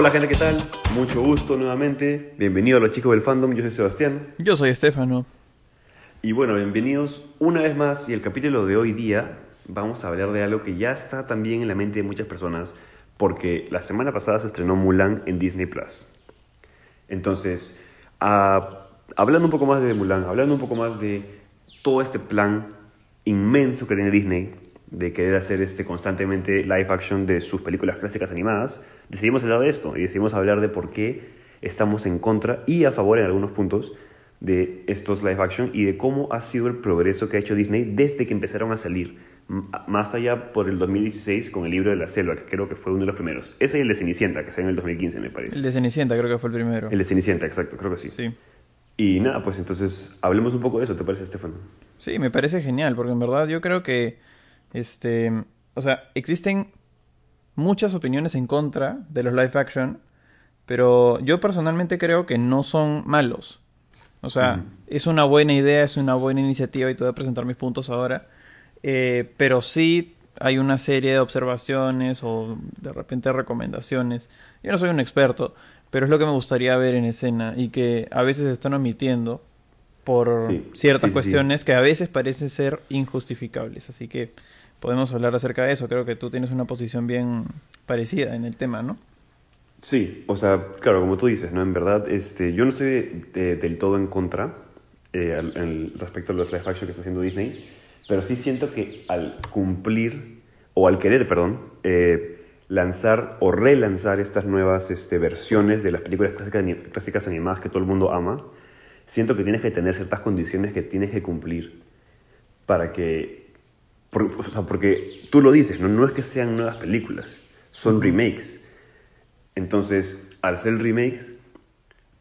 Hola gente, ¿qué tal? Mucho gusto nuevamente. Bienvenido a los chicos del fandom, yo soy Sebastián. Yo soy Estefano. Y bueno, bienvenidos una vez más y el capítulo de hoy día vamos a hablar de algo que ya está también en la mente de muchas personas porque la semana pasada se estrenó Mulan en Disney Plus. Entonces, ah, hablando un poco más de Mulan, hablando un poco más de todo este plan inmenso que tiene Disney de querer hacer este constantemente live action de sus películas clásicas animadas, decidimos hablar de esto y decidimos hablar de por qué estamos en contra y a favor en algunos puntos de estos live action y de cómo ha sido el progreso que ha hecho Disney desde que empezaron a salir, más allá por el 2016 con el libro de la selva, que creo que fue uno de los primeros. Ese y el de Cenicienta, que salió en el 2015, me parece. El de Cenicienta creo que fue el primero. El de Cenicienta, exacto, creo que sí. Sí. Y nada, pues entonces hablemos un poco de eso, ¿te parece, Estefano? Sí, me parece genial, porque en verdad yo creo que, este, o sea, existen muchas opiniones en contra de los live action, pero yo personalmente creo que no son malos. O sea, es una buena idea, es una buena iniciativa y te voy a presentar mis puntos ahora. Eh, pero sí hay una serie de observaciones o de repente recomendaciones. Yo no soy un experto, pero es lo que me gustaría ver en escena y que a veces están omitiendo por Sí, ciertas sí, sí, cuestiones que a veces parecen ser injustificables. Así que podemos hablar acerca de eso. Creo que tú tienes una posición bien parecida en el tema, ¿no? Sí, o sea, claro, como tú dices, ¿no? En verdad, este, yo no estoy de- de- del todo en contra eh, al- al- respecto a los live action que está haciendo Disney, pero sí siento que al cumplir, o al querer, perdón, eh, lanzar o relanzar estas nuevas este, versiones de las películas clásicas, clásicas animadas que todo el mundo ama, siento que tienes que tener ciertas condiciones que tienes que cumplir para que... por- o sea, porque tú lo dices, ¿no? no es que sean nuevas películas, son remakes. Entonces, al ser remakes,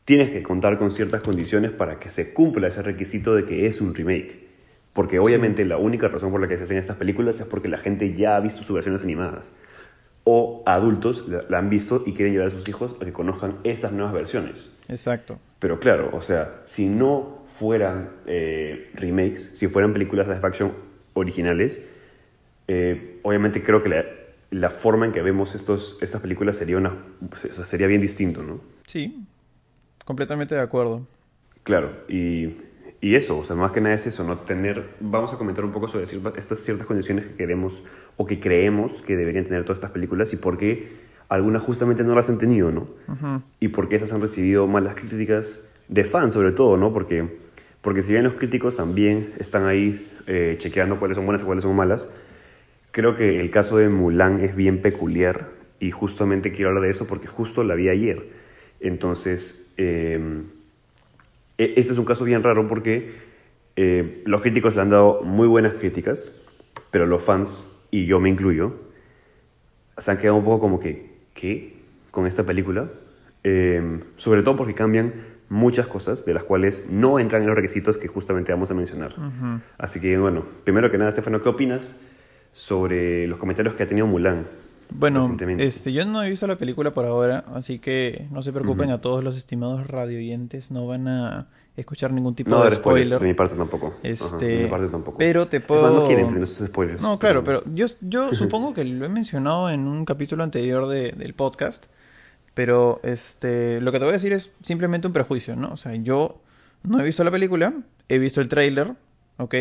tienes que contar con ciertas condiciones para que se cumpla ese requisito de que es un remake. Porque obviamente la única razón por la que se hacen estas películas es porque la gente ya ha visto sus versiones animadas. O adultos la, han visto y quieren llevar a sus hijos a que conozcan estas nuevas versiones. Exacto. Pero claro, o sea, si no fueran eh, remakes, si fueran películas de action originales, eh, obviamente creo que la, la forma en que vemos estos, estas películas sería, una, o sea, sería bien distinto, ¿no? Sí, completamente de acuerdo. Claro, y, y eso, o sea, más que nada es eso, ¿no? Tener, vamos a comentar un poco sobre ciertas, estas ciertas condiciones que queremos o que creemos que deberían tener todas estas películas y por qué algunas justamente no las han tenido, ¿no? Y por qué esas han recibido malas críticas de fans sobre todo, ¿no? Porque, porque si bien los críticos también están ahí eh, chequeando cuáles son buenas y cuáles son malas, creo que el caso de Mulan es bien peculiar y justamente quiero hablar de eso porque justo la vi ayer. Entonces, eh, e- este es un caso bien raro porque eh, los críticos le han dado muy buenas críticas, pero los fans, y yo me incluyo, se han quedado un poco como que, ¿qué? Con esta película. Eh, sobre todo porque cambian muchas cosas de las cuales no entran en los requisitos que justamente vamos a mencionar. Así que, bueno, primero que nada, Estefano, ¿qué opinas sobre los comentarios que ha tenido Mulan? Bueno, este, yo no he visto la película por ahora, así que no se preocupen a todos los estimados radioyentes, no van a escuchar ningún tipo No de spoiler. de mi parte tampoco. Ajá, Este, de mi parte tampoco. pero te puedo- no quieren tener esos spoilers. No, claro, pero yo, yo supongo que lo he mencionado en un capítulo anterior de- del podcast, pero este, lo que te voy a decir es simplemente un prejuicio, ¿no? O sea, yo no he visto la película, he visto el tráiler, ¿ok?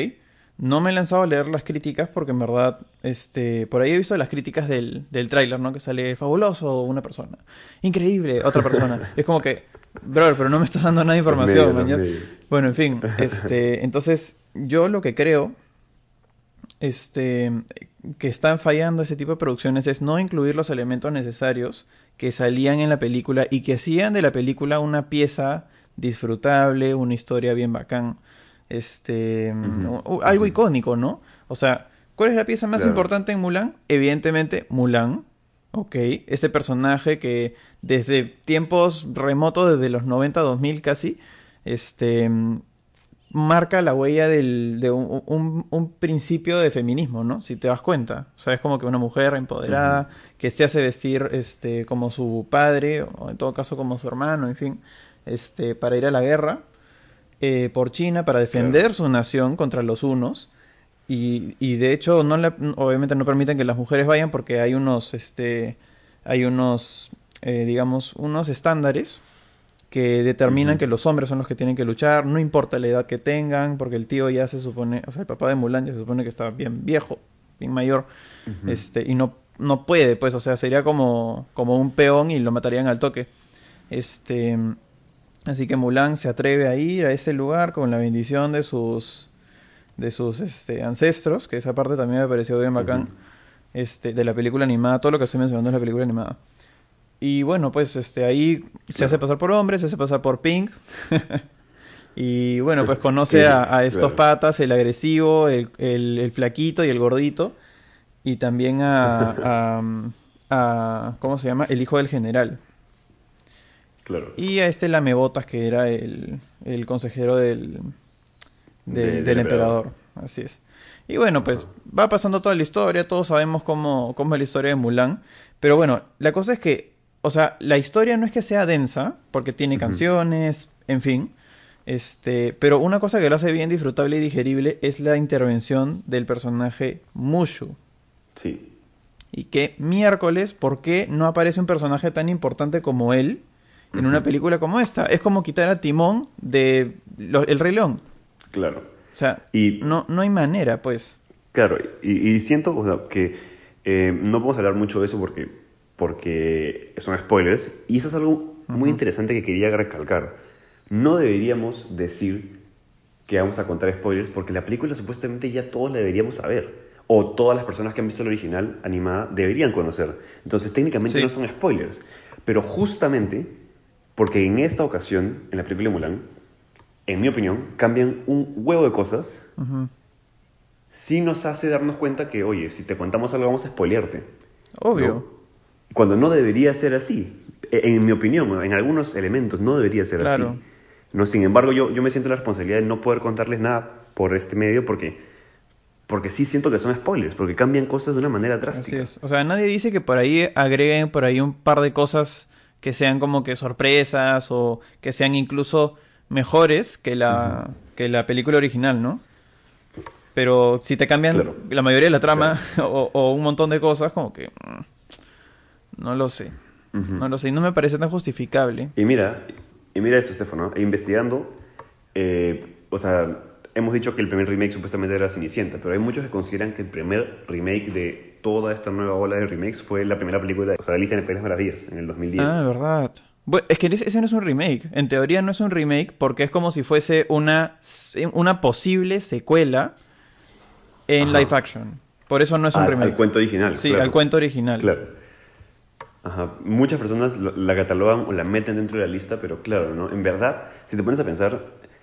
No me he lanzado a leer las críticas porque en verdad, este, por ahí he visto las críticas del, del tráiler, ¿no? Que sale fabuloso una persona, increíble otra persona. es como que, brother, pero no me estás dando nada de información. Bueno, en fin, este, entonces yo lo que creo este, que están fallando ese tipo de producciones es no incluir los elementos necesarios que salían en la película y que hacían de la película una pieza disfrutable, una historia bien bacán, este, algo icónico, ¿no? O sea, ¿cuál es la pieza más Claro. importante en Mulan? Evidentemente, Mulan, ok, este personaje que desde tiempos remotos, desde los 90, 2000 casi, este, marca la huella del, de un, un- un principio de feminismo, ¿no? Si te das cuenta. O sea, es como que una mujer empoderada que se hace vestir este, como su padre, o en todo caso como su hermano, en fin, este, para ir a la guerra eh, por China, para defender su nación contra los unos. Y, y de hecho, no le- obviamente no permiten que las mujeres vayan porque hay unos, este, hay unos eh, digamos, unos estándares que determinan que los hombres son los que tienen que luchar, no importa la edad que tengan, porque el tío ya se supone, o sea, el papá de Mulan ya se supone que está bien viejo, bien mayor, este, y no, no puede, pues, o sea, sería como, como un peón y lo matarían al toque. Este, así que Mulan se atreve a ir a este lugar con la bendición de sus, de sus este, ancestros, que esa parte también me pareció bien bacán, este, de la película animada, todo lo que estoy mencionando es la película animada. Y bueno, pues este ahí se Claro. hace pasar por hombre, se hace pasar por Pink. y bueno, pues conoce a, a estos claro. patas, el agresivo, el, el- el flaquito y el gordito. Y también a, a, a- ¿Cómo se llama? El hijo del general. Claro. Y a este Lamebotas, que era el, el consejero del, del, De- del del emperador. emperador. Así es. Y bueno, pues va pasando toda la historia, todos sabemos cómo, cómo es la historia de Mulan. Pero bueno, la cosa es que, o sea, la historia no es que sea densa, porque tiene canciones, en fin. Este, pero una cosa que lo hace bien disfrutable y digerible es la intervención del personaje Mushu. Sí. Y que miércoles, ¿por qué no aparece un personaje tan importante como él en una película como esta? Es como quitar a Timón de lo- El Rey León. Claro. O sea, Y- no, no hay manera, pues. Claro, y, y siento o sea, que eh, no podemos hablar mucho de eso porque, porque son spoilers. Y eso es algo muy interesante que quería recalcar. No deberíamos decir que vamos a contar spoilers porque la película supuestamente ya todos la deberíamos saber. O todas las personas que han visto la original animada deberían conocer. Entonces técnicamente Sí. no son spoilers. Pero justamente porque en esta ocasión, en la película de Mulan, en mi opinión, cambian un huevo de cosas Ujú. sí nos hace darnos cuenta que, oye, si te contamos algo vamos a spoilearte. Obvio. ¿no? Cuando no debería ser así. E- En mi opinión, en algunos elementos no debería ser Claro. así. No, sin embargo, yo, yo me siento la responsabilidad de no poder contarles nada por este medio porque, porque sí siento que son spoilers, porque cambian cosas de una manera Así drástica. es. O sea, nadie dice que por ahí agreguen por ahí un par de cosas que sean como que sorpresas o que sean incluso mejores que la, que la película original, ¿no? Pero si te cambian Claro. la mayoría de la trama o, o un montón de cosas, como que... No lo sé. No lo sé. y No me parece tan justificable. Y mira, y mira esto, Estefano, investigando, eh, o sea, hemos dicho que el primer remake supuestamente era Cenicienta, pero hay muchos que consideran que el primer remake de toda esta nueva ola de remakes fue la primera película, o sea, Alicia en el País de las Maravillas, en el 2010. Ah, verdad. Bueno, es que ese ese no es un remake. En teoría no es un remake porque es como si fuese una, una posible secuela en Ajá. live action. Por eso no es un al, remake. al cuento original. Sí, claro. al cuento original. Claro. Ajá. Muchas personas la, catalogan o la meten dentro de la lista, pero claro, ¿no? En verdad, si te pones a pensar,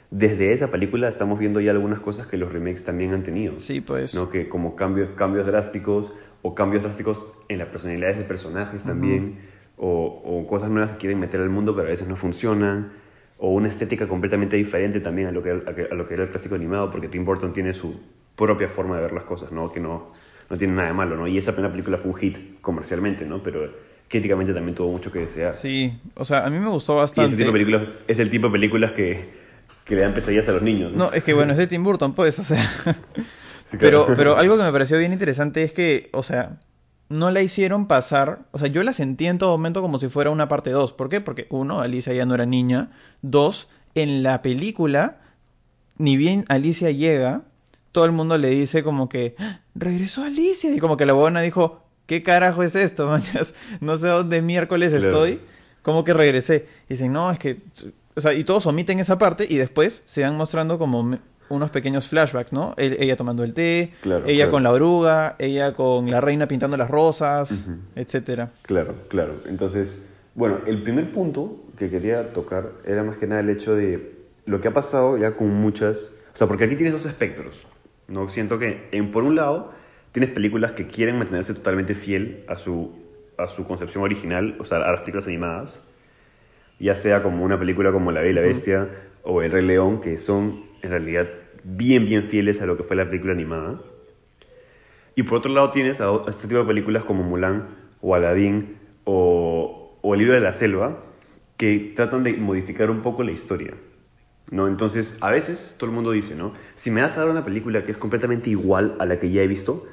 desde esa película estamos viendo ya algunas cosas que los remakes también han tenido. Sí, pues. ¿no? Que como cambios, cambios drásticos o cambios drásticos en las personalidades de personajes también, o, o cosas nuevas que quieren meter al mundo pero a veces no funcionan, o una estética completamente diferente también a lo que, a que- a lo que era el clásico animado, porque Tim Burton tiene su propia forma de ver las cosas, ¿no? Que no, no tiene nada de malo, ¿no? Y esa primera película fue un hit comercialmente, ¿no? Pero críticamente también tuvo mucho que desear. Sí, o sea, a mí me gustó y bastante. ese tipo de películas es el tipo de películas que, que le dan pesadillas a los niños, ¿no? No, es que bueno, es de Tim Burton, pues, o sea. Sí, Pero, claro. pero algo que me pareció bien interesante es que, o sea, no la hicieron pasar, o sea, yo la sentí en todo momento como si fuera una parte 2. ¿Por qué? Porque uno, Alicia ya no era niña. Dos, en la película, ni bien Alicia llega, todo el mundo le dice como que, "¡Ah! regresó Alicia. Y como que la buena dijo, ¿qué carajo es esto, manchas? No sé dónde miércoles Claro. estoy. ¿Cómo que regresé? Y dicen, no, es que... O sea, y todos omiten esa parte y después se van mostrando como unos pequeños flashbacks, ¿no? El- ella tomando el té, Claro, ella claro. con la oruga, ella con la reina pintando las rosas, Ujú. etcétera. Claro, claro. Entonces, bueno, el primer punto que quería tocar era más que nada el hecho de lo que ha pasado ya con muchas... O sea, porque aquí tienes dos espectros. ¿no? Siento que, en, por un lado, tienes películas que quieren mantenerse totalmente fiel a su, a su concepción original, o sea, a las películas animadas, ya sea como una película como La Bella y la Bestia o El Rey León, que son en realidad bien, bien fieles a lo que fue la película animada. Y por otro lado tienes a, a este tipo de películas como Mulan o Aladdin o, o El libro de la selva que tratan de modificar un poco la historia. ¿no? Entonces, a veces todo el mundo dice, ¿no? Si me vas a dar una película que es completamente igual a la que ya he visto,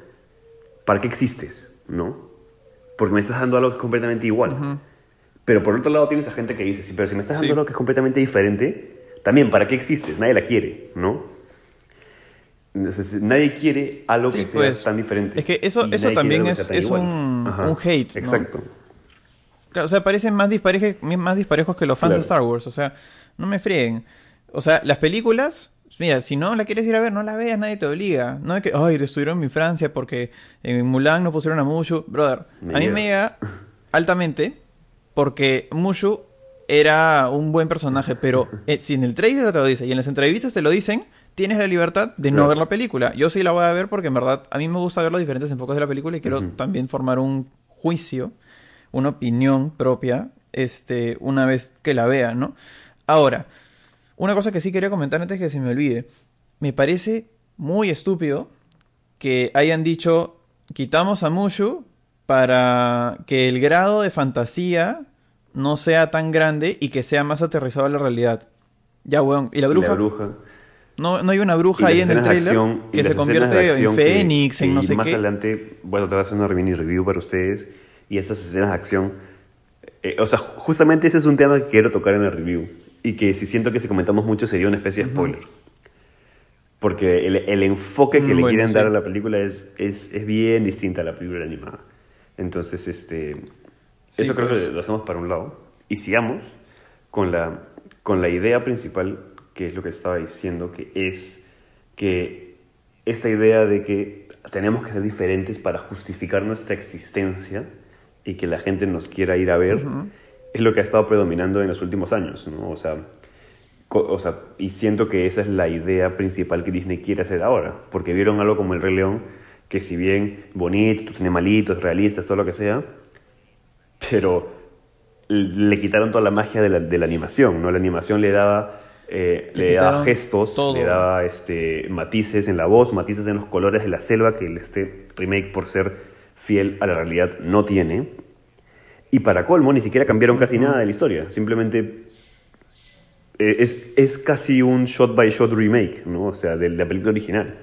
¿para qué existes? ¿No? Porque me estás dando algo que es completamente igual. Pero por otro lado tienes a gente que dice, sí, pero si me estás dando Sí. algo que es completamente diferente, también, ¿para qué existe? Nadie la quiere, ¿no? Entonces, nadie quiere algo Sí, que sea pues, tan diferente. es que eso- eso también es- un- un hate, ¿no? Exacto. Claro, o sea, parecen más, dispareje- más disparejos que los fans de. Star Wars. O sea, no me frieguen. O sea, las películas, mira, si no la quieres ir a ver, no la veas, nadie te obliga. No es que, ay, estuvieron en mi Francia porque en Mulan no pusieron a Mushu. Brother, Me a mí llega. me llega altamente porque Mushu era un buen personaje, pero eh, si en el trailer te lo dice y en las entrevistas te lo dicen, tienes la libertad de no ver la película. Yo sí la voy a ver porque en verdad a mí me gusta ver los diferentes enfoques de la película y quiero también formar un juicio, una opinión propia, este, una vez que la vea, ¿no? Ahora, una cosa que sí quería comentar antes que se me olvide. Me parece muy estúpido que hayan dicho quitamos a Mushu para que el grado de fantasía no sea tan grande y que sea más aterrizado a la realidad. Ya, weón. ¿Y la bruja? La bruja. No, no hay una bruja ahí en el trailer acción- que se convierte en acción que- Fénix, en no sé más qué. adelante, bueno, te voy a hacer una mini review para ustedes. Y esas escenas de acción. eh, o sea, ju- justamente ese es un tema que quiero tocar en la review. Y que si siento que si comentamos mucho sería una especie de spoiler. Porque el, el enfoque que Mm, le bueno, quieren sí. dar a la película es, es, es bien distinta a la película animada. Entonces, este. Sí, eso creo pues. que lo hacemos para un lado. Y sigamos con la, con la idea principal, que es lo que estaba diciendo, que es que esta idea de que tenemos que ser diferentes para justificar nuestra existencia y que la gente nos quiera ir a ver, es lo que ha estado predominando en los últimos años, ¿no? O sea, o sea, y siento que esa es la idea principal que Disney quiere hacer ahora, porque vieron algo como El Rey León, que si bien bonito, tus animalitos, realistas, todo lo que sea, pero le quitaron toda la magia de la, de la animación, ¿no? La animación le daba, eh, Le daba gestos, todo. le daba este, matices en la voz, matices en los colores de la selva que este remake, por ser fiel a la realidad, no tiene. Y para colmo, ni siquiera cambiaron casi nada de la historia, simplemente eh, es, es casi un shot by shot remake, ¿no? O sea, de la película original.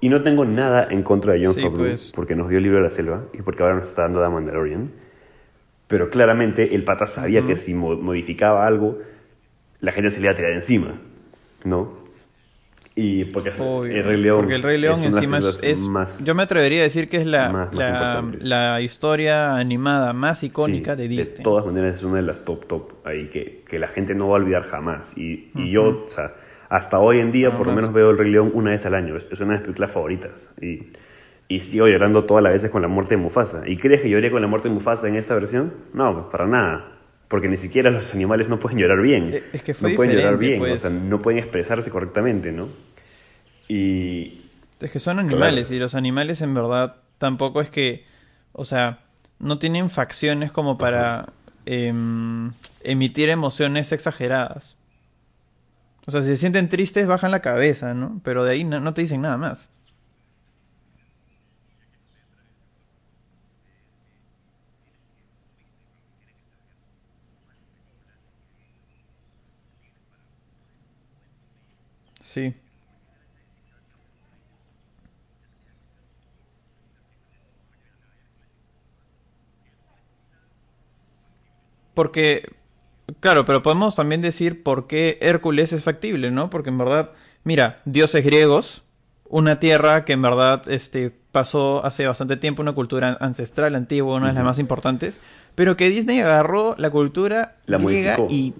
Y no tengo nada en contra de Jon Sí, Favreau, pues. porque nos dio el libro de la selva y porque ahora nos está dando The Mandalorian. Pero claramente el pata sabía que si mo- modificaba algo, la gente se le iba a tirar encima, ¿no? Y porque Obvio, el Rey León. porque el Rey León es encima es, es- más- yo me atrevería a decir que es la, más- más la, importantes. la historia animada más icónica Sí, de Disney. De todas maneras es una de las top top ahí que, que la gente no va a olvidar jamás. Y, y yo, o sea, hasta hoy en día por lo menos veo El Rey León una vez al año. Es, es una de mis películas favoritas. Y, y sigo llorando todas las veces con la muerte de Mufasa. ¿Y crees que lloré con la muerte de Mufasa en esta versión? No, para nada. Porque ni siquiera los animales no pueden llorar bien. Es que fue no pueden llorar bien, pues. o sea, no pueden expresarse correctamente, ¿no? Y Es que son animales y los animales en verdad tampoco es que, o sea, no tienen facciones como para em, emitir emociones exageradas. O sea, si se sienten tristes, bajan la cabeza, ¿no? Pero de ahí no, no te dicen nada más. Sí. Porque, claro, pero podemos también decir por qué Hércules es factible, ¿no? Porque en verdad, mira, dioses griegos, una tierra que en verdad este, pasó hace bastante tiempo, una cultura ancestral antigua, una de las más importantes, pero que Disney agarró la cultura La griega modificó. y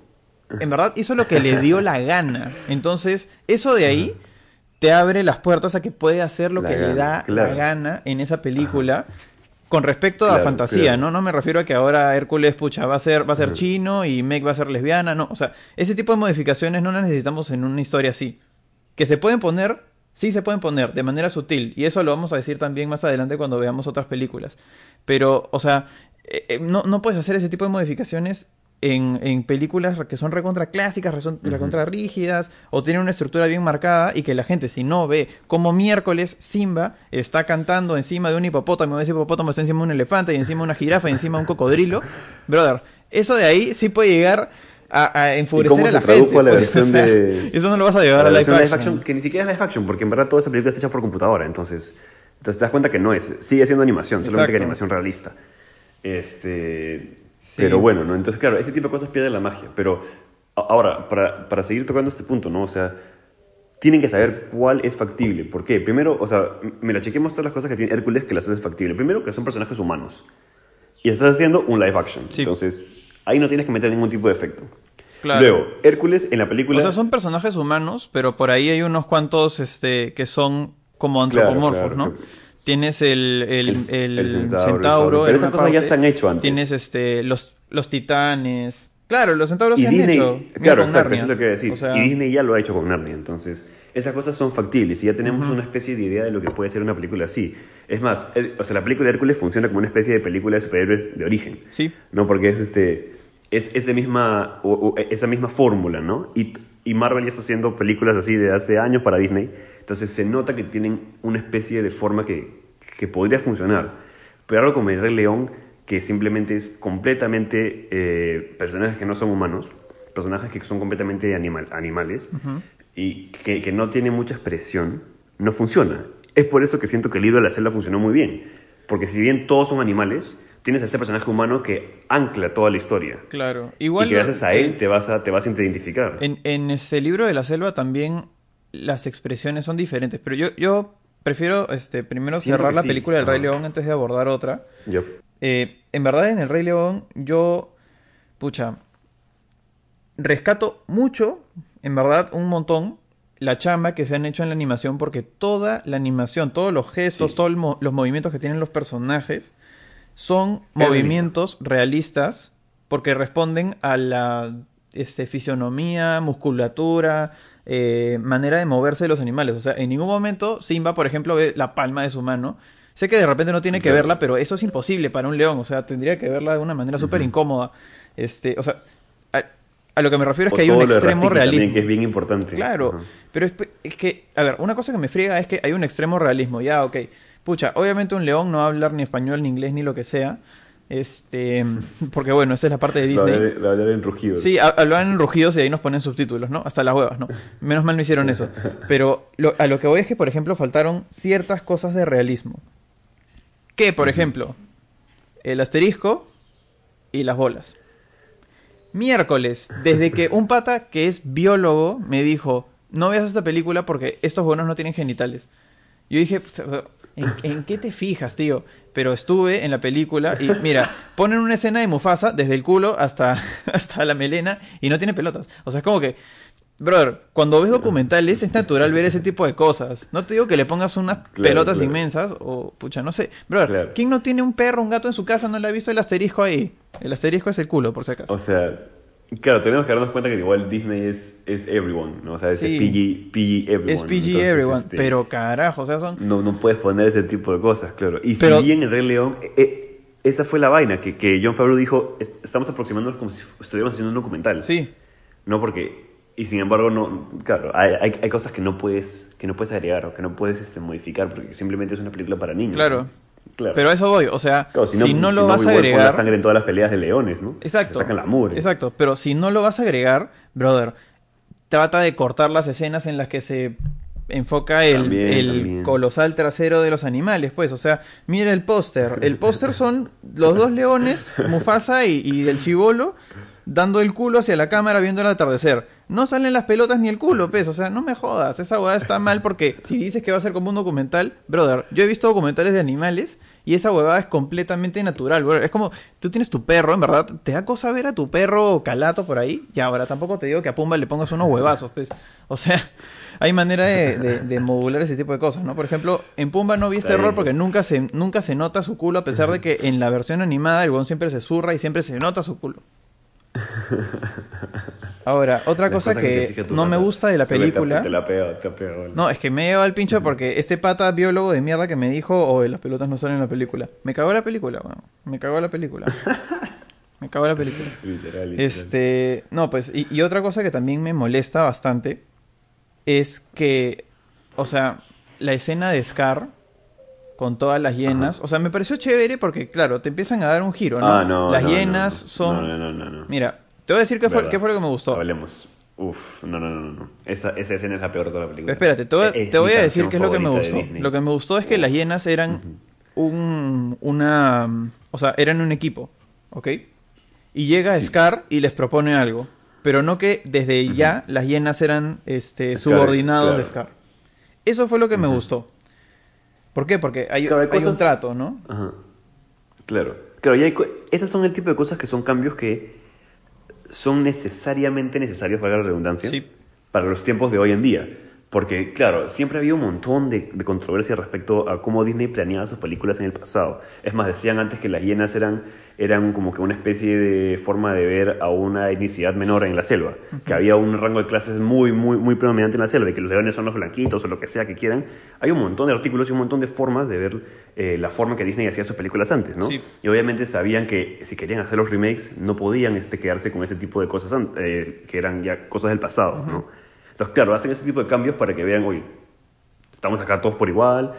en verdad hizo lo que le dio la gana. Entonces, eso de ahí te abre las puertas a que puede hacer lo La que le da claro. la gana en esa película. Con respecto a Claro, fantasía, claro. ¿no? No me refiero a que ahora Hércules, pucha, va a ser, va a ser chino y Meg va a ser lesbiana, no. O sea, ese tipo de modificaciones no las necesitamos en una historia así. Que se pueden poner, sí se pueden poner, de manera sutil. Y eso lo vamos a decir también más adelante cuando veamos otras películas. Pero, o sea, eh, eh, no, no puedes hacer ese tipo de modificaciones en, en películas que son recontra clásicas, recontra rígidas, o tienen una estructura bien marcada y que la gente, si no ve como miércoles Simba está cantando encima de un hipopótamo, ese hipopótamo está encima de un elefante y encima de una jirafa y encima de un cocodrilo, brother, eso de ahí sí puede llegar a, a ¿Y enfurecer cómo a la gente. a la pues, versión o sea, de- Eso no lo vas a llevar la a live versión action. live action, que ni siquiera es live action, porque en verdad toda esa película está hecha por computadora, entonces, entonces te das cuenta que no es, sigue siendo animación, solamente que Exacto. animación realista. Este, Sí. Pero bueno, ¿no? Entonces, claro, ese tipo de cosas pierden la magia. Pero ahora, para, para seguir tocando este punto, ¿no? O sea, tienen que saber cuál es factible. ¿Por qué? Primero, o sea, m- mira, chequemos todas las cosas que tiene Hércules que las hace factible. Primero, que son personajes humanos. Y estás haciendo un live action. Sí. Entonces, ahí no tienes que meter ningún tipo de efecto. Claro. Luego, Hércules en la película... O sea, son personajes humanos, pero por ahí hay unos cuantos este, que son como Claro, antropomorfos, claro, ¿no? que- Tienes el, el, El- el el centauro. Pero esas cosas ya se han hecho antes. Tienes este, los, los titanes. Claro, los centauros Y se han Disney, hecho. Mira claro, exacto, eso es lo que iba a decir. O sea, y Disney ya lo ha hecho con Narnia, entonces esas cosas son factibles y ya tenemos una especie de idea de lo que puede ser una película así. Es más, el- o sea, la película de Hércules funciona como una especie de película de superhéroes de origen. Sí. ¿no? Porque es, este, es, es de misma, o- o esa misma fórmula, ¿no? Y, y Marvel ya está haciendo películas así de hace años para Disney, entonces se nota que tienen una especie de forma que, que podría funcionar. Pero algo como el Rey León, que simplemente es completamente eh, personajes que no son humanos, personajes que son completamente animal, animales, y que, que no tiene mucha expresión, no funciona. Es por eso que siento que el libro de la selva funcionó muy bien. Porque si bien todos son animales, tienes a este personaje humano que ancla toda la historia. Claro. Igual y que gracias a él te vas a, te vas a identificar. En, en este libro de la selva también las expresiones son diferentes, pero yo, yo prefiero este, primero Siento cerrar la sí. película del Rey. León antes de abordar otra. Yo. Eh, en verdad, en El Rey León, yo, pucha, rescato mucho, en verdad, un montón, la chamba que se han hecho en la animación, porque toda la animación, todos los gestos, Sí. todos mo- los movimientos que tienen los personajes, son realista. movimientos realistas, porque responden a la este, fisionomía, musculatura, eh, manera de moverse de los animales. O sea, en ningún momento Simba, por ejemplo, ve la palma de su mano. Sé que de repente no tiene que verla, pero eso es imposible para un león. O sea, tendría que verla de una manera súper incómoda. Este, o sea, a, a lo que me refiero es O que hay un extremo realismo. También, que es bien importante. Claro, pero es, es que, a ver, una cosa que me friega es que hay un extremo realismo. Ya, ok. Pucha, obviamente un león no va a hablar ni español, ni inglés, ni lo que sea. Este, porque bueno, esa es la parte de Disney. hablar- a hablar en rugidos. Sí, ha- hablaban en rugidos y ahí nos ponen subtítulos, ¿no? Hasta las huevas, ¿no? Menos mal no hicieron eso. Pero lo- a lo que voy es que, por ejemplo, faltaron ciertas cosas de realismo. Que, por ejemplo, el asterisco y las bolas. Miércoles, desde que un pata que es biólogo me dijo, no veas esta película porque estos buenos no tienen genitales. Yo dije, "Puta, ¿en, en qué te fijas, tío? Pero estuve en la película y mira, ponen una escena de Mufasa desde el culo hasta, hasta la melena y no tiene pelotas. O sea, es como que, brother, cuando ves documentales es natural ver ese tipo de cosas. No te digo que le pongas unas Claro, pelotas claro. inmensas o, pucha, no sé. Brother, Claro. ¿quién no tiene un perro, un gato en su casa? ¿No le ha visto el asterisco ahí? El asterisco es el culo, por si acaso. O sea, claro, tenemos que darnos cuenta que igual Disney es, es everyone, ¿no? O sea, es Sí. PG, PG everyone. es PG Entonces, everyone, este, pero carajo, o sea, son... No, no puedes poner ese tipo de cosas, claro. Y Pero- si bien el Rey León, eh, eh, esa fue la vaina, que, que John Favreau dijo, "Es- estamos aproximándonos como si estuviéramos haciendo un documental. Sí, No porque... Y sin embargo, no, claro, hay, hay, hay cosas que no puedes que no puedes agregar o que no puedes este, modificar porque simplemente es una película para niños. Claro. ¿no? Claro. pero a eso voy, o sea, Claro, si no, lo vas a pon la agregar... sangre en todas las peleas de leones, ¿no? Exacto. Se sacan la mugre. Exacto, pero si no lo vas a agregar, brother, trata de cortar las escenas en las que se enfoca el, También, el también. colosal trasero de los animales, pues, o sea, mira el póster. El póster son los dos leones, Mufasa y, y el chivolo, dando el culo hacia la cámara viendo el atardecer. No salen las pelotas ni el culo, pues, o sea, no me jodas, esa huevada está mal porque si dices que va a ser como un documental, brother, yo he visto documentales de animales y esa huevada es completamente natural. Es como, tú tienes tu perro, en verdad, te da cosa ver a tu perro calato por ahí y ahora tampoco te digo que a Pumba le pongas unos huevazos, pues. O sea, hay manera de, de- de modular ese tipo de cosas, ¿no? Por ejemplo, en Pumba no vi este error porque pues. nunca se, nunca se nota su culo, a pesar de que en la versión animada el weón siempre se zurra y siempre se nota su culo. Ahora, otra cosa que no me gusta de la película... Te, la te. No, es que me lleva al pincho porque este pata biólogo de mierda que me dijo, o las pelotas no salen en la película. Me cagó la película, weón. Me cagó la película. me cagó la película. Literal, literal. Este, no, pues, y, y otra cosa que también me molesta bastante es que, o sea, la escena de Scar con todas las hienas, o sea, me pareció chévere porque, claro, te empiezan a dar un giro, ¿no? Ah, no. las no, hienas no. son... No, no, no, no. no. Mira, te voy a decir qué fue, Verdad. qué fue lo que me gustó. Hablemos. Uf, no, no, no, no, no. Esa, esa escena es la peor de toda la película. Pero espérate, te voy, a- Es te voy mi a decir qué es lo que me gustó. Lo que me gustó es que las hienas eran un, una... O sea, eran un equipo, ¿ok? Y llega Sí. Scar y les propone algo. Pero no que desde ya las hienas eran este, Scar, subordinados de. Scar. Eso fue lo que me gustó. ¿Por qué? Porque hay, Claro, hay hay un trato, ¿no? Ajá. Claro. Claro, y hay esas son el tipo de cosas que son cambios que son necesariamente necesarios, para la redundancia, Sí. para los tiempos de hoy en día. Porque, claro, siempre había un montón de, de controversia respecto a cómo Disney planeaba sus películas en el pasado. Es más, decían antes que las hienas eran, eran como que una especie de forma de ver a una etnicidad menor en la selva. Que había un rango de clases muy, muy, muy predominante en la selva y que los leones son los blanquitos o lo que sea que quieran. Hay un montón de artículos y un montón de formas de ver eh, la forma que Disney hacía sus películas antes, ¿no? Sí. Y obviamente sabían que si querían hacer los remakes no podían este, quedarse con ese tipo de cosas eh, que eran ya cosas del pasado, ¿no? Entonces, claro, hacen ese tipo de cambios para que vean, oye, estamos acá todos por igual,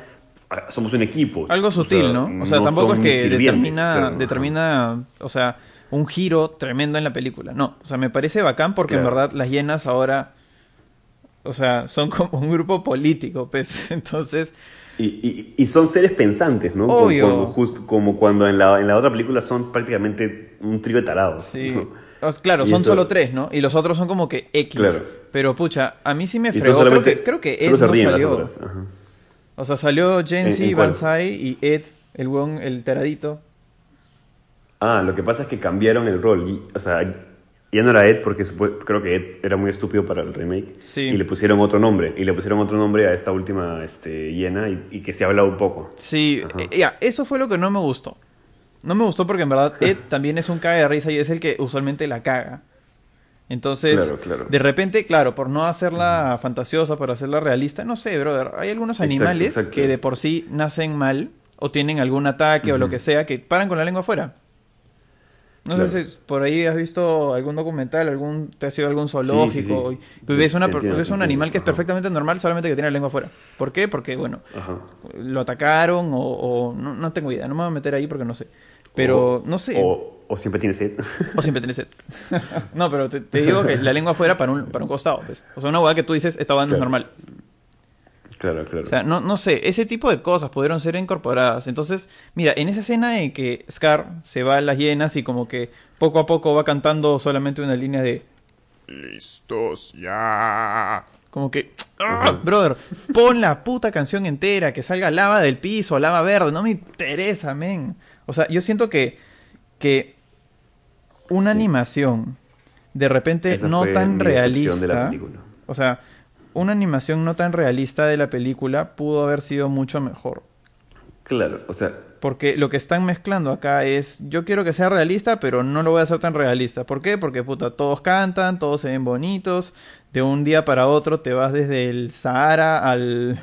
ah, somos un equipo. Algo O sea, sutil, ¿no? O sea, tampoco es que determina, claro, determina, o sea, un giro tremendo en la película. No, o sea, me parece bacán porque en verdad las hienas ahora, o sea, son como un grupo político, pues. Entonces, Y, y- y son seres pensantes, ¿no? Obvio. Como, justo, como cuando en la, en la otra película son prácticamente un trío de tarados. sí. Claro, Y son eso- solo tres, ¿no? Y los otros son como que X. Claro. Pero pucha, a mí sí me fregó. Creo que, creo que Ed no salió. O sea, salió ¿En- Jensi? Banzai y Ed, el weón, el teradito. Ah, lo que pasa es que cambiaron el rol. y- o sea, ya no era Ed porque creo que Ed era muy estúpido para el remake. Sí. Y le pusieron otro nombre. Y le pusieron otro nombre a esta última este, hiena y, y que se ha hablado un poco. Sí, eh, ya, eso fue lo que no me gustó. No me gustó porque en verdad Ed también es un caga de risa y es el que usualmente la caga. Entonces, Claro, claro. de repente, claro, por no hacerla fantasiosa, por hacerla realista, no sé, brother, hay algunos Exacto, animales exacto. que de por sí nacen mal o tienen algún ataque o lo que sea que paran con la lengua afuera. No sé Claro. si por ahí has visto algún documental, algún te has ido a algún zoológico sí. y tú ves, una, entiendo, ves un animal que es ajá. perfectamente normal, solamente que tiene la lengua afuera. ¿Por qué? Porque, bueno, Ajá. lo atacaron o, o- no, no tengo idea, no me voy a meter ahí porque no sé. Pero O- no sé, o, O, o siempre tiene sed. siempre tenés sed. no, pero te, te digo que la lengua fuera para un, para un costado. pues. O sea, una hueá que tú dices, esta banda es Claro. normal. claro, claro. O sea, no, no sé, ese tipo de cosas pudieron ser incorporadas. Entonces, mira, en esa escena en que Scar se va a las hienas y como que poco a poco va cantando solamente una línea de... Listos ya. Como que, ¡ah! brother, pon la puta canción entera, que salga lava del piso, lava verde, no me interesa, men. O sea, yo siento que, que una animación de repente Esa no tan realista, de la película. o sea, una animación no tan realista de la película pudo haber sido mucho mejor. Claro, o sea, Porque lo que están mezclando acá es, yo quiero que sea realista, pero no lo voy a hacer tan realista. ¿Por qué? Porque puta, todos cantan, todos se ven bonitos. De un día para otro te vas desde el Sahara al,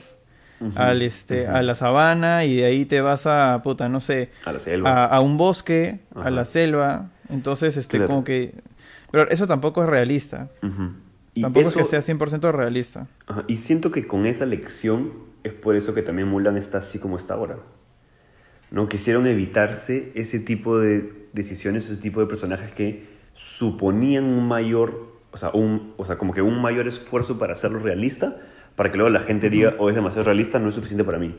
al este, a la sabana y de ahí te vas a, puta, no sé, a la selva. a, a un bosque, a la selva. Entonces, este, Claro. como que... Pero eso tampoco es realista. Y Tampoco eso- es que sea 100% realista. Ajá, Y siento que con esa lección es por eso que también Mulan está así como está ahora. ¿No? Quisieron evitarse ese tipo de decisiones, ese tipo de personajes que suponían un mayor, o sea, un, o sea, como que un mayor esfuerzo para hacerlo realista, para que luego la gente diga, o es demasiado realista, no es suficiente para mí.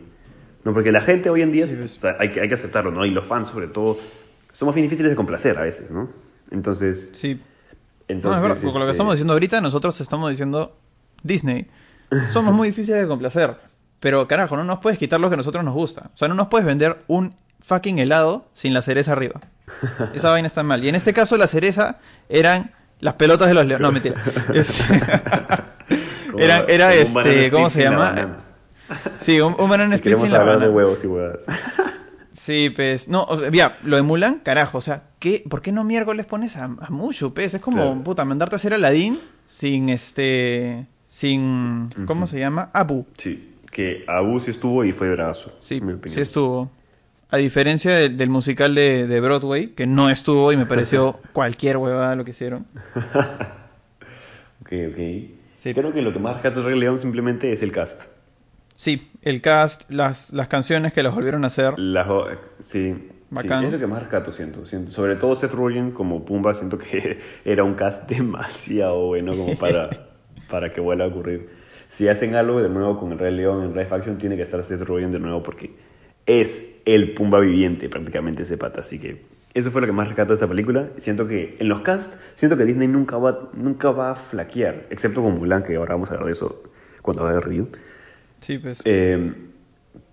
No, porque la gente hoy en día, Sí, o sea, hay, que, hay que aceptarlo, ¿no? Y los fans, sobre todo, somos bien difíciles de complacer a veces, ¿no? Entonces, Sí. No, es verdad, porque lo que este, estamos diciendo ahorita, nosotros estamos diciendo Disney. Somos muy difíciles de complacer. Pero carajo, no nos puedes quitar lo que a nosotros nos gusta. O sea, no nos puedes vender un fucking helado sin la cereza arriba. Esa vaina está mal. Y en este caso, la cereza eran las pelotas de los leones. No, mentira. Es- era, era este, ¿cómo se llama? Sí, un, un banana Si split sin la de huevos y huevas. Sí, pues, no, o sea, ya, lo de Mulan, carajo, o sea, ¿qué, ¿por qué no miércoles pones a, a Mushu, pues? Es como, Claro. puta, mandarte a hacer Aladdin sin este, sin, ¿cómo se llama? Abu. Sí, que Abu sí estuvo y fue brazo. Sí, en mi opinión. sí estuvo. A diferencia del, del musical de, de Broadway, que no estuvo y me pareció cualquier huevada lo que hicieron. Ok, ok. Sí. Creo que lo que más rescata Rey León simplemente es el cast. Sí, el cast, las, las canciones que los volvieron a hacer. Sí, Bacán. sí, es lo que más rescato, siento, siento. Sobre todo Seth Rogen como Pumba, siento que era un cast demasiado bueno como para, para que vuelva a ocurrir. Si hacen algo de nuevo con el Rey León en Live Action, tiene que estar Seth Rogen de nuevo porque es el Pumba viviente prácticamente ese pata. Así que eso fue lo que más rescato de esta película. Siento que en los cast, siento que Disney nunca va, nunca va a flaquear, excepto con Mulan, que ahora vamos a hablar de eso cuando haga el review. Sí, pues. Eh,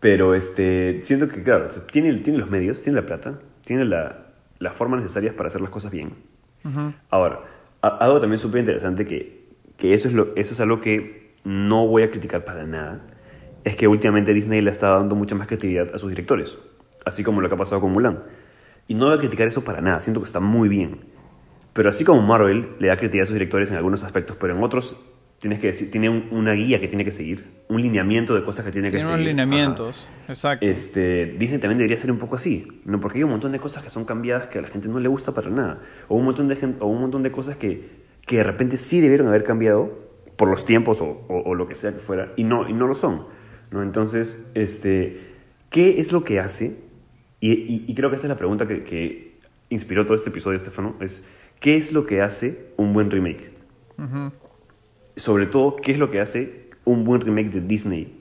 pero este, siento que, claro, tiene, tiene los medios, tiene la plata, tiene la, las formas necesarias para hacer las cosas bien. Ahora, algo también súper interesante que, que eso, es lo, eso es algo que no voy a criticar para nada, es que últimamente Disney le está dando mucha más creatividad a sus directores, así como lo que ha pasado con Mulan. Y no voy a criticar eso para nada, siento que está muy bien. Pero así como Marvel le da creatividad a sus directores en algunos aspectos, pero en otros tienes que decir, tiene un- una guía que tiene que seguir, un lineamiento de cosas que tiene que Tiene seguir. unos Ajá. lineamientos. Exacto. Este, Disney también debería ser un poco así, ¿no? Porque hay un montón de cosas que son cambiadas que a la gente no le gusta para nada. O un montón de, o un montón de cosas que, que de repente sí debieron haber cambiado por los tiempos o, o- o lo que sea que fuera, y no, y no lo son. ¿no? Entonces, este, ¿qué es lo que hace? Y, y- y creo que esta es la pregunta que, que inspiró todo este episodio, Estefano, es ¿qué es lo que hace un buen remake? Ujú. Sobre todo, ¿qué es lo que hace un buen remake de Disney?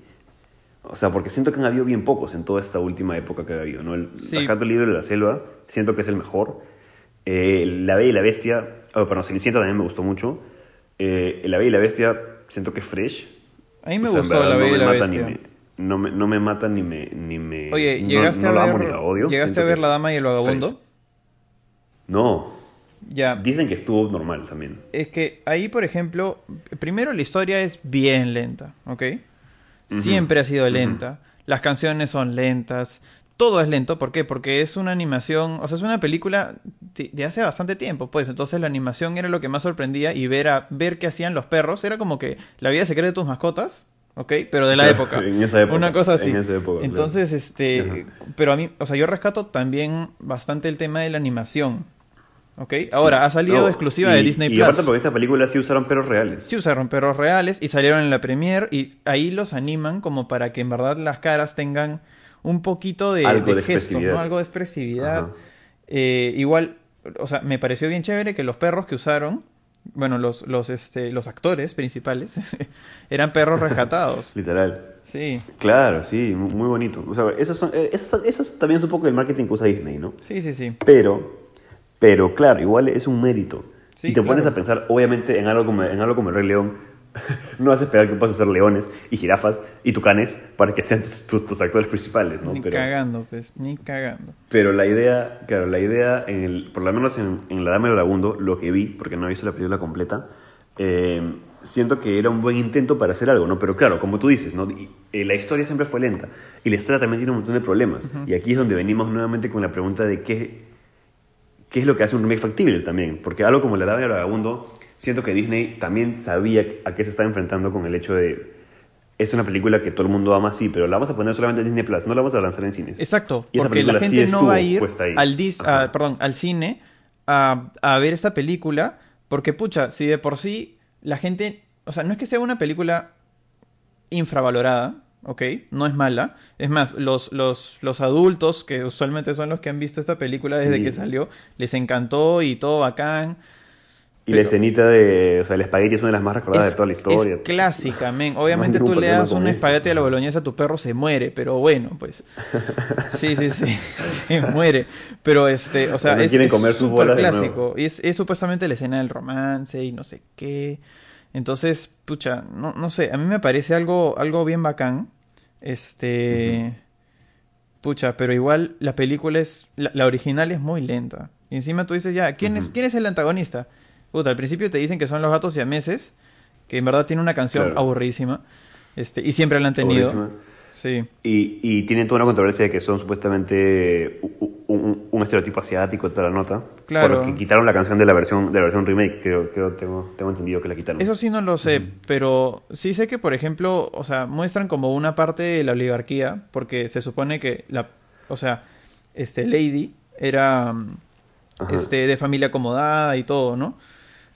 O sea, porque siento que han habido bien pocos en toda esta última época que ha habido, ¿no? El Sí. Del Libro de la Selva, siento que es el mejor. Eh, la Bella y la Bestia, oh, perdón, Cenicienta también me gustó mucho. Eh, la Bella y la Bestia, siento que es fresh. A mí me O sea, gustó verdad, La no Bella y me la Bestia. me- no, me, no me mata ni me... Ni me Oye, no- ¿llegaste no a la ver, amo ni la odio. ¿llegaste siento a ver que La Dama y el Vagabundo? fresh. No, Ya. dicen que estuvo normal también. Es que ahí, por ejemplo, primero la historia es bien lenta, ¿ok? Siempre ha sido lenta. Las canciones son lentas. Todo es lento. ¿Por qué? Porque es una animación, o sea, es una película de, de hace bastante tiempo, pues. Entonces la animación era lo que más sorprendía y ver, a, ver qué hacían los perros era como que la vida secreta de tus mascotas, ¿ok? Pero de la época. en esa época, Una cosa así. en esa época, claro. Entonces, este, Ajá. pero a mí, o sea, yo rescato también bastante el tema de la animación. ¿Ok? Ahora, ha salido No, exclusiva y- de Disney Y Plus. aparte porque esa película sí usaron perros reales. Sí usaron perros reales y salieron en la premiere y ahí los animan como para que en verdad las caras tengan un poquito de, Algo de de gesto. Algo de expresividad. Eh, igual, o sea, me pareció bien chévere que los perros que usaron, bueno, los, los, este, los actores principales, eran perros rescatados. Literal. Sí, Claro, sí, mu- muy bonito. O sea, esas, son, eh, esas, son- esas también es un poco el marketing que usa Disney, ¿no? sí, sí, sí. Pero, pero claro, igual es un mérito. Sí, y te pones a pensar, obviamente, en algo como, en algo como el Rey León. no vas a esperar que puedas hacer leones y jirafas y tucanes para que sean tus, tus- tus actores principales, ¿no? Ni Pero, cagando, pues, ni cagando. pero la idea, claro, la idea, en el, por lo menos en, en La Dama del Vagabundo, lo que vi, porque no he visto la película completa, eh, siento que era un buen intento para hacer algo, ¿no? Pero claro, como tú dices, ¿no? Y, eh, la historia siempre fue lenta y la historia también tiene un montón de problemas. Y aquí es donde venimos nuevamente con la pregunta de qué, qué es lo que hace un remake factible también. Porque algo como La Dama del Vagabundo, siento que Disney también sabía a qué se estaba enfrentando con el hecho de... Es una película que todo el mundo ama, sí, pero la vamos a poner solamente en Disney Plus, no la vamos a lanzar en cines. Exacto, Y porque la película sí gente no va a ir al, dis- a- perdón, al cine a, a ver esta película, porque pucha, si de por sí la gente, o sea, no es que sea una película infravalorada, ¿ok? No es mala. Es más, los, los, los adultos, que usualmente son los que han visto esta película desde Sí. que salió, les encantó y todo bacán. Y Pero- la escenita de, o sea, el espagueti es una de las más recordadas Es- de toda la historia. Es clásica, men. Obviamente tú le das un espagueti a la boloñesa, tu perro se muere, pero bueno, pues. Sí, sí, sí. Se muere. Pero este, o sea, es, quieren es comer sus bolas de clásico. Y es, es supuestamente la escena del romance y no sé qué. Entonces, pucha, no, no sé, a mí me parece algo, algo bien bacán. Este. Pucha, pero igual la película es. La, la original es muy lenta. Y encima tú dices, ya, ¿quién, es. ¿quién es el antagonista? Puta, al principio te dicen que son los gatos siameses, que en verdad tiene una canción Claro. aburridísima. Este, y siempre la han tenido. Sí. Y, y tienen toda una controversia de que son supuestamente un, un estereotipo asiático, toda la nota. Claro. Porque quitaron la canción de la versión, de la versión remake, creo, creo tengo, tengo entendido que la quitaron. Eso sí no lo sé, pero sí sé que, por ejemplo, o sea, muestran como una parte de la oligarquía, porque se supone que la, o sea, este Lady era Ajá. este de familia acomodada y todo, ¿no?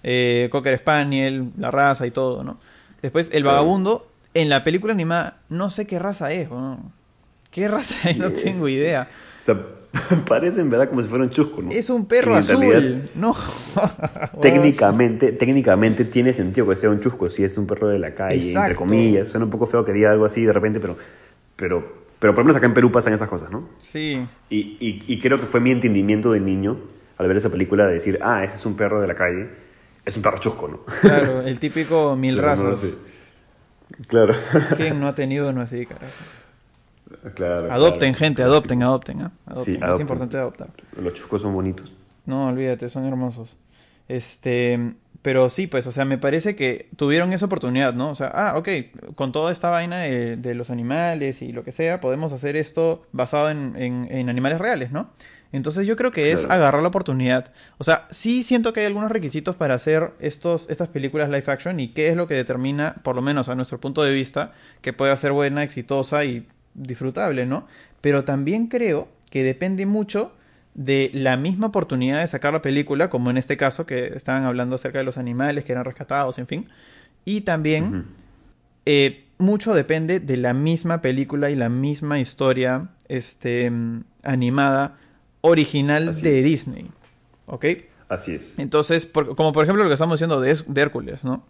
Eh, Cocker Spaniel, la raza y todo, ¿no? Después el vagabundo en la película animada no sé qué raza es, ¿no? ¿Qué raza es? No es. tengo idea. O sea, parece en verdad como si fuera un chusco, ¿no? Es un perro azul. realidad, No. Técnicamente, técnicamente tiene sentido que sea un chusco si es un perro de la calle, entre comillas. Suena un poco feo que diga algo así de repente, pero, pero Pero por lo menos acá en Perú pasan esas cosas, ¿no? Sí. Y, y, y creo que fue mi entendimiento de niño al ver esa película de decir, ah, ese es un perro de la calle, es un perro chusco, ¿no? Claro, el típico mil no razas. Claro. ¿Quién no ha tenido uno así, carajo? claro. Adopten, claro. gente, adopten, adopten, ¿ah? Adopten. Sí, Es adopten. importante adoptar. Los chuscos son bonitos. No, olvídate, son hermosos. Este, pero sí, pues, o sea, me parece que tuvieron esa oportunidad, ¿no? O sea, ah, ok, con toda esta vaina de, de los animales y lo que sea, podemos hacer esto basado en, en- en animales reales, ¿no? Entonces yo creo que es Claro. agarrar la oportunidad. O sea, sí siento que hay algunos requisitos para hacer estos, estas películas live action y qué es lo que determina, por lo menos a nuestro punto de vista, que pueda ser buena, exitosa y disfrutable, ¿no? Pero también creo que depende mucho de la misma oportunidad de sacar la película, como en este caso que estaban hablando acerca de los animales que eran rescatados, en fin. Y también eh, mucho depende de la misma película y la misma historia este, mm, animada original Así de es. Disney. ¿Ok? Así es. Entonces, por- como por ejemplo lo que estamos diciendo de, de Hércules, ¿no?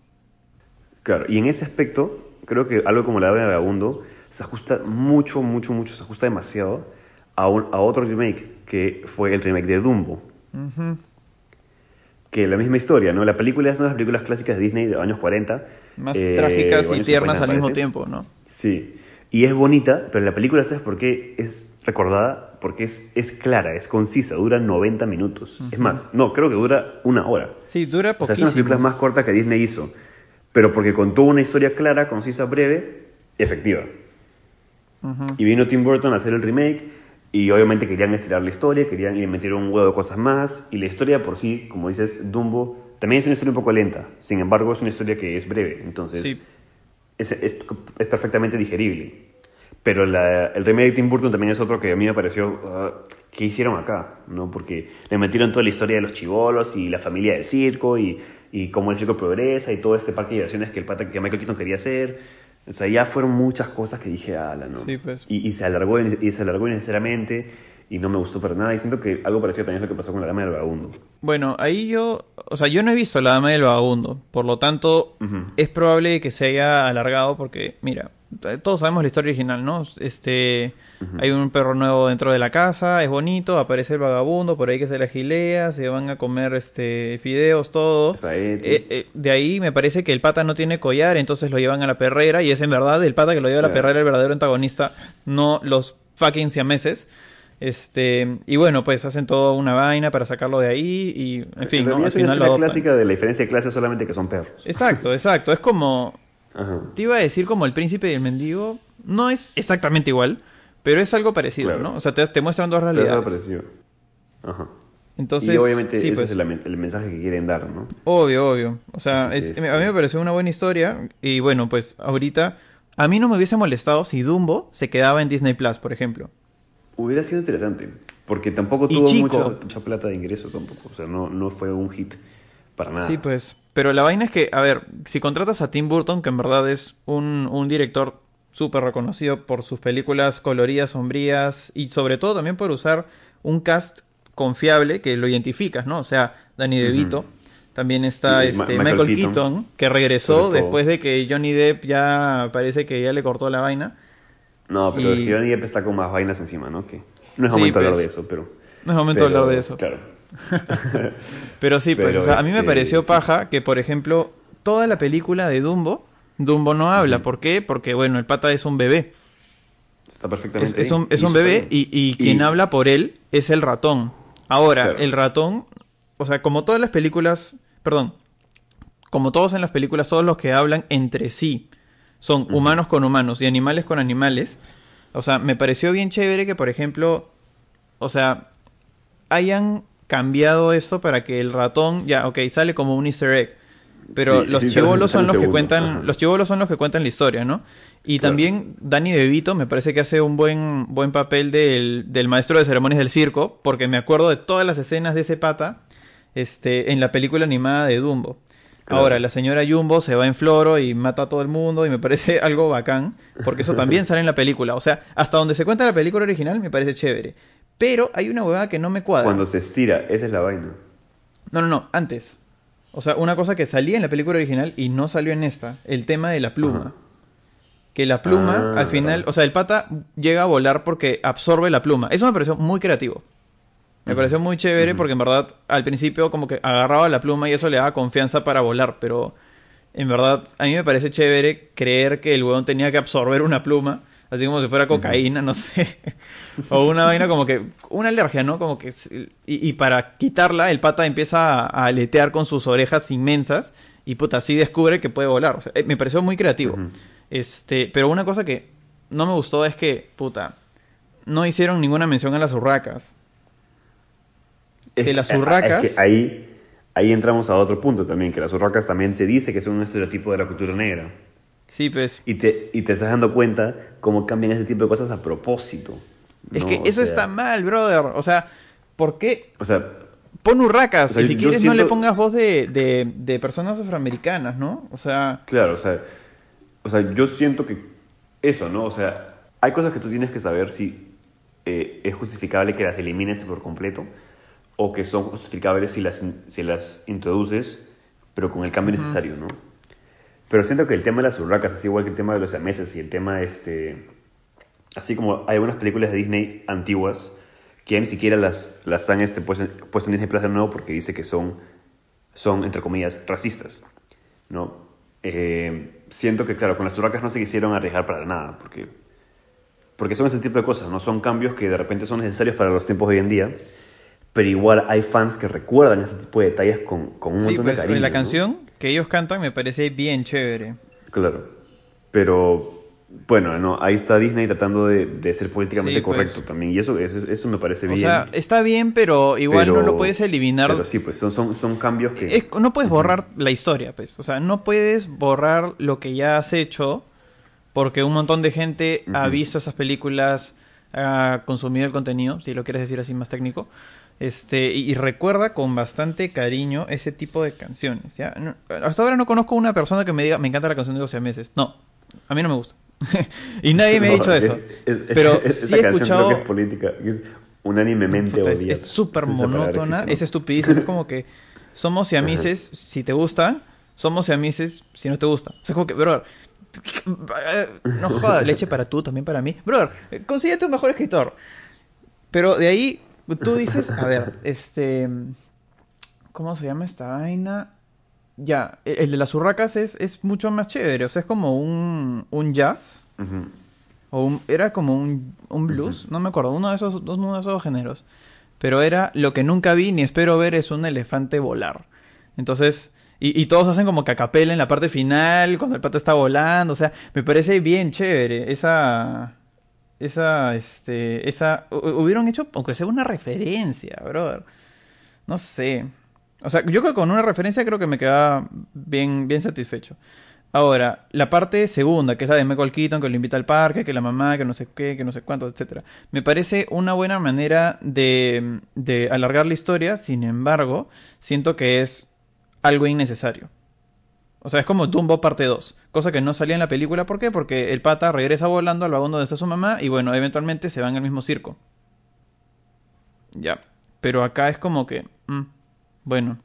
Claro, y en ese aspecto, creo que algo como la de Vagabundo se ajusta mucho, mucho, mucho, se ajusta demasiado a, un- a otro remake, que fue el remake de Dumbo. Que la misma historia, ¿no? La película es una de las películas clásicas de Disney de los años 40. Más eh, trágicas y tiernas 50, al mismo tiempo, ¿no? Sí, y es bonita, pero la película, ¿sabes por qué? Es recordada porque es, es clara, es concisa, dura 90 minutos. Es más, no, creo que dura una hora. Sí, dura O sea, es una poquísimo. películas más cortas que Disney hizo. Pero porque contó una historia clara, concisa, breve, efectiva. Y vino Tim Burton a hacer el remake y obviamente querían estirar la historia, querían y le metieron un huevo de cosas más. Y la historia por sí, como dices, Dumbo, también es una historia un poco lenta. Sin embargo, es una historia que es breve. Entonces, Sí. Es, es- es perfectamente digerible. Pero la- el remake de Tim Burton también es otro que a mí me pareció, ah, ¿qué hicieron acá? ¿No? Porque le metieron toda la historia de los chivolos y la familia del circo y, y cómo el circo progresa y todo este parque de diversiones que el pata que Michael Keaton quería hacer. O sea, ya fueron muchas cosas que dije, ala, ¿no? Sí, pues. y, y se alargó y se alargó innecesariamente y no me gustó para nada. Y siento que algo parecido también es lo que pasó con la dama del vagabundo. Bueno, ahí yo, o sea, yo no he visto La Dama del Vagabundo, por lo tanto, es probable que se haya alargado porque, mira, todos sabemos la historia original, ¿no? Este, hay un perro nuevo dentro de la casa, es bonito, aparece el vagabundo, por ahí que se la gilea, se van a comer, este, fideos, todo. Eh, eh, de ahí me parece que el pata no tiene collar, entonces lo llevan a la perrera y es en verdad el pata que lo lleva a la perrera el verdadero antagonista, no los fucking siameses. Este, y bueno, pues hacen toda una vaina para sacarlo de ahí y, en fin, Al es final lo historia adoptan. clásica de la diferencia de clase solamente que son perros. Exacto, exacto. Es como, Ajá. te iba a decir como el príncipe y el mendigo. No es exactamente igual, pero es algo parecido, Claro. ¿no? O sea, te, te muestran dos Pero es realidades. algo parecido. Ajá. Entonces, y obviamente sí, ese pues, es el, el mensaje que quieren dar, ¿no? obvio, obvio. O sea, es- este- a mí me pareció una buena historia y bueno, pues ahorita a mí no me hubiese molestado si Dumbo se quedaba en Disney Plus, por ejemplo. Hubiera sido interesante, porque tampoco Y tuvo chico. mucha, mucha plata de ingreso tampoco, o sea, no, no fue un hit para nada. Sí, pues. Pero la vaina es que, a ver, si contratas a Tim Burton, que en verdad es un, un director súper reconocido por sus películas coloridas, sombrías y sobre todo también por usar un cast confiable que lo identificas, ¿no? O sea, Danny DeVito. También está Sí, este, Michael Michael, Keaton. Keaton, que regresó después de que Johnny Depp ya parece que ya le cortó la vaina. No, pero Y- Johnny Depp está con más vainas encima, ¿no? Que no es Sí, momento de hablar pues. de eso, pero... No es momento de hablar de eso. Claro. Pero sí, pues, Pero, o sea, a mí me este, pareció sí. paja que, por ejemplo, toda la película de Dumbo, Dumbo no habla. ¿Por qué? Porque, bueno, el pata es un bebé. Está Es, perfectamente es un, es bebé y, y quien habla por él es el ratón. Ahora, Claro. el ratón, o sea, como todas las películas, perdón, como todos en las películas, todos los que hablan entre sí son humanos con humanos y animales con animales. O sea, me pareció bien chévere que, por ejemplo, o sea, hayan cambiado eso para que el ratón, ya, ok, sale como un easter egg. Pero Sí, los sí, chivolos son los que cuentan, ajá. los chivolos son los que cuentan la historia, ¿no? Y Claro. también Danny DeVito me parece que hace un buen, buen papel del, del maestro de ceremonias del circo, porque me acuerdo de todas las escenas de ese pata este, en la película animada de Dumbo. Claro. Ahora, la señora Jumbo se va en floro y mata a todo el mundo y me parece algo bacán, porque eso también sale en la película. O sea, hasta donde se cuenta la película original me parece chévere. Pero hay una huevada que no me cuadra. Cuando se estira, esa es la vaina. No, no, no, antes. O sea, una cosa que salía en la película original y no salió en esta, el tema de la pluma. Ajá. que la pluma Ah, al final, o sea, el pata llega a volar porque absorbe la pluma. Eso me pareció muy creativo. Me pareció muy chévere porque en verdad al principio como que agarraba la pluma y eso le daba confianza para volar, pero en verdad a mí me parece chévere creer que el huevón tenía que absorber una pluma, así como si fuera cocaína, no sé, o una vaina como que, una alergia, ¿no? Como que, y, y para quitarla el pata empieza a, a aletear con sus orejas inmensas y puta, así descubre que puede volar, o sea, eh, me pareció muy creativo. Este, pero una cosa que no me gustó es que, puta, no hicieron ninguna mención a las urracas. Es que las ah, urracas- Es que ahí, ahí entramos a otro punto también, que las urracas también se dice que son un estereotipo de la cultura negra. Sí, pues. Y te, y te estás dando cuenta cómo cambian ese tipo de cosas a propósito. Es ¿no? que O eso sea, está mal, brother. O sea, ¿por qué? O sea, Pon urracas. O sea, y si quieres no le siento- pongas voz de, de, de personas afroamericanas, ¿no? O sea, claro, o sea, o sea, yo siento que eso, ¿no? O sea, hay cosas que tú tienes que saber si eh, es justificable que las elimines por completo o que son justificables si las, si las introduces, pero con el cambio necesario, ¿no? Pero siento que el tema de las urracas es igual que el tema de los siameses y el tema, este... Así como hay algunas películas de Disney antiguas que ya ni siquiera las, las han este, puesto, puesto en Disney Plus de nuevo porque dice que son, son entre comillas, racistas, ¿no? Eh, siento que, claro, con las urracas no se quisieron arriesgar para nada, porque, porque son ese tipo de cosas, ¿no? Son cambios que de repente son necesarios para los tiempos de hoy en día, pero igual hay fans que recuerdan ese tipo de detalles con, con un sí, montón pues de cariño. la ¿no? canción que ellos cantan me parece bien chévere. Claro. Pero bueno, no, ahí está Disney tratando de, de ser políticamente Sí, pues. correcto también. Y eso, eso, eso me parece O bien. sea, está bien, pero igual no lo puedes eliminar. Pero sí, pues son, son, son cambios que. Es- no puedes borrar la historia, pues. O sea, no puedes borrar lo que ya has hecho porque un montón de gente ha visto esas películas, ha consumido el contenido, si lo quieres decir así más técnico. Este, y, y recuerda con bastante cariño ese tipo de canciones. ¿ya? No- hasta ahora no conozco una persona que me diga, me encanta la canción de 12 meses. No, a mí no me gusta. y nadie me ha No, dicho es- eso. es- es- pero sí esa he canción escuchado... creo que es política. es unánimemente Puta, es- súper monótona, es estupidísimo. Es como que somos siamises si te gustan, somos siamises si no te gustan. O sea, como que, brother, no jodas, leche para tú, también para mí. Brother, eh, consíguete un mejor escritor. Pero de ahí, tú dices, a ver, este. ¿Cómo se llama esta vaina? Ya, el de las urracas es, es mucho más chévere. O sea, es como un, un jazz. O un- era como un, un blues, no me acuerdo, uno de esos, dos- uno de esos géneros. Pero era lo que nunca vi ni espero ver es un elefante volar. Entonces, y, y todos hacen como que a capela en la parte final, cuando el pato está volando. O sea, me parece bien chévere. Esa. Esa, este. Esa. hu- Hubieron hecho, aunque sea una referencia, brother. No sé. O sea, yo creo que con una referencia creo que me queda bien, bien satisfecho. Ahora, la parte segunda, que es la de Michael Keaton, que lo invita al parque, que la mamá, que no sé qué, que no sé cuánto, etcétera. Me parece una buena manera de, de alargar la historia, sin embargo, siento que es algo innecesario. O sea, es como Dumbo parte 2, cosa que no salía en la película, ¿por qué? Porque el pata regresa volando al vagón donde está su mamá y bueno, eventualmente se van al mismo circo. Ya, pero acá es como que, mm, bueno,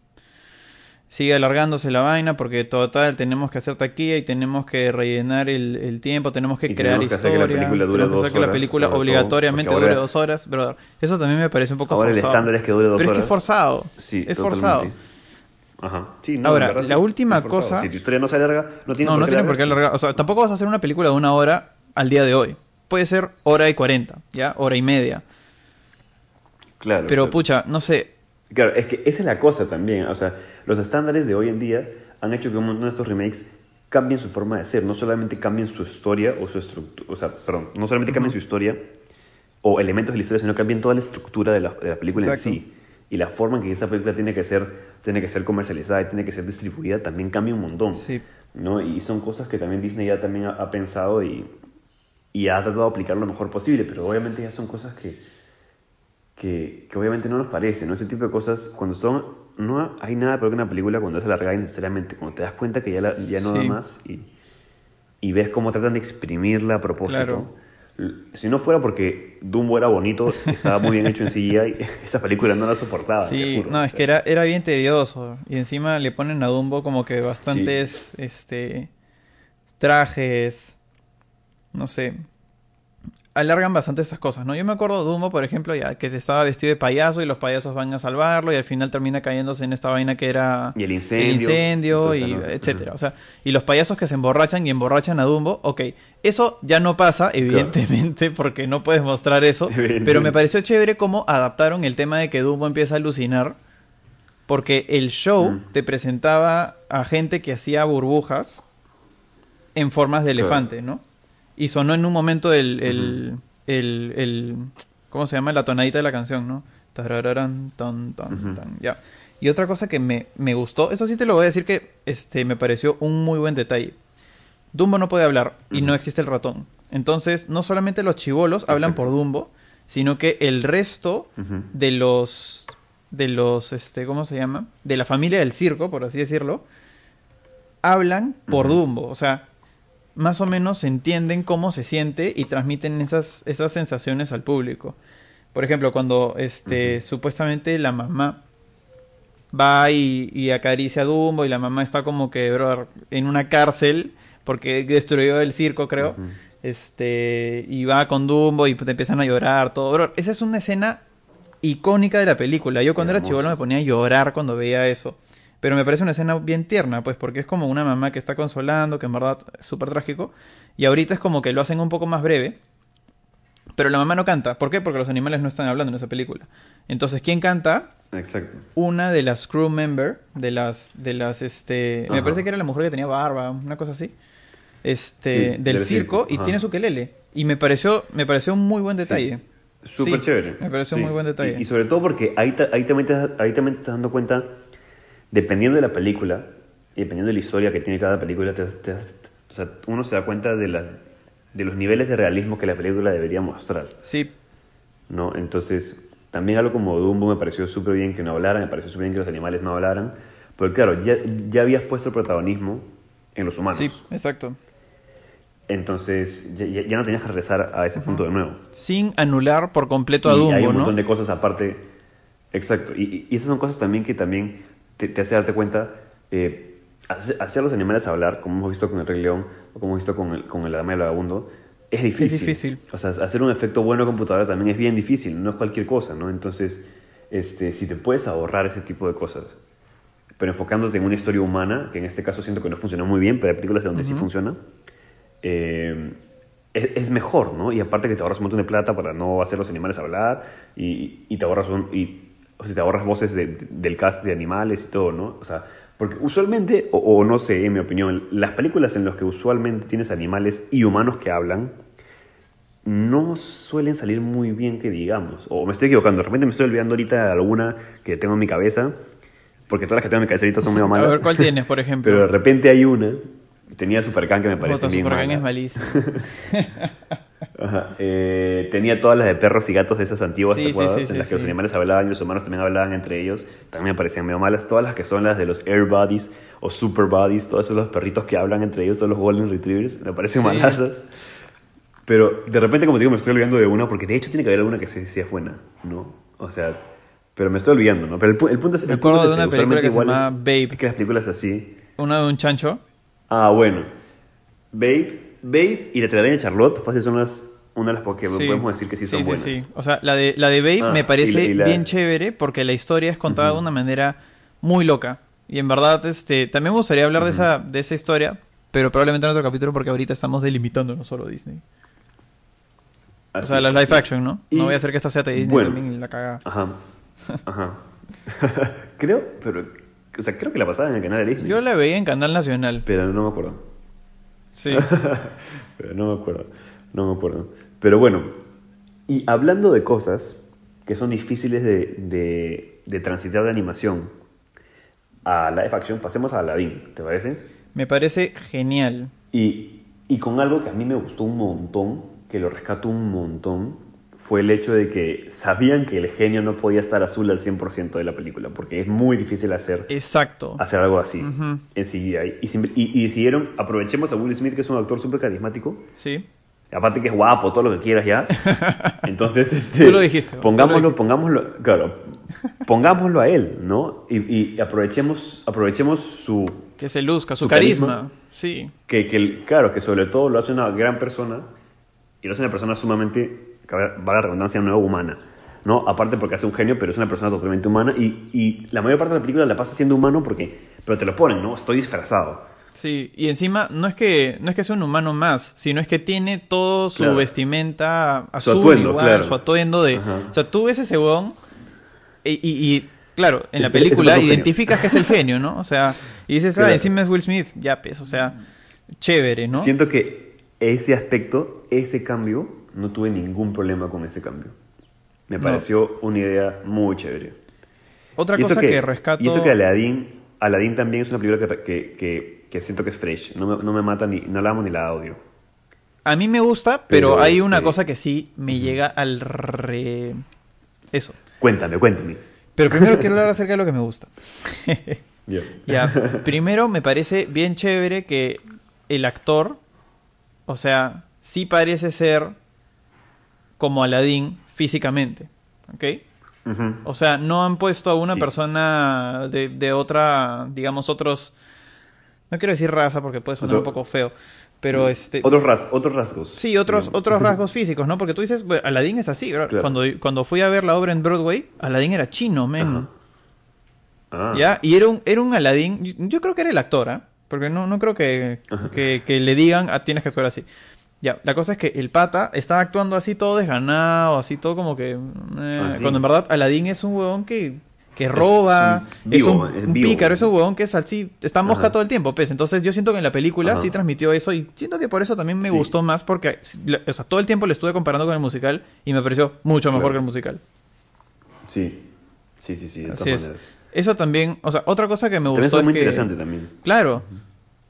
sigue alargándose la vaina porque total tenemos que hacer taquilla y tenemos que rellenar el, el tiempo, tenemos que Y crear tenemos que hacer que historia, la película dure dos hacer que la horas, película todo, obligatoriamente ahora- dure dos horas, brother. Eso también me parece un poco Ahora el forzado. estándar es que dure dos Pero es que horas. es forzado. Sí, es totalmente. forzado. Ajá. Sí, no, Ahora, la sí, última forzado. cosa- Si tu historia no se alarga, no tiene No, por no qué tiene por qué alargar. O sea, tampoco vas a hacer una película de una hora al día de hoy. Puede ser hora y cuarenta, ¿ya? Hora y media. Claro. Pero claro. pucha, no sé. Claro, es que esa es la cosa también. O sea, los estándares de hoy en día han hecho que un montón de estos remakes cambien su forma de ser. No solamente cambien su historia o su estructura. O sea, perdón, no solamente cambien su historia o elementos de la historia, sino cambien toda la estructura de la, de la película Exacto. en sí. Y la forma en que esta película tiene que ser, tiene que ser comercializada y tiene que ser distribuida también cambia un montón. Sí. ¿no? Y son cosas que también Disney ya también ha, ha pensado y, y ha tratado de aplicar lo mejor posible, pero obviamente ya son cosas que, que, que obviamente no nos parecen, ¿no? Ese tipo de cosas, cuando son, no hay nada peor que una película cuando es alargada innecesariamente, cuando te das cuenta que ya, la- ya no da Sí. más y, y ves cómo tratan de exprimirla a propósito. Claro. Si no fuera porque Dumbo era bonito, estaba muy bien hecho en CGI, esa película no la soportaba. Sí, juro. no, es que era, era bien tedioso. Y encima le ponen a Dumbo como que bastantes este trajes. no sé, alargan bastante estas cosas, ¿no? Yo me acuerdo de Dumbo, por ejemplo, ya que estaba vestido de payaso y los payasos van a salvarlo y al final termina cayéndose en esta vaina que era Y el incendio. incendio y ¿no? etcétera. O sea, y los payasos que se emborrachan y emborrachan a Dumbo, ok, eso ya no pasa, evidentemente, porque no puedes mostrar eso, pero me pareció chévere cómo adaptaron el tema de que Dumbo empieza a alucinar, porque el show Mm. te presentaba a gente que hacía burbujas en formas de Claro. elefante, ¿no? Y sonó en un momento el, el, el, el- ¿cómo se llama? La tonadita de la canción, ¿no? Tarararán, tan, Ujú. tan, ya. Y otra cosa que me, me gustó, eso sí te lo voy a decir que este, me pareció un muy buen detalle. Dumbo no puede hablar y no existe el ratón. Entonces, no solamente los chivolos hablan Exacto. por Dumbo, sino que el resto de los de los este cómo se llama de la familia del circo por así decirlo hablan por. Dumbo o sea más o menos entienden cómo se siente y transmiten esas esas sensaciones al público. Por ejemplo cuando este supuestamente la mamá va y, y acaricia a Dumbo y la mamá está como que bro, en una cárcel porque destruyó el circo creo este y va con Dumbo y te empiezan a llorar todo. Bro esa es una escena icónica de la película. Yo cuando era chivolo me ponía a llorar cuando veía eso pero me parece una escena bien tierna pues porque es como una mamá que está consolando que en verdad es súper trágico y ahorita es como que lo hacen un poco más breve pero la mamá no canta ¿por qué? porque los animales no están hablando en esa película entonces ¿quién canta? Exacto. una de las crew member de las de las este me parece que era la mujer que tenía barba una cosa así este Sí, del del circo circo, y ajá. tiene su quelele y me pareció me pareció un muy buen detalle Súper Sí, chévere. me pareció un muy buen detalle Y, y sobre todo porque ahí, ahí, también te, ahí también te estás dando cuenta, dependiendo de la película y dependiendo de la historia que tiene cada película, te- te- o sea, uno se da cuenta de, las, de los niveles de realismo que la película debería mostrar. sí ¿no? Entonces, también algo como Dumbo me pareció súper bien que no hablaran, me pareció súper bien que los animales no hablaran, porque claro, ya, ya habías puesto el protagonismo en los humanos. sí exacto Entonces, ya, ya- no tenías que regresar a ese punto de nuevo. sin anular por completo a y Dumbo hay un ¿no? montón de cosas aparte. Exacto. Y- y esas son cosas también que también te, te hace darte cuenta. eh, hacer, hacer a los animales hablar, como hemos visto con el Rey León o como hemos visto con el, con el Dama del Vagabundo, es difícil. difícil. O sea, hacer un efecto bueno en computadora también es bien difícil, no es cualquier cosa, ¿no? Entonces, este, si te puedes ahorrar ese tipo de cosas, pero enfocándote en una historia humana, que en este caso siento que no funciona muy bien, pero hay películas donde sí funciona, eh, es, es mejor, ¿no? Y aparte que te ahorras un montón de plata para no hacer los animales hablar y, y te ahorras un- y, o sea, te ahorras voces de- de- del cast de animales y todo, ¿no? O sea, porque usualmente, o, o no sé, en mi opinión, las películas en las que usualmente tienes animales y humanos que hablan, no suelen salir muy bien que digamos. O me estoy equivocando, de repente me estoy olvidando ahorita de alguna que tengo en mi cabeza, porque todas las que tengo en mi cabeza ahorita son medio a malas. ver cuál tienes por ejemplo Pero de repente hay una, tenía Supercan que me parece bien Superman mala. es malísimo Ajá. Eh, tenía todas las de perros y gatos de esas antiguas, Sí, ¿te sí, acuerdas? sí, en las que los animales hablaban y los humanos también hablaban entre ellos. También me parecían medio malas. Todas las que son las de los Air Bodies o Super Bodies, todos esos los perritos que hablan entre ellos, todos los Golden Retrievers, me parecen malasas. Pero de repente, como te digo, me estoy olvidando de una, porque de hecho tiene que haber alguna que sí sea buena, ¿no? O sea, pero me estoy olvidando, ¿no? Pero el, pu- el punto es. Me acuerdo de una película que se es- Babe. es que las películas así. uno de un chancho Ah, bueno. Babe, Babe y la telaraña Charlotte, fácil son las, una de las que Sí. podemos decir que sí son sí, buenas. Sí, O sea, la de, la de Babe Ah, me parece y la- y la- bien chévere porque la historia es contada de una manera muy loca. Y en verdad, este, también me gustaría hablar de, esa, de esa historia, pero probablemente en otro capítulo porque ahorita estamos delimitando no solo Disney. O sea, la live action, ¿no? Y- No voy a hacer que esta sea de Disney bueno. también la caga. Ajá. Ajá. creo, pero. O sea, creo que la pasaba en el canal de Disney. Yo la veía en Canal Nacional. Pero no me acuerdo. Sí. Pero no me acuerdo. No me acuerdo. Pero bueno. Y hablando de cosas que son difíciles de, de, de transitar de animación a live action, pasemos a Aladdin, ¿te parece? Me parece genial. Y, y con algo que a mí me gustó un montón, que lo rescato un montón, fue el hecho de que sabían que el genio no podía estar azul al 100% de la película, porque es muy difícil hacer, Exacto. hacer algo así en CGI. Y, y- y decidieron, aprovechemos a Will Smith, que es un actor súper carismático, Sí. aparte que es guapo, todo lo que quieras ya. Entonces, este, Tú lo dijiste, lo Pongámoslo, dijiste. pongámoslo, claro, pongámoslo a él, ¿no? Y, y aprovechemos, aprovechemos su, Que se luzca, su, Su carisma. carisma. Sí. que, que claro, que sobre todo lo hace una gran persona Y lo hace una persona sumamente, va la redundancia, no humana. ¿no? Aparte porque hace un genio, pero es una persona totalmente humana. Y, y la mayor parte de la película la pasa siendo humano porque... Pero te lo ponen, ¿no? Estoy disfrazado. Sí, y encima no es que no es que sea un humano más, sino es que tiene todo su Claro. vestimenta azul, Su atuendo, igual, claro. su atuendo de... Ajá. O sea, tú ves ese huevón y, y- y, claro, en la película identificas que es el genio, ¿no? O sea, y dices, ah, Claro. encima es Will Smith, ya, pues, o sea, chévere, ¿no? Siento que ese aspecto, ese cambio, no tuve ningún problema con ese cambio. Me No. pareció una idea muy chévere. Otra cosa que, rescato... Y eso que Aladdin, Aladdin también es una película que, que, que, que siento que es fresh. No me, no me mata ni, no la amo ni la odio. A mí me gusta, pero, Pero, hay una este, cosa que sí me llega al re... Eso. Cuéntame, cuéntame. Pero primero quiero hablar acerca de lo que me gusta. Ya. Ya, primero me parece bien chévere que el actor, o sea, sí parece ser como Aladdin físicamente, ¿ok? O sea, no han puesto a una Sí. persona de, de otra, digamos, otros... No quiero decir raza porque puede sonar un poco feo, pero este... Otros, ras- otros rasgos. Sí, otros, digamos. otros rasgos físicos, ¿no? Porque tú dices, bueno, Aladdin es así. Claro. Cuando, cuando fui a ver la obra en Broadway, Aladdin era chino, men. Ah. ¿Ya? Y era un, era un Aladdin. Yo, creo que era el actor, ¿ah? Porque no, no creo que, que, que le digan, ah, tienes que actuar así. Ya, la cosa es que el pata estaba actuando así todo desganado, así todo como que. eh, Ah. Cuando en verdad Aladdin es un huevón que, que roba, es un es vivo, un, es un vivo. pícaro, es un huevón que es así, está mosca Ajá. todo el tiempo, pues. Entonces yo siento que en la película Ajá. sí transmitió eso y siento que por eso también me Sí. gustó más porque, o sea, todo el tiempo le estuve comparando con el musical y me pareció mucho mejor Claro. que el musical. Sí. Sí, sí, sí, de Así todas es. maneras. Eso también, o sea, otra cosa que me También gustó es muy que... interesante también. Claro.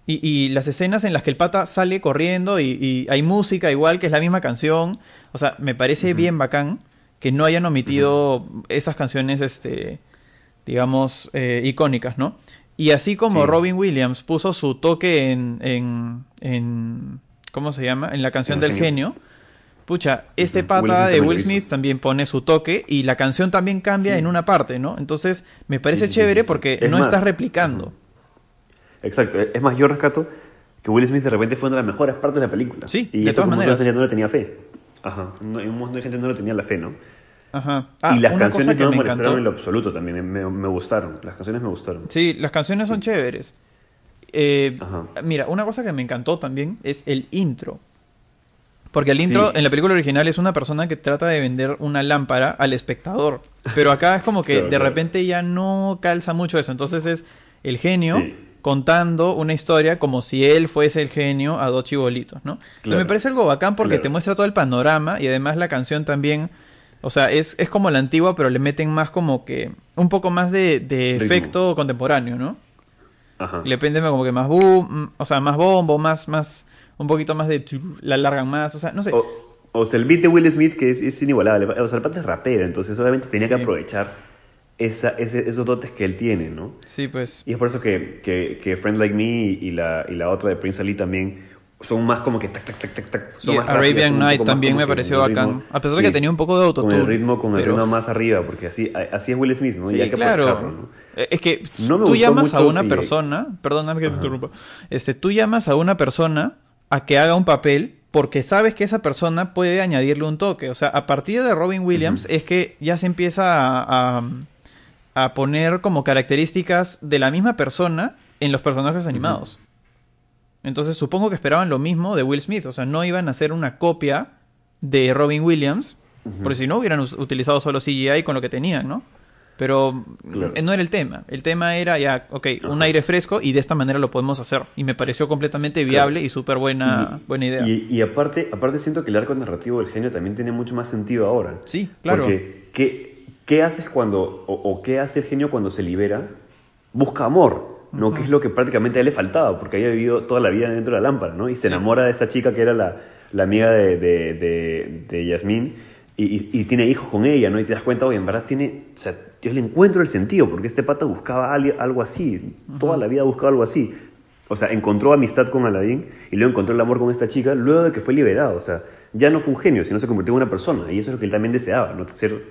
Y, y las escenas en las que el pata sale corriendo y, y hay música igual que es la misma canción. O sea, me parece bien bacán que no hayan omitido esas canciones, este, digamos, eh, icónicas, ¿no? Y así como Sí. Robin Williams puso su toque en, en, en- ¿cómo se llama? En la canción del genio. Pucha, este pata Will de Will. Smith también pone su toque y la canción también cambia Sí. en una parte, ¿no? Entonces, me parece Sí, chévere porque Es no más, estás replicando. Exacto. Es más, yo rescato que Will Smith de repente fue una de las mejores partes de la película. Sí, y de eso todas maneras. gente no le tenía fe. Ajá. No, un montón de gente no le tenía la fe, ¿no? Ajá. Ah, y las canciones no me me molestaron encantó. en lo absoluto también. Me, me gustaron. Las canciones me gustaron. Sí, las canciones son chéveres. Eh, Ajá. mira, una cosa que me encantó también es el intro. Porque el intro Sí. en la película original es una persona que trata de vender una lámpara al espectador. Pero acá es como que Claro, de claro. repente ya no calza mucho eso. Entonces es el genio Sí. Contando una historia como si él fuese el genio a dos chibolitos, ¿no? Entonces Claro. Me parece algo bacán porque Claro. te muestra todo el panorama y además la canción también... O sea, es, es como la antigua, pero le meten más como que... Un poco más de, de efecto contemporáneo, ¿no? Ajá. Le pende como que más boom, mm, o sea, más bombo, más, más, un poquito más de, la largan más, o sea, no sé. O, o sea, el beat de Will Smith que es, es inigualable. O sea, el pata es rapero, entonces obviamente tenía que aprovechar esa, ese- esos dotes que él tiene, ¿no? Sí, pues. Y es por eso que, que, que Friend Like Me y, y la, y la otra de Prince Ali también son más como que tac, tac, tac, tac, tac. Son Y más Arabian Night también me pareció bacán. ritmo- A pesar de que tenía un poco de Con el autotune, ritmo, con el pero- ritmo más arriba, porque así, así es Will Smith, ¿no? y Sí, hay que claro. ¿no? Eh, Es que No tú llamas a una y- persona, perdóname que te interrumpa, este, tú llamas a una persona a que haga un papel porque sabes que esa persona puede añadirle un toque. O sea, a partir de Robin Williams es que ya se empieza a, a- a poner como características de la misma persona en los personajes animados. Entonces supongo que esperaban lo mismo de Will Smith. O sea, no iban a hacer una copia de Robin Williams, porque si no hubieran utilizado solo CGI con lo que tenían, ¿no? Pero Claro. no era el tema. El tema era ya, ok, un aire fresco y de esta manera lo podemos hacer. Y me pareció completamente viable y súper buena, Y- buena idea. Y, y aparte, aparte siento que el arco narrativo del genio también tiene mucho más sentido ahora. Sí, claro. Porque, ¿qué, qué haces cuando, o, o qué hace el genio cuando se libera? Busca amor, ¿no? Que es lo que prácticamente a él le faltaba, porque había vivido toda la vida dentro de la lámpara, ¿no? Y se Sí. enamora de esta chica que era la, la amiga de, de, de, de Yasmín y, y- y tiene hijos con ella, ¿no? Y te das cuenta, oye, en verdad tiene, o sea, yo le encuentro el sentido, porque este pata buscaba algo así, toda la vida buscaba algo así. O sea, encontró amistad con Aladdin y luego encontró el amor con esta chica luego de que fue liberado. O sea, ya no fue un genio, sino se convirtió en una persona. Y eso es lo que él también deseaba, ¿no? Ser,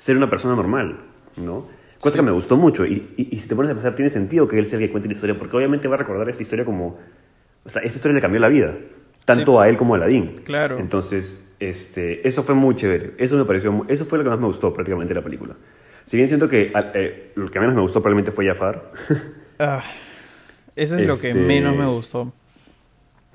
ser una persona normal, ¿no? Cosa que me gustó mucho. Y, y- y si te pones a pensar, tiene sentido que él sea el que cuente la historia, porque obviamente va a recordar esta historia como... O sea, esta historia le cambió la vida. tanto a él como a Aladdin. Claro. Entonces, este, eso fue muy chévere. Eso me pareció, eso fue lo que más me gustó prácticamente de la película. Si bien siento que eh, lo que menos me gustó probablemente fue Jafar. Ah, eso es lo que Este, menos me gustó.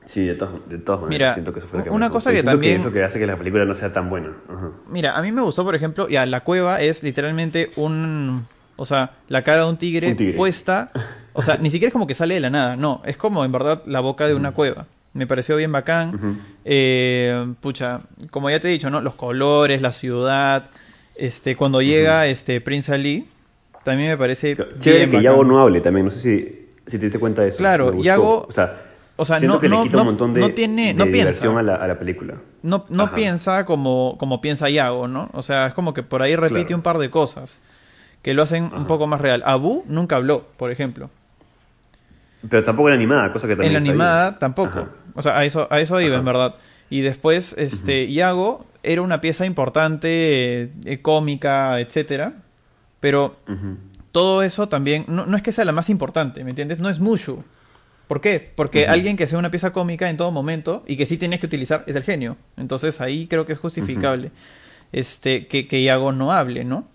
Sí, de todas, de todas maneras Mira, siento que eso fue lo que una me cosa que también- es lo que hace que la película no sea tan buena. Ajá. Mira, a mí me gustó, por ejemplo, ya la cueva es literalmente un, o sea, la cara de un tigre, Un tigre. puesta, o sea, ni siquiera es como que sale de la nada, no, es como en verdad la boca de una cueva. Me pareció bien bacán. Eh, pucha, como ya te he dicho, ¿no? Los colores, la ciudad, este, cuando llega este Prince Ali, también me parece Chévere bien que bacán. Yago no hable también. No sé si, si te diste cuenta de eso. Claro. Yago- O sea, o sea, siento no- que no- le quita no- un montón de, no tiene- de diversión a la, a la película. no, no Ajá. piensa como, como piensa Yago, ¿no? O sea, es como que por ahí repite Claro. un par de cosas que lo hacen un poco más real. Abu nunca habló, por ejemplo. Pero tampoco era animada, cosa que también En la bien. animada tampoco. Ajá. O sea, a eso, a eso iba, en verdad. Y después, este, Iago era una pieza importante, eh, cómica, etcétera. Pero todo eso también, no, no es que sea la más importante, ¿me entiendes? No es Mushu. ¿Por qué? Porque alguien que sea una pieza cómica en todo momento y que sí tienes que utilizar es el genio. Entonces ahí creo que es justificable este, que, que Iago no hable, ¿no?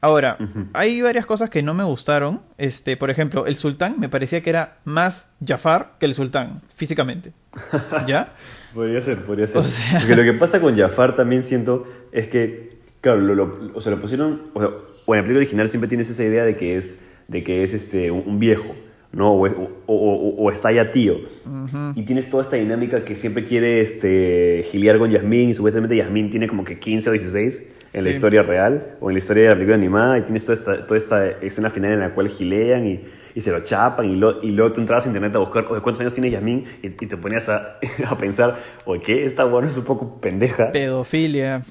Ahora, hay varias cosas que no me gustaron. Este, por ejemplo, el sultán me parecía que era más Jafar que el sultán, físicamente. ¿Ya? Podría ser, podría ser. O sea- Porque lo que pasa con Jafar también siento es que, claro, lo, lo- o sea, lo pusieron, o, sea, o en la película original siempre tienes esa idea de que es, de que es este, un, un viejo, ¿no? O, o- o- o está ya tío. Y tienes toda esta dinámica que siempre quiere este, giliar con Yasmín y supuestamente Yasmín tiene como que 15 o 16 en la historia real o en la historia de la película animada y tienes toda esta, toda esta escena final en la cual gilean y, y se lo chapan y, lo- y luego tú entrabas a internet a buscar oye, cuántos años tiene Yasmín y, y te ponías a, a pensar, oye, ¿qué? Esta bueno es un poco pendeja. Pedofilia.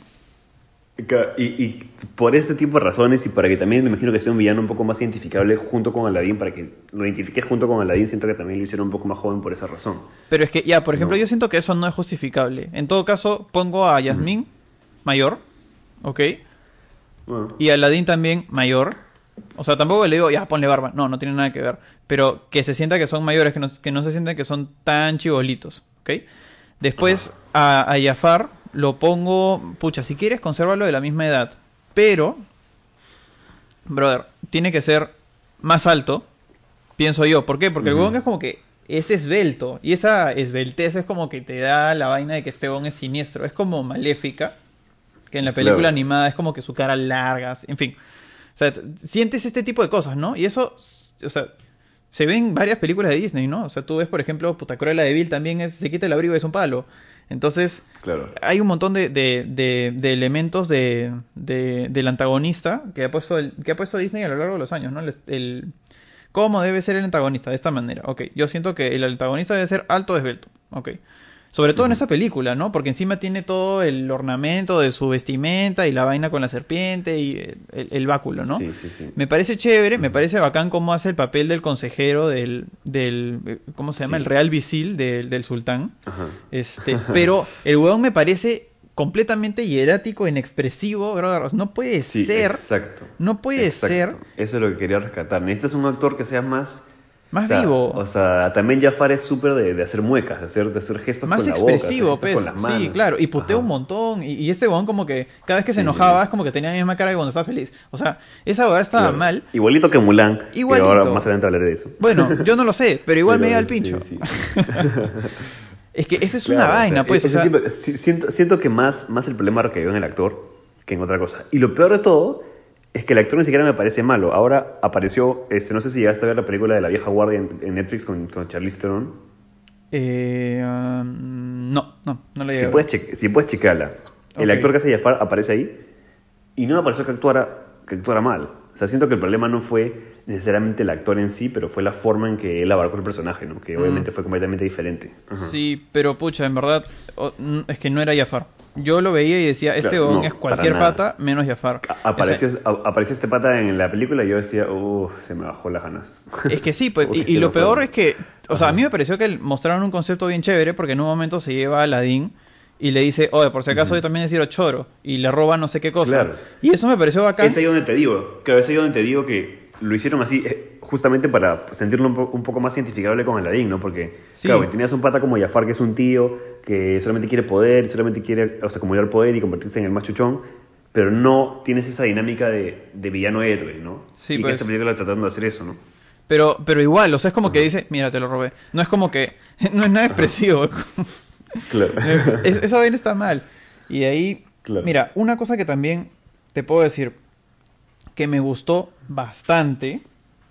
Y, y por este tipo de razones y para que también me imagino que sea un villano un poco más identificable junto con Aladdin, para que lo identifiques junto con Aladdin, siento que también lo hicieron un poco más joven por esa razón. Pero es que, ya, por ejemplo, No. yo siento que eso no es justificable. En todo caso, pongo a Yasmín mayor, ¿ok? Bueno, Y a Aladdin también mayor. O sea, tampoco le digo, ya, ponle barba. No, no tiene nada que ver. Pero que se sienta que son mayores, que no, que no se sientan que son tan chibolitos, ¿ok? Después, a, a Jafar lo pongo, pucha, si quieres, consérvalo de la misma edad. Pero, brother, tiene que ser más alto, pienso yo. ¿Por qué? Porque el Ujú. huevón es como que es esbelto. Y esa esbeltez es como que te da la vaina de que este huevón es siniestro. Es como maléfica. Que en la película Claro. animada es como que su cara larga, en fin. O sea, sientes este tipo de cosas, ¿no? Y eso, o sea, se ve en varias películas de Disney, ¿no? O sea, tú ves, por ejemplo, puta Cruella de Vil también es, se quita el abrigo y es un palo. Entonces, claro. hay un montón de, de- de- de elementos de, de- del antagonista que ha, puesto el- que ha puesto Disney a lo largo de los años, ¿no? El, el- ¿Cómo debe ser el antagonista? De esta manera. Ok, yo siento que el antagonista debe ser alto esbelto. Ok. Sobre todo en esa película, ¿no? Porque encima tiene todo el ornamento de su vestimenta y la vaina con la serpiente y el, el- báculo, ¿no? Sí, sí, sí. Me parece chévere, me parece bacán cómo hace el papel del consejero del, del eh, ¿cómo se llama? El real visil del, del sultán. Ajá. Este, pero el huevón me parece completamente hierático, inexpresivo, brother. No puede ser, exacto. no puede Exacto. ser Eso es lo que quería rescatar. Necesitas un actor que sea más... más o sea, vivo, O sea, también Jafar es súper de, de hacer muecas, de hacer, de hacer gestos más con la boca, hacer expresivo, gestos pues. con las manos. Sí, claro, y putea un montón. Y, y este huevón como que cada vez que se Sí, enojaba sí. es como que tenía la misma cara que cuando estaba feliz. O sea, esa huevada estaba Claro. mal. Igualito que Mulan. que Igualito. ahora más adelante hablaré de eso. Bueno, yo no lo sé, pero igual me llega el pincho. sí. Es que esa es Claro, una vaina, sea, pues. o ese sea, tipo- si- siento, siento que más, más el problema recayó en el actor que en otra cosa. Y lo peor de todo es que el actor ni siquiera me parece malo. Ahora apareció, este, no sé si llegaste a ver la película de la vieja guardia en, en Netflix con, con Charlize Theron. eh, um, no, no, no le Si llega. puedes, si puedes checarla. El actor que hace Jafar aparece ahí y no me pareció que actuara, que actuara mal. O sea, siento que el problema no fue necesariamente el actor en sí, pero fue la forma en que él abarcó el personaje, ¿no? Que obviamente fue completamente diferente. Ajá. Sí, pero pucha, en verdad, es que no era Jafar. Yo lo veía y decía, este Claro, no, es cualquier pata menos Jafar. A- Apareció, a- apareció este pata en la película y yo decía, uff, se me bajó las ganas. Es que sí, pues, y, lo fue. peor es que, o sea, a mí me pareció que mostraron un concepto bien chévere porque en un momento se lleva a Aladdin y le dice, oye, por si acaso yo también decir choro y le roba no sé qué cosa. Claro. Y eso me pareció bacán. Es ahí donde te digo, claro, es ahí donde te digo que lo hicieron así eh, justamente para sentirlo un, po- un poco más identificable con Aladdin, ¿no? Porque, Sí. claro, tenías un pata como Jafar, que es un tío, que solamente quiere poder, solamente quiere o sea, acumular poder y convertirse en el más chuchón, pero no tienes esa dinámica de, de villano héroe, ¿no? Sí, y pues. que esta película tratando de hacer eso, ¿no? Pero, pero igual, o sea, es como que dice, mira, te lo robé. No es como que, no es nada expresivo. Claro. Es- esa vaina está mal. Y de ahí, Claro. mira, una cosa que también te puedo decir que me gustó bastante,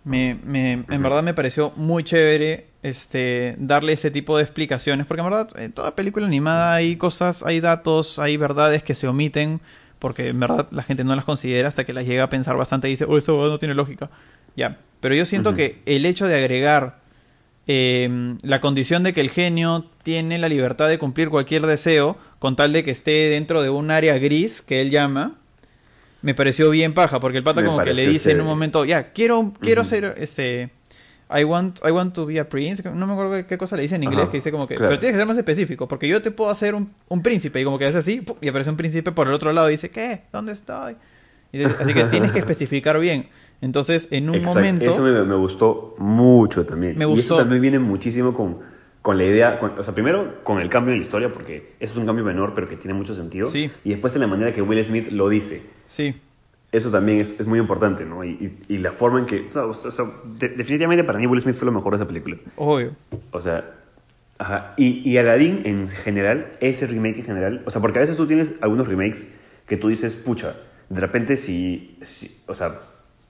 me, me- en verdad me pareció muy chévere este, darle ese tipo de explicaciones, porque en verdad en toda película animada hay cosas, hay datos, hay verdades que se omiten, porque en verdad la gente no las considera hasta que las llega a pensar bastante y dice, oh, esto no tiene lógica. Ya, pero yo siento que el hecho de agregar eh, la condición de que el genio tiene la libertad de cumplir cualquier deseo con tal de que esté dentro de un área gris que él llama me pareció bien paja porque el pata Me como que le dice en un momento ya quiero quiero ser este I want I want to be a prince no me acuerdo qué, qué cosa le dice en inglés Ajá, que dice como que claro. pero tienes que ser más específico porque yo te puedo hacer un, un príncipe y como que hace así ¡pum! y aparece un príncipe por el otro lado y dice ¿qué? ¿dónde estoy? Y dice- así que tienes que especificar bien entonces en un Exacto. momento Eso me, me gustó mucho también. Me Y gustó. eso también viene muchísimo con, con la idea, con- o sea, primero con el cambio en la historia, porque eso es un cambio menor, pero que tiene mucho sentido. Sí. Y después en la manera que Will Smith lo dice. Sí Eso también es, es muy importante, ¿no? Y, y- y la forma en que... o sea, o sea, de- definitivamente para mí Will Smith fue lo mejor de esa película. obvio O sea... Ajá. Y, y Aladdin en general, ese remake en general... O sea, porque a veces tú tienes algunos remakes que tú dices, pucha, de repente si... si- o sea,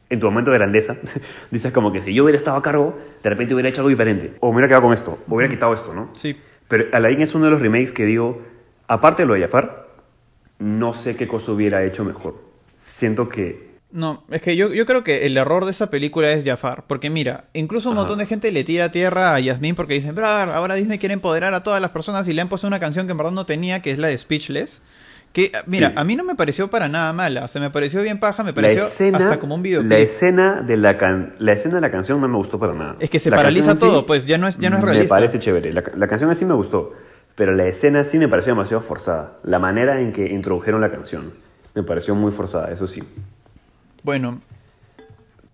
en tu momento de grandeza, dices como que si yo hubiera estado a cargo, de repente hubiera hecho algo diferente. O me hubiera quedado con esto, o hubiera quitado esto, ¿no? sí Pero Aladdin es uno de los remakes que digo, aparte de lo de Jafar, no sé qué cosa hubiera hecho mejor. Siento que No, es que yo, yo creo que el error de esa película es Jafar. Porque mira, incluso un Ajá. montón de gente le tira tierra a Yasmín porque dicen, "Brother, ahora Disney quiere empoderar a todas las personas y le han puesto una canción que en verdad no tenía, que es la de Speechless. Que, mira, Sí. a mí no me pareció para nada mala. O sea, me pareció bien paja, me pareció escena, hasta como un videoclip. la escena de la can- la escena de la canción no me gustó para nada. Es que se La paraliza todo, pues, ya no es- ya no es Me realista. parece chévere. La, la canción así me gustó, pero la escena sí me pareció demasiado forzada. La manera en que introdujeron la canción me pareció muy forzada, eso sí. Bueno,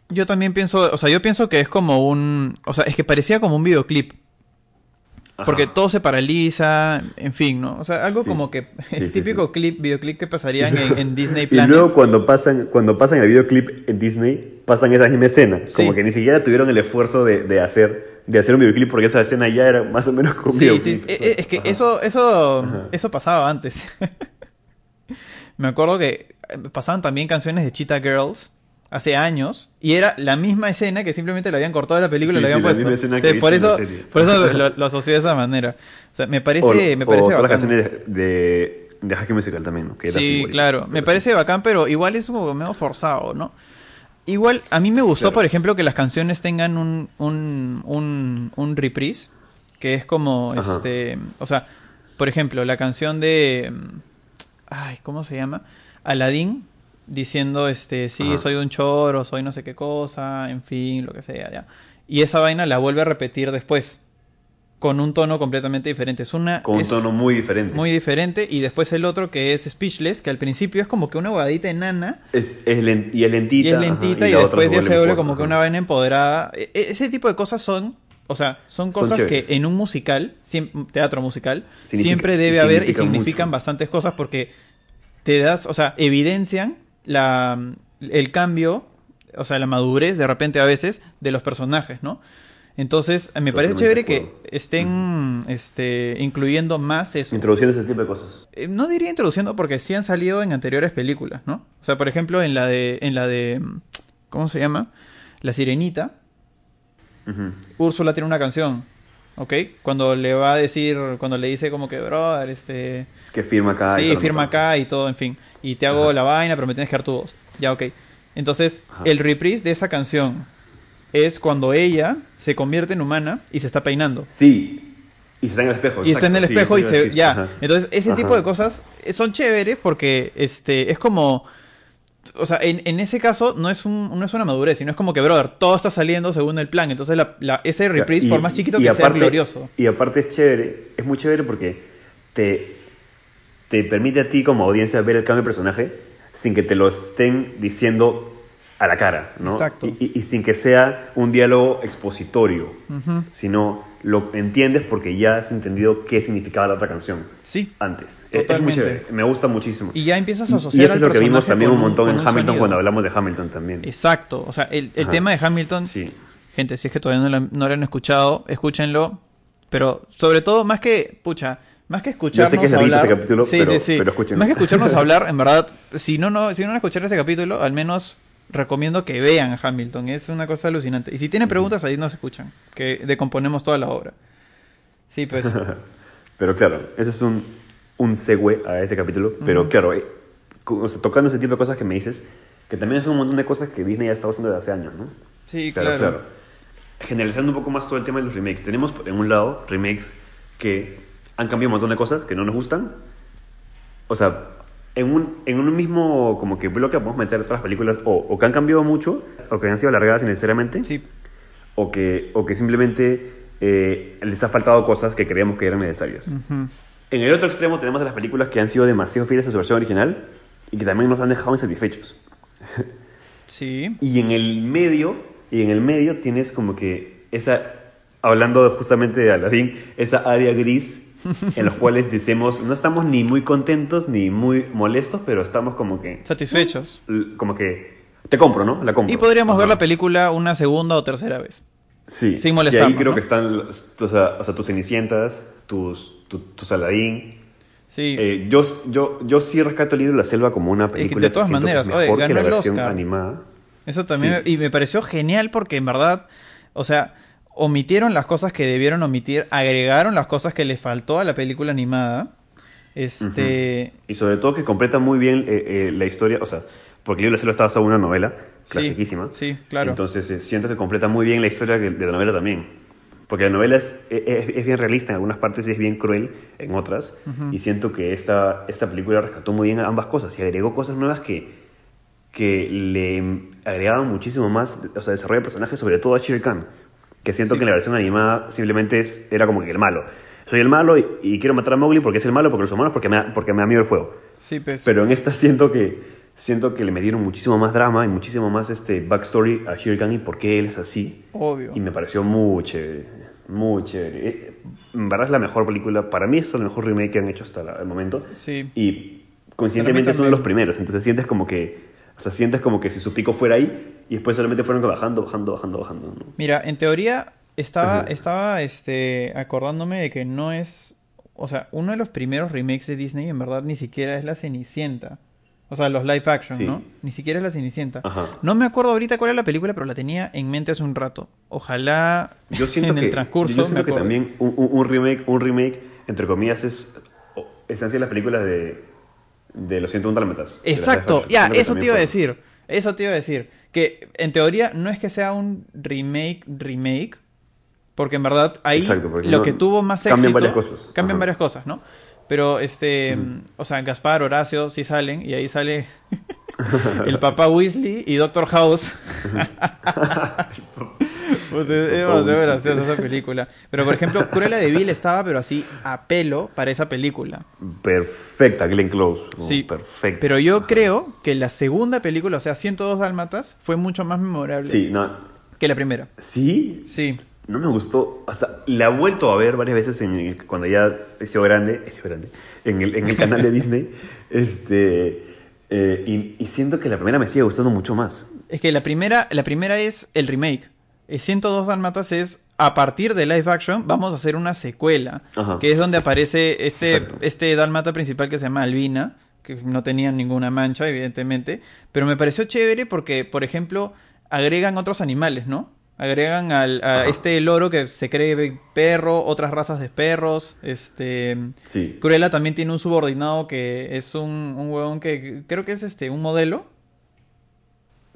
yo también pienso, o sea, yo pienso que es como un, o sea, es que parecía como un videoclip. Ajá. Porque todo se paraliza, en fin, ¿no? O sea, algo Sí. como que el sí, típico sí. clip, videoclip que pasarían en, en Disney Y Planet. luego cuando pasan, cuando pasan el videoclip en Disney, pasan esa misma escena. Como que ni siquiera tuvieron el esfuerzo de, de hacer, de hacer un videoclip porque esa escena ya era más o menos como Sí, videoclip. sí, eh, eh, es que Ajá. eso, eso, Ajá. eso pasaba antes. Me acuerdo que eh, pasaban también canciones de Cheetah Girls hace años y era la misma escena que simplemente le habían cortado de la película y Sí, le habían sí, la puesto. Entonces, por eso, la por eso lo, lo asocié de esa manera. O sea, me parece, O- me o parece todas las canciones de, de, de School Musical también, ¿no? Que era Sí, claro. Me parece bacán, pero igual es como medio forzado, ¿no? Igual, a mí me gustó, Claro. por ejemplo, que las canciones tengan un, un, un, un reprise, que es como, Ajá. este, o sea, por ejemplo, la canción de, ay, ¿cómo se llama? Aladdin, diciendo, este, sí, Ajá. soy un choro, soy no sé qué cosa, en fin, lo que sea, ya. Y esa vaina la vuelve a repetir después, con un tono completamente diferente. Es una... Con un tono muy diferente. muy diferente. Y después el otro que es Speechless, que al principio es como que una huevadita enana. Es, es len- y es lentita. Y es ajá, lentita y, después ya se vuelve como que una vaina empoderada. E- e- ese tipo de cosas son, o sea, son cosas que en un musical, teatro musical, siempre debe haber y significan mucho. bastantes cosas porque te das, o sea, evidencian la, el cambio, o sea, la madurez de repente a veces de los personajes, ¿no? Entonces, me parece chévere que estén este, incluyendo más eso. Introduciendo ese tipo de cosas. Eh, No diría introduciendo porque sí han salido en anteriores películas, ¿no? O sea, por ejemplo, en la de. en la de. ¿Cómo se llama? La Sirenita. Úrsula tiene una canción. ¿Ok? Cuando le va a decir. Cuando le dice como que, brother, este. Que firma acá. sí, firma acá y todo, en fin. Y te hago Ajá. la vaina, pero me tienes que dar tu voz. Ya, ok. Entonces, Ajá. el reprise de esa canción es cuando ella se convierte en humana y se está peinando. Sí. Y está en el espejo. Y está en el sí, espejo y se ya. Ajá. Entonces, ese tipo de cosas eh, son chéveres porque este es como o sea, en, en ese caso no es un no es una madurez, sino es como que brother, todo está saliendo según el plan. Entonces, la, la- ese reprise, Y- por más chiquito que sea, es glorioso. Y aparte es chévere, es muy chévere porque te, te permite a ti como audiencia ver el cambio de personaje sin que te lo estén diciendo a la cara, ¿no? Exacto. Y, y- y sin que sea un diálogo expositorio, sino lo entiendes porque ya has entendido qué significaba la otra canción Sí. antes. Es- es muy Totalmente. chévere, me gusta muchísimo. Y ya empiezas a asociar y eso al es lo que vimos también un montón en Hamilton sonido. cuando hablamos de Hamilton también. Exacto. O sea, el, el tema de Hamilton, Sí. gente, si es que todavía no lo, no lo han escuchado, escúchenlo. Pero sobre todo, más que, pucha, más que escucharnos que es hablar. ese capítulo, sí, pero- sí, sí. pero. Más que escucharnos hablar, en verdad, si no, no, si no escuchar ese capítulo, al menos recomiendo que vean Hamilton. Es una cosa alucinante. Y si tienen preguntas, ahí nos escuchan. Que decomponemos toda la obra. Sí, pues. Pero claro, ese es un, un segue a ese capítulo. Pero claro, eh, o sea, tocando ese tipo de cosas que me dices, que también es un montón de cosas que Disney ya estado haciendo desde hace años, ¿no? Sí, claro. claro, generalizando un poco más todo el tema de los remakes. Tenemos, en un lado, remakes que han cambiado un montón de cosas que no nos gustan. O sea, en un, en un mismo como que bloque podemos meter otras películas o, o que han cambiado mucho, o que han sido alargadas innecesariamente, Sí, o, que, o que simplemente eh, les ha faltado cosas que creíamos que eran necesarias. ujú. En el otro extremo tenemos a las películas que han sido demasiado fieles a su versión original y que también nos han dejado insatisfechos. sí. Y en el medio, y en el medio tienes como que esa, hablando justamente de Aladdin, esa área gris en los cuales decimos, no estamos ni muy contentos ni muy molestos, pero estamos como que, Satisfechos. l- como que, te compro, ¿no? La compro. Y podríamos ver Ajá. la película una segunda o tercera vez. Sí. sin Y molestarnos, ahí creo ¿no? que están, o sea, o sea, tus Cenicientas, tus, tu- tus Aladdin. Sí. Eh, yo, yo, yo sí rescato el libro de la selva como una película de todas que que maneras, oye, mejor que ganó la el versión Oscar. animada. Eso también, Sí. y me pareció genial porque en verdad, o sea, omitieron las cosas que debieron omitir, agregaron las cosas que le faltó a la película animada. Este, Y sobre todo que completa muy bien eh, eh, la historia, o sea, porque de la está basado en una novela clasiquísima. sí, claro. Entonces eh, siento que completa muy bien la historia de la novela también. Porque la novela es, es, es bien realista en algunas partes y es bien cruel en otras. Y siento que esta, esta película rescató muy bien ambas cosas y agregó cosas nuevas que, que le agregaban muchísimo más, o sea, desarrollo de personajes, sobre todo a Shere Khan. Que siento Sí. que en la versión animada simplemente es, era como que el malo. Soy el malo y, y quiero matar a Mowgli porque es el malo, porque los humanos, porque me porque me da miedo el fuego. sí, pues, Pero en esta siento que siento que le metieron muchísimo más drama y muchísimo más este backstory a Shere Khan y por qué él es así. obvio. Y me pareció muy chévere, muy chévere. Eh, En verdad es la mejor película, para mí es el mejor remake que han hecho hasta la- el momento. Sí. Y coincidentemente es uno de los primeros, entonces sientes como que, o sea, sientes como que si su pico fuera ahí y después solamente fueron bajando, bajando, bajando, bajando. ¿no? Mira, en teoría estaba, Ajá. estaba este, acordándome de que no es, o sea, uno de los primeros remakes de Disney en verdad ni siquiera es la Cenicienta. O sea, los live action, Sí. ¿no? Ni siquiera es la Cenicienta. Ajá. No me acuerdo ahorita cuál era la película, pero la tenía en mente hace un rato. Ojalá Yo siento en que, el transcurso yo siento me que también un, un- remake, un remake, entre comillas, es están las películas de, de Los 101 Dálmatas. Exacto, ya, que eso te iba a decir. Eso te iba a decir. Que en teoría no es que sea un remake, remake. Porque en verdad ahí Exacto, lo no- que tuvo más éxito. cambian varias cosas. Cambian Ajá. varias cosas, ¿no? Pero este. O sea, Gaspar, Horacio sí salen. Y ahí sale el papá Weasley y Doctor House. Puta, es demasiado graciosa esa película. Pero por ejemplo, Cruella de Vil estaba, pero así a pelo para esa película. Perfecta, Glenn Close. ¿no? Sí, perfecta. Pero yo creo que la segunda película, o sea, 102 Dálmatas, fue mucho más memorable Sí, no. que la primera. Sí. Sí. No me gustó. O sea, la he vuelto a ver varias veces en el- cuando ya he sido grande, he sido grande, en el, en el canal de Disney. Este. eh, y, y siento que la primera me sigue gustando mucho más. Es que la primera, la primera es el remake. El 102 Dálmatas es a partir de live action, vamos a hacer una secuela. Ajá. Que es donde aparece este, Exacto. este Dálmata principal que se llama Albina. Que no tenía ninguna mancha, evidentemente. Pero me pareció chévere porque, por ejemplo, agregan otros animales, ¿no? Agregan al, a Ajá. este loro que se cree perro, otras razas de perros. Este. Sí. Cruella también tiene un subordinado que es un, un huevón que creo que es este un modelo.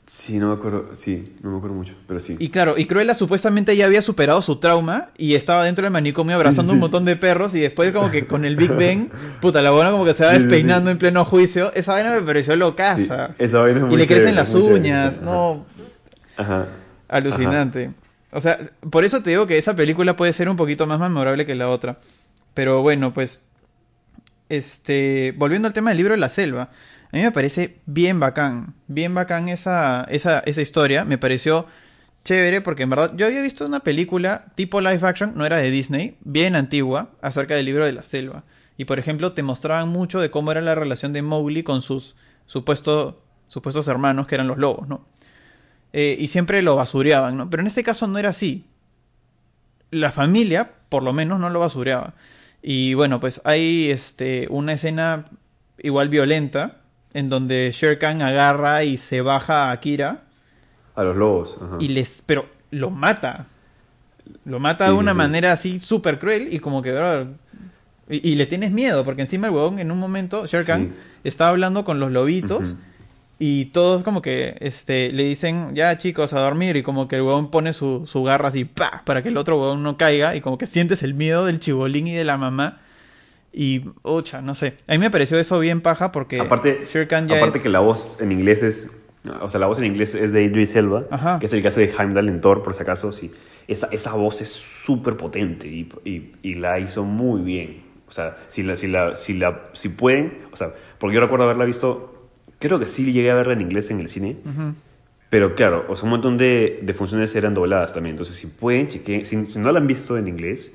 Sí, no me acuerdo. Sí, no me acuerdo mucho, pero sí. Y claro, y Cruella supuestamente ya había superado su trauma y estaba dentro del manicomio abrazando sí, un montón de perros y después como que con el Big Bang, puta, la buena como que se va despeinando sí. en pleno juicio. Esa vaina me pareció locaza. esa vaina es y muy le chévere, crecen las chévere, uñas, no, Ajá. alucinante. O sea, por eso te digo que esa película puede ser un poquito más memorable que la otra. Pero bueno, pues este, volviendo al tema del libro de la selva. A mí me parece bien bacán, bien bacán esa, esa, esa historia. Me pareció chévere porque en verdad yo había visto una película tipo live action, no era de Disney, bien antigua, acerca del libro de la selva. Y por ejemplo te mostraban mucho de cómo era la relación de Mowgli con sus supuesto, supuestos hermanos que eran los lobos, ¿no? Eh, y siempre lo basureaban, ¿no? Pero en este caso no era así. La familia, por lo menos, no lo basureaba. Y bueno, pues hay este, una escena igual violenta en donde Shere Khan agarra y se baja a Kira A los lobos. ajá. y les pero lo mata lo mata Sí, de una sí. manera así súper cruel y como que bro, y, y le tienes miedo porque encima el huevón en un momento Shere Khan Sí. está hablando con los lobitos y todos como que este le dicen ya chicos a dormir y como que el huevón pone su, su garra así pa para que el otro huevón no caiga y como que sientes el miedo del chibolín y de la mamá y ocha no sé a mí me pareció eso bien paja porque Aparte, Shere Khan ya aparte es- que la voz en inglés es. O sea, la voz en inglés es de Idris Elba, Ajá. que es el que hace de Heimdall en Thor, por si acaso. Sí. Esa, esa voz es súper potente y, y- y la hizo muy bien. O sea, si, la, si, la, si, la, si pueden. O sea, porque yo recuerdo haberla visto. Creo que sí llegué a verla en inglés en el cine. Ujú. Pero claro, o sea, un montón de, de funciones eran dobladas también. Entonces, si pueden, chequeen. Si, si no la han visto en inglés,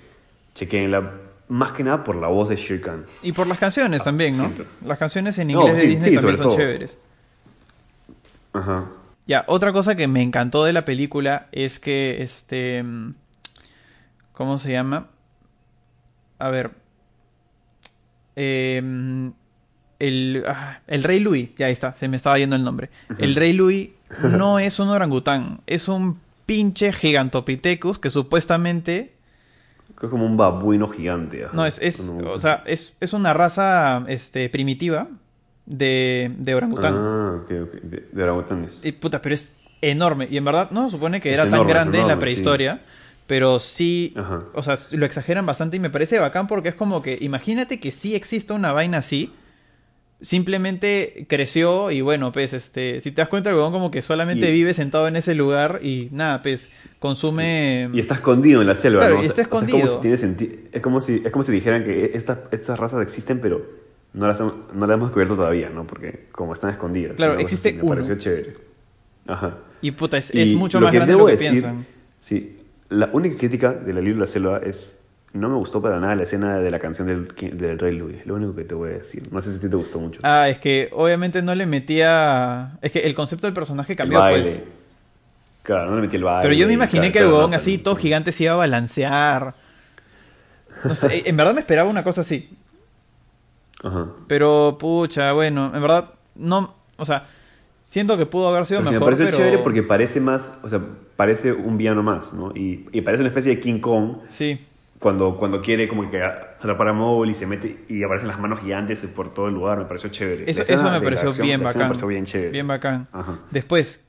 chequeenla más que nada por la voz de Shere Khan. Y por las canciones también, ¿no? siento. Las canciones en No, inglés de sí, Disney sí, también son todo. chéveres. Ajá. Ya, otra cosa que me encantó de la película es que, este, mm, ¿cómo se llama? A ver, Em, el, ah, el Rey Louis, ya está, se me estaba yendo el nombre. El Rey Louis no es un orangután, es un pinche gigantopithecus que supuestamente es como un babuino gigante. ajá. No, es, es, o sea, es, es una raza este, primitiva de, de orangután. Ah, ok, ok. De, de orangutanes. Y puta, pero es enorme. Y en verdad no se supone que era tan enorme, grande en la prehistoria. Pero sí, Ajá. o sea, lo exageran bastante y me parece bacán porque es como que, imagínate que sí existe una vaina así. Simplemente creció y bueno, pues, este, si te das cuenta, el huevón como que solamente Y- vive sentado en ese lugar y nada, pues, consume... Y está escondido en la selva, Claro, ¿no? y está es como escondido. si tiene senti- es, como si, es como si dijeran que estas, estas razas existen, pero no las, hem- no las hemos descubierto todavía, ¿no? Porque como están escondidas. Claro, existe así, Me uno. pareció chévere. Ajá. Y puta, es, Y es mucho más que grande de lo que decir, piensan. Sí, la única crítica de la libro de la selva es. No me gustó para nada la escena de la canción del, del Rey Louis. Lo único que te voy a decir. No sé si te gustó mucho. Ah, es que obviamente no le metía. Es que el concepto del personaje el cambió, baile. pues. Claro, no le metí el baile. Pero yo me imaginé que el huevón así, todo gigante, se iba a balancear. No sé, en verdad me esperaba una cosa así. Ajá. Pero, pucha, bueno, en verdad, no. O sea, siento que pudo haber sido mejor. me pareció pero... chévere porque parece más, o sea, parece un villano más, ¿no? Y, y parece una especie de King Kong Sí, cuando, cuando quiere como que atrapar a Mowgli y se mete y aparecen las manos gigantes por todo el lugar. Me pareció chévere. eso, me pareció acción- bien bacán. Me pareció bien chévere. Bien bacán. Ajá. Después,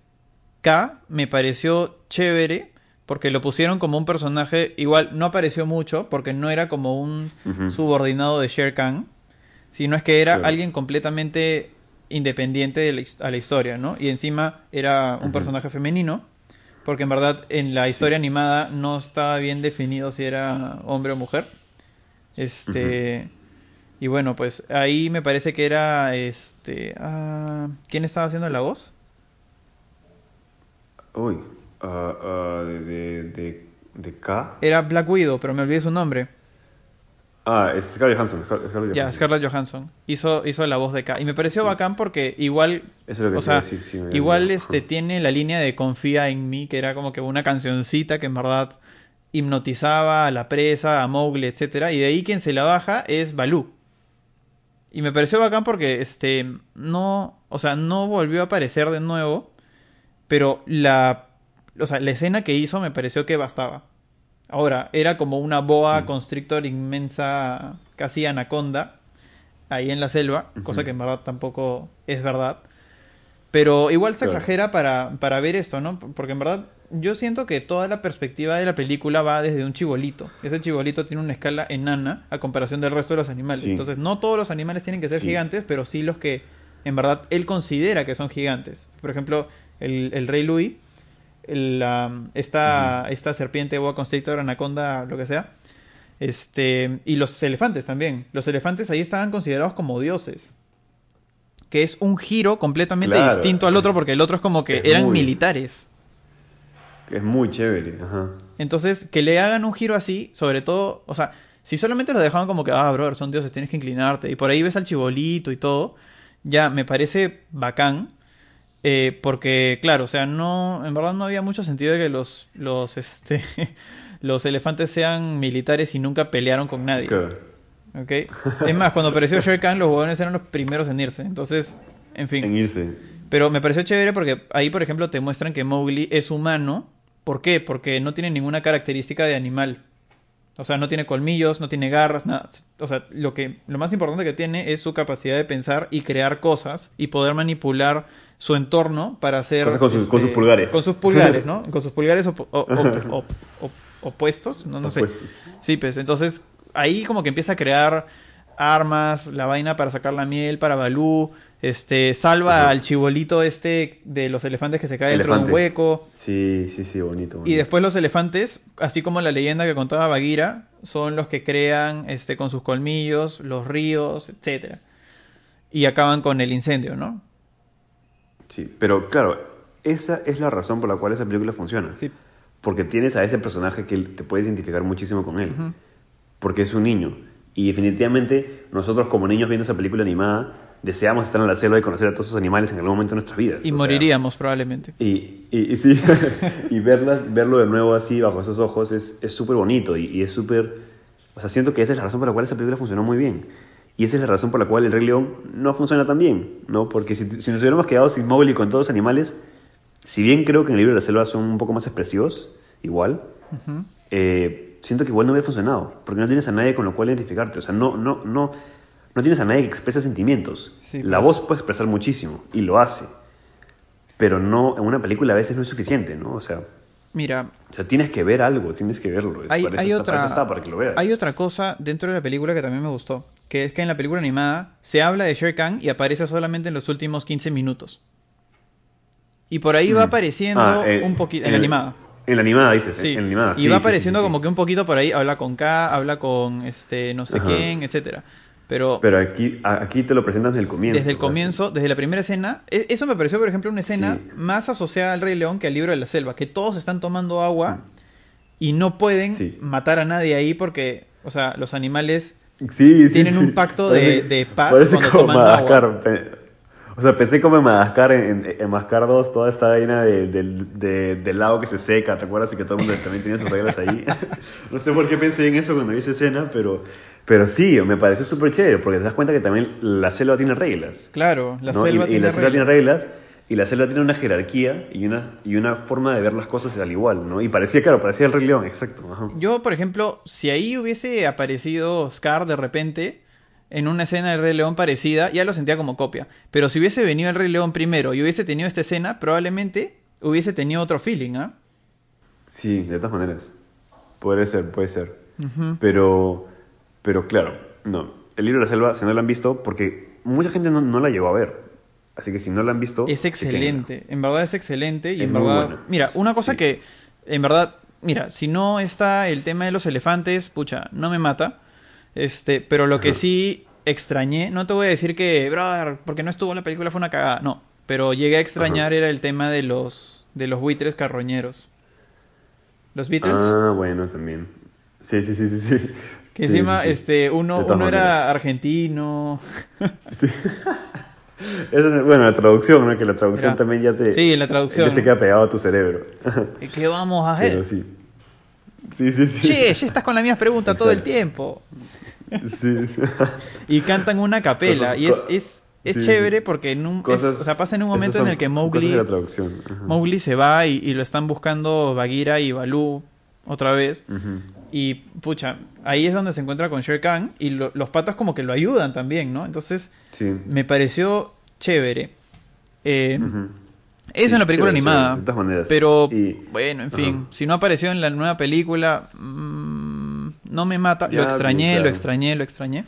K me pareció chévere porque lo pusieron como un personaje, igual no apareció mucho porque no era como un subordinado de Shere Khan, sino es que era alguien completamente independiente de la, a la historia, ¿no? Y encima era un personaje femenino, porque en verdad en la historia animada no estaba bien definido si era hombre o mujer. Este... Y bueno, pues ahí me parece que era este... ah, ¿Quién estaba haciendo la voz? Uy, ah, de, de, de, de K. Era Black Widow, pero me olvidé su nombre. Ah, es Scarlett Johansson. Ya. Scarlett Johansson. Hizo, hizo la voz de K. Y me pareció Sí, bacán porque igual. Eso es lo que o sea, decir, sí, igual este, tiene la línea de Confía en mí, que era como que una cancioncita que en verdad hipnotizaba a la presa, a Mowgli, etcétera. Y de ahí quien se la baja es Balú. Y me pareció bacán porque este no, o sea, no volvió a aparecer de nuevo, pero la o sea, la escena que hizo me pareció que bastaba. Ahora, era como una boa Mm. constrictor inmensa, casi anaconda, ahí en la selva, cosa que en verdad tampoco es verdad. Pero igual se Claro. exagera para, para ver esto, ¿no? Porque en verdad yo siento que toda la perspectiva de la película va desde un chibolito. Ese chibolito tiene una escala enana a comparación del resto de los animales. Sí. Entonces, no todos los animales tienen que ser Sí. gigantes, pero sí los que en verdad él considera que son gigantes. Por ejemplo, el, el rey Louis, la- esta, esta serpiente, boa constrictor, anaconda, lo que sea. Este, y los elefantes también. Los elefantes ahí estaban considerados como dioses. que es un giro completamente Claro. distinto al otro, porque el otro es como que Es eran muy- militares. Es muy chévere, ajá. Entonces, que le hagan un giro así, sobre todo, o sea, si solamente lo dejaban como que, ah, brother, son dioses, tienes que inclinarte, y por ahí ves al chibolito y todo, ya me parece bacán, eh, porque, claro, o sea, no, en verdad no había mucho sentido de que los, los, este, los elefantes sean militares y nunca pelearon con nadie. Es más, cuando apareció Shere Khan, los huevones eran los primeros en irse, entonces, en fin. En irse. Pero me pareció chévere porque ahí, por ejemplo, te muestran que Mowgli es humano. ¿Por qué? Porque no tiene ninguna característica de animal. O sea, no tiene colmillos, no tiene garras, nada. O sea, lo, que, lo más importante que tiene es su capacidad de pensar y crear cosas y poder manipular su entorno para hacer... este, Cosas con sus- con sus pulgares. Con sus pulgares, ¿no? Con sus pulgares op- op- op- opuestos, no, no sé. Opuestos. Sí, pues entonces ahí como que empieza a crear armas, la vaina para sacar la miel para Balú, este, salva Ajá. al chibolito este de los elefantes que se cae dentro de un hueco. Sí, sí, sí, bonito. bonito. Y después los elefantes, así como la leyenda que contaba Bagheera, son los que crean este, con sus colmillos los ríos, etcétera. Y acaban con el incendio, ¿no? Sí, pero claro, esa es la razón por la cual esa película funciona. Sí. Porque tienes a ese personaje que te puedes identificar muchísimo con él. Porque es un niño. Y definitivamente nosotros como niños viendo esa película animada deseamos estar en la selva y conocer a todos esos animales en algún momento de nuestras vidas. Y O sea, moriríamos probablemente. y, y, y sí, y verlas, verlo de nuevo así bajo esos ojos es es súper bonito y, y es súper... O sea, siento que esa es la razón por la cual esa película funcionó muy bien. Y esa es la razón por la cual El Rey León no funciona tan bien, ¿no? Porque si, si nos hubiéramos quedado sin Mowgli con todos los animales, si bien creo que en el libro de la selva son un poco más expresivos, igual, eh, siento que igual no hubiera funcionado, porque no tienes a nadie con lo cual identificarte. O sea, no, no, no, no tienes a nadie que exprese sentimientos. Sí, la pues. voz puede expresar muchísimo, y lo hace. Pero no, en una película a veces no es suficiente, ¿no? O sea, Mira, o sea tienes que ver algo, tienes que verlo. hay, Para eso hay está- otra, para eso está, para que lo veas. hay otra cosa dentro de la película que también me gustó, que es que en la película animada se habla de Shere Khan y aparece solamente en los últimos 15 minutos. Y por ahí va Mm. apareciendo Ah, eh, un poquito, en en la animada. En la animada dices, ¿eh? Sí. En la animada. y sí, va apareciendo sí, sí. como que un poquito por ahí, habla con K, habla con este no sé Ajá. quién, etcétera. Pero, Pero aquí, aquí te lo presentan desde el comienzo. desde el comienzo, desde la primera escena, e- eso me pareció, por ejemplo, una escena Sí. más asociada al Rey León que al libro de la selva, que todos están tomando agua y no pueden Sí. matar a nadie ahí porque, o sea, los animales Sí, Tienen un pacto de- de paz cuando como toman Madagascar. O sea, pensé como en Madagascar, en, en, en Madagascar 2, toda esta vaina de- del, de- del lago que se seca, ¿te acuerdas? Y que todo el mundo también tenía sus reglas ahí. no sé por qué pensé en eso cuando vi esa escena, pero, pero sí, me pareció súper chévere, porque te das cuenta que también la selva tiene reglas. Claro, la ¿no? selva y, y tiene la selva tiene reglas. reglas y la selva tiene una jerarquía y una, y una forma de ver las cosas al igual, ¿no? Y parecía, claro, parecía el Rey León, exacto. ajá. Yo, por ejemplo, si ahí hubiese aparecido Scar de repente en una escena del Rey León parecida, ya lo sentía como copia. Pero si hubiese venido el Rey León primero y hubiese tenido esta escena, probablemente hubiese tenido otro feeling, ¿ah? Sí, de todas maneras. Puede ser, puede ser. Pero, pero claro, no. El libro de la selva, si no lo han visto, porque mucha gente no, no la llegó a ver. Así que si no la han visto... Es excelente, en verdad es excelente y Es en verdad... Mira, una cosa Sí. que, en verdad, mira, si no está el tema de los elefantes, pucha, no me mata. Este, pero lo que sí extrañé, no te voy a decir que, brother, porque no estuvo en la película fue una cagada, no. Pero llegué a extrañar era el tema de los, de los buitres carroñeros. Los Beatles, Ah, bueno, también. Sí, sí, sí, sí, sí. que Sí, encima, sí, sí. este, uno, uno era argentino. Sí. Es, bueno, la traducción, ¿no? Que la traducción Mira. también ya te... Sí, la traducción. Ya se queda pegado a tu cerebro. ¿Qué vamos a hacer? Pero sí. Sí, sí, sí. Che, ya estás con las mismas preguntas todo el Exacto. tiempo. Sí. Y cantan una capela. Cosas- y es, es, es sí, chévere porque en un, es- o sea, pasa en un momento en el que Mowgli, la. Mowgli se va y, y lo están buscando Bagheera y Baloo otra vez. Y pucha, ahí es donde se encuentra con Shere Khan y lo- los patas como que lo ayudan también, ¿no? Entonces Sí. me pareció chévere. Eh. Sí, en la película chévere, animada. chévere, de todas maneras. Pero Y- bueno, en fin, si no apareció en la nueva película, mm, no me mata. lo extrañé, claro. lo extrañé, lo extrañé.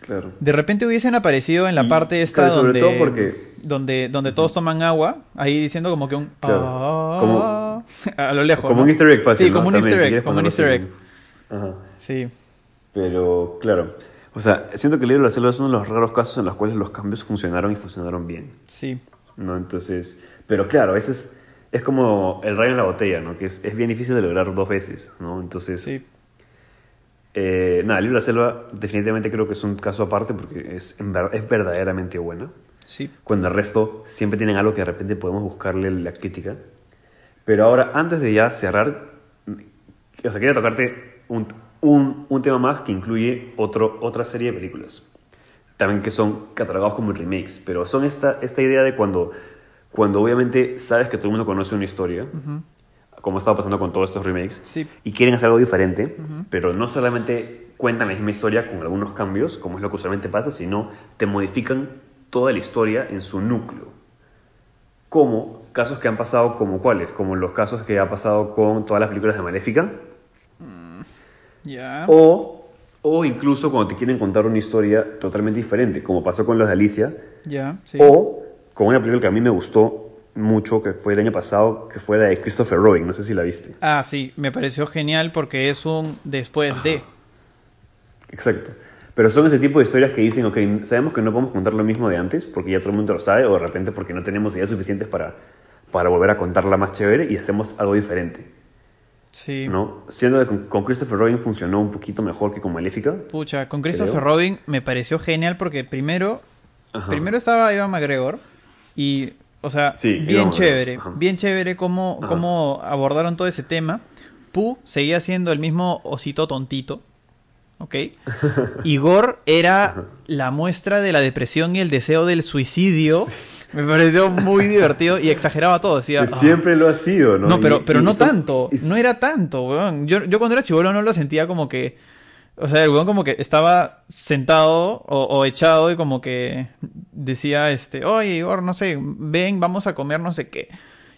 Claro. De repente hubiesen aparecido en la Y, parte esta claro, sobre donde, todo porque- donde, donde todos toman agua, ahí diciendo como que un Claro, ah, como- a lo lejos. Como ¿no? un easter egg fácil. Sí, ¿no? como un También, easter egg, como un easter egg. Ajá. Sí. Pero, claro. O sea, siento que el libro de la selva es uno de los raros casos en los cuales los cambios funcionaron y funcionaron bien. Sí. ¿No? Entonces, pero claro, a veces es como el rayo en la botella, ¿no? Que es, es bien difícil de lograr dos veces, ¿no? Entonces, Sí. eh, nada, el libro de la selva definitivamente creo que es un caso aparte porque es, es verdaderamente buena. Sí. Cuando el resto siempre tienen algo que de repente podemos buscarle la crítica. Pero ahora, antes de ya cerrar, mm, o sea, quería tocarte un, un, un tema más que incluye otro, otra serie de películas. También que son catalogados como remakes. Pero son esta, esta idea de cuando, cuando obviamente sabes que todo el mundo conoce una historia, como estaba pasando con todos estos remakes, Sí. y quieren hacer algo diferente, pero no solamente cuentan la misma historia con algunos cambios, como es lo que usualmente pasa, sino te modifican toda la historia en su núcleo. Como casos que han pasado como cuáles, como los casos que ha pasado con todas las películas de Maléfica, Ya. o, o incluso cuando te quieren contar una historia totalmente diferente, como pasó con los de Alicia, Ya. Sí. o con una película que a mí me gustó mucho, que fue el año pasado, que fue la de Christopher Robin, no sé si la viste. Ah, sí. Me pareció genial porque es un después de. Exacto. Pero son ese tipo de historias que dicen, ok, sabemos que no podemos contar lo mismo de antes, porque ya todo el mundo lo sabe, o de repente porque no tenemos ideas suficientes para, para volver a contarla más chévere y hacemos algo diferente, Sí. ¿no? Siendo que con, Christopher Robin funcionó un poquito mejor que con Maléfica. Pucha, con Christopher Creo. Robin me pareció genial porque primero, Ajá. primero estaba Ivan McGregor y, o sea, Sí, bien chévere, ajá. bien chévere cómo, Ajá. cómo abordaron todo ese tema. Pooh seguía siendo el mismo osito tontito, ¿ok? Igor era la muestra de la depresión y el deseo del suicidio. Me pareció muy divertido y exageraba todo. Decía, Que "Ah, siempre lo ha sido, ¿no? no, pero, pero y no tanto. No era tanto, weón. Yo, yo cuando era chivolo no lo sentía como que. O sea, el weón como que estaba sentado o, o echado y como que decía, este, oye, Igor, no sé, ven, vamos a comer no sé qué.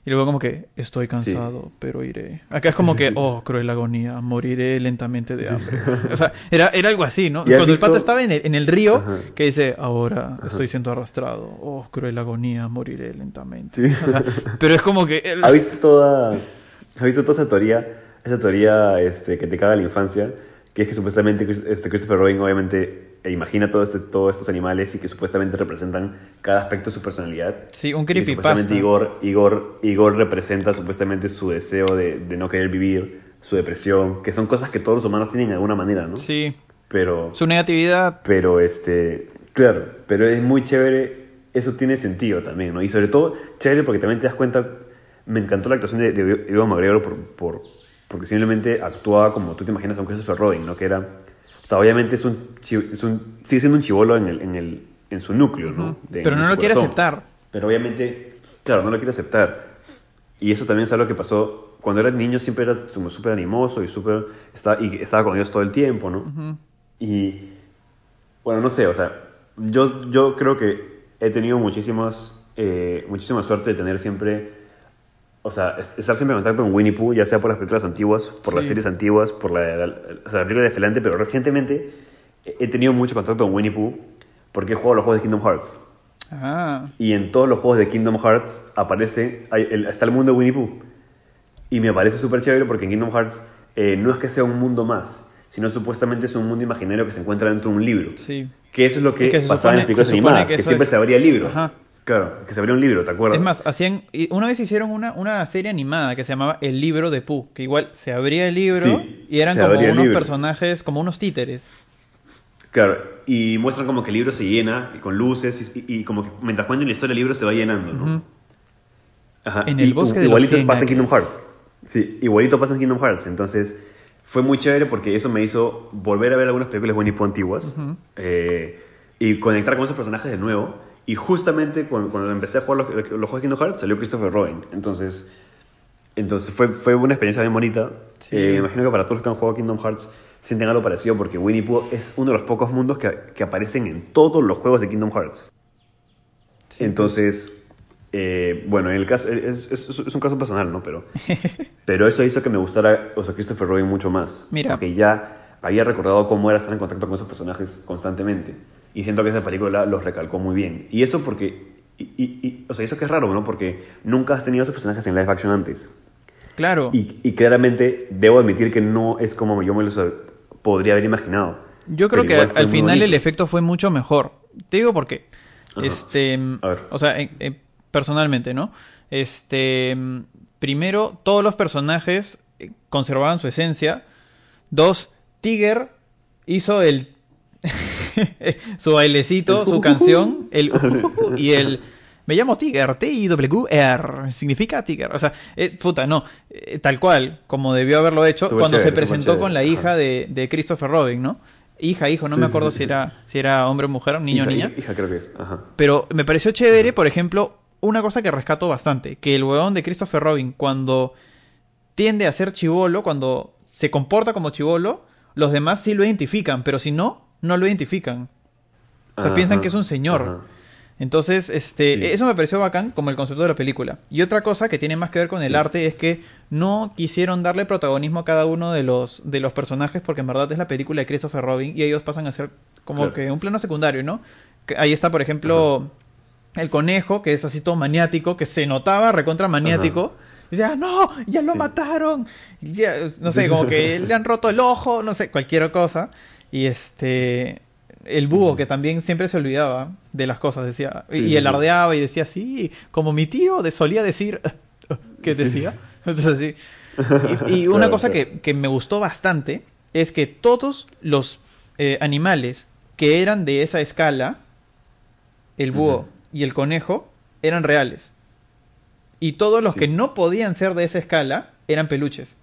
Y luego como que, estoy cansado, pero iré. Acá es como que, oh, cruel agonía, moriré lentamente de hambre. O sea, era, era algo así, ¿no? ¿Y has Cuando el pata estaba en el, en el río, Ajá. que dice, ahora estoy siendo arrastrado, oh, cruel agonía, moriré lentamente. Sí. O sea, pero es como que... el- ¿Ha visto toda, ha visto toda esa teoría, esa teoría este, que te caga la infancia? Que es que supuestamente este, Christopher Robin obviamente e imagina todo este, todos estos animales y que supuestamente representan cada aspecto de su personalidad. Sí, un Y creepypasta. supuestamente Igor, Igor, Igor representa supuestamente su deseo de, de no querer vivir, su depresión, que son cosas que todos los humanos tienen de alguna manera, ¿no? Sí, Pero, su negatividad. pero este, claro, pero es muy chévere, eso tiene sentido también, ¿no? Y sobre todo, chévere porque también te das cuenta, me encantó la actuación de, de Ewan McGregor por, por, porque simplemente actuaba como tú te imaginas a un Christopher Robin, ¿no? Que era, sea, obviamente es un, es un sigue siendo un chivolo en, el, en, el, en su núcleo, ¿no? De- Pero no lo quiere aceptar. Pero obviamente, claro, no lo quiere aceptar. Y eso también es algo que pasó cuando era niño, siempre era súper animoso y súper. Estaba, y estaba con ellos todo el tiempo, ¿no? Y. Bueno, no sé, o sea, yo, yo creo que he tenido muchísimas, eh, muchísima suerte de tener siempre. O sea, es- estar siempre en contacto con Winnie Pooh, ya sea por las películas antiguas, por las Sí. series antiguas, por la, la- o sea, la película de Felante, pero recientemente he tenido mucho contacto con Winnie Pooh porque he jugado los juegos de Kingdom Hearts. Ah, Y en todos los juegos de Kingdom Hearts aparece, hay- el- está el mundo de Winnie Pooh. Y me parece súper chévere porque en Kingdom Hearts eh, no es que sea un mundo más, sino supuestamente es un mundo imaginario que se encuentra dentro de un libro. sí. Que eso es lo que, Es que pasaba en supone- las películas se supone animadas, que que, siempre es- se abría el libro. Ajá. Claro, que se abría un libro, ¿te acuerdas? Es más, hacían, una vez hicieron una, una serie animada que se llamaba El libro de Pooh, que igual se abría el libro Sí, y eran como unos personajes, como unos títeres. Claro, y muestran como que el libro se llena y con luces y, y como que mientras cuentan la historia el libro se va llenando, ¿no? Ajá, En el y bosque de igualito pasa en Kingdom. Hearts. Sí, igualito pasa en Kingdom Hearts. Entonces fue muy chévere porque eso me hizo volver a ver algunas películas Winnie Pooh antiguas eh, y conectar con esos personajes de nuevo. Y justamente cuando, cuando empecé a jugar los, los juegos de Kingdom Hearts salió Christopher Robin. Entonces, entonces fue, fue una experiencia bien bonita. Sí. Eh, me imagino que para todos los que han jugado Kingdom Hearts sienten algo parecido porque Winnie Pooh es uno de los pocos mundos que, que aparecen en todos los juegos de Kingdom Hearts. Sí, Entonces, eh, bueno, en el caso, es, es- es un caso personal, ¿no? Pero, pero eso hizo que me gustara, o sea, Christopher Robin mucho más. Mira. Porque ya había recordado cómo era estar en contacto con esos personajes constantemente. Y siento que esa película los recalcó muy bien. Y eso porque, y, y- y- o sea, eso que es raro, ¿no? Porque nunca has tenido esos personajes en live action antes. Claro. Y, y claramente debo admitir que no es como yo me los podría haber imaginado. Yo creo que al, final el efecto fue mucho mejor. Te digo por qué. Ajá. Este, A ver. o sea, eh, eh, personalmente, ¿no? Este, primero, todos los personajes eh, conservaban su esencia. Dos, Tiger hizo el su bailecito, su canción, el y el me llamo Tiger, T-I-W-R, significa Tiger. O sea, eh, puta, no, eh, tal cual, como debió haberlo hecho cuando se chévere, presentó con la hija de, de Christopher Robin, ¿no? Hija, hijo, no Sí, me acuerdo sí, si era si era hombre o mujer, niño o niña. Hija, creo que es. Ajá. Pero me pareció chévere, por ejemplo, una cosa que rescato bastante, que el huevón de Christopher Robin, cuando tiende a ser chivolo, cuando se comporta como chivolo, los demás sí lo identifican, pero si no, no lo identifican. O sea, Ajá, piensan que es un señor. ajá. Entonces, este, Sí. eso me pareció bacán como el concepto de la película. Y otra cosa que tiene más que ver con el arte es que no quisieron darle protagonismo a cada uno de los, de los personajes porque en verdad es la película de Christopher Robin y ellos pasan a ser como Claro. que un plano secundario, ¿no? Ahí está, por ejemplo, el conejo, que es así todo maniático, que se notaba recontra maniático. Y decía, no, ya lo Sí. mataron. Ya, no sé, como que le han roto el ojo, no sé, cualquier cosa. Y este, el búho, que también siempre se olvidaba de las cosas, decía, Sí, y sí, alardeaba y decía, sí, como mi tío de, solía decir, ¿qué Sí. decía? Entonces así. Y, y una Claro, cosa claro. que, que me gustó bastante es que todos los eh, animales que eran de esa escala, el búho y el conejo, eran reales. Y todos los Sí. que no podían ser de esa escala eran peluches.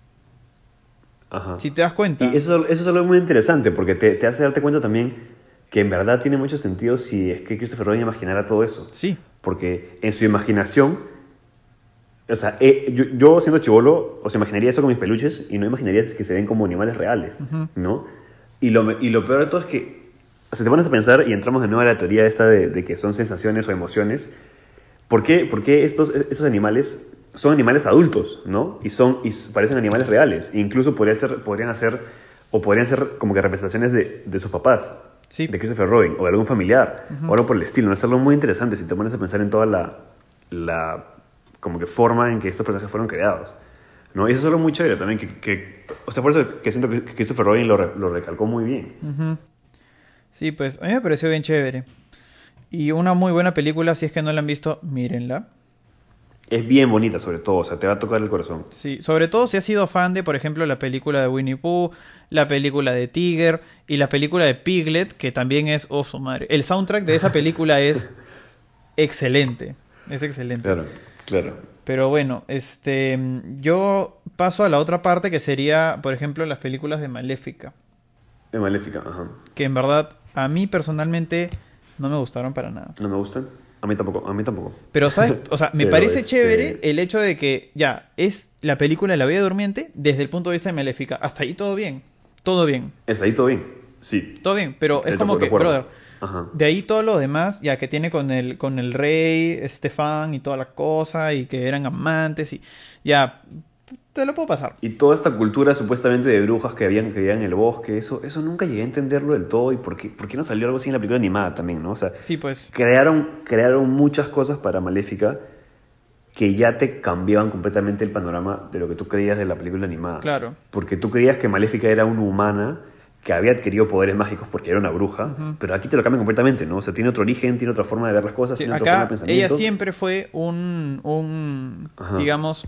Ajá. Si te das cuenta. Y eso, eso es algo muy interesante porque te, te hace darte cuenta también que en verdad tiene mucho sentido si es que Christopher Robin imaginara todo eso. Sí, Porque en su imaginación, o sea, eh, yo, yo siendo chivolo, o sea, imaginaría eso con mis peluches y no imaginaría que se ven como animales reales, ¿no? Y lo, y lo peor de todo es que, o sea, te pones a pensar y entramos de nuevo a la teoría esta de, de que son sensaciones o emociones. ¿Por qué, por qué estos, estos animales son animales adultos, ¿no? Y, son, y parecen animales reales. E incluso podrían ser, podrían hacer, o podrían ser como que representaciones de, de sus papás, Sí. de Christopher Robin, o de algún familiar, o algo por el estilo. ¿no? Es algo muy interesante si te pones a pensar en toda la, la como que forma en que estos personajes fueron creados. ¿no? Y eso es algo muy chévere también, que, que- o sea, por eso que siento que Christopher Robin lo, lo recalcó muy bien. Ujú. Sí, pues a mí me pareció bien chévere. Y una muy buena película, si es que no la han visto, mírenla. Es bien bonita sobre todo, o sea, te va a tocar el corazón. Sí, sobre todo si has sido fan de, por ejemplo, la película de Winnie Pooh, la película de Tiger y la película de Piglet, que también es, oh su madre. El soundtrack de esa película es excelente. Es excelente. Claro, claro. Pero bueno, este, yo paso a la otra parte que sería, por ejemplo, las películas de Maléfica. Es maléfica, ajá. Que en verdad, a mí personalmente no me gustaron para nada. ¿No me gustan? A mí tampoco, a mí tampoco. Pero, ¿sabes? O sea, me Pero, parece este- chévere el hecho de que, ya, es la película de La Bella Durmiente desde el punto de vista de Maléfica. Hasta ahí todo bien. Todo bien. ¿Es ahí todo bien? Sí. Todo bien. Pero es como que, brother, Ajá. de ahí todo lo demás, ya que tiene con el, con el rey, Estefan y toda la cosa, y que eran amantes, y ya, te lo puedo pasar. Y toda esta cultura supuestamente de brujas que habían que vivían en el bosque, eso, eso nunca llegué a entenderlo del todo. ¿Y por qué, por qué no salió algo así en la película animada también, no? O sea, Sí, pues. crearon, crearon muchas cosas para Maléfica que ya te cambiaban completamente el panorama de lo que tú creías de la película animada. Claro. Porque tú creías que Maléfica era una humana que había adquirido poderes mágicos porque era una bruja, pero aquí te lo cambian completamente, ¿no? O sea, tiene otro origen, tiene otra forma de ver las cosas, Sí, tiene otra forma de acá ella pensamiento. siempre fue un, un Ajá. digamos,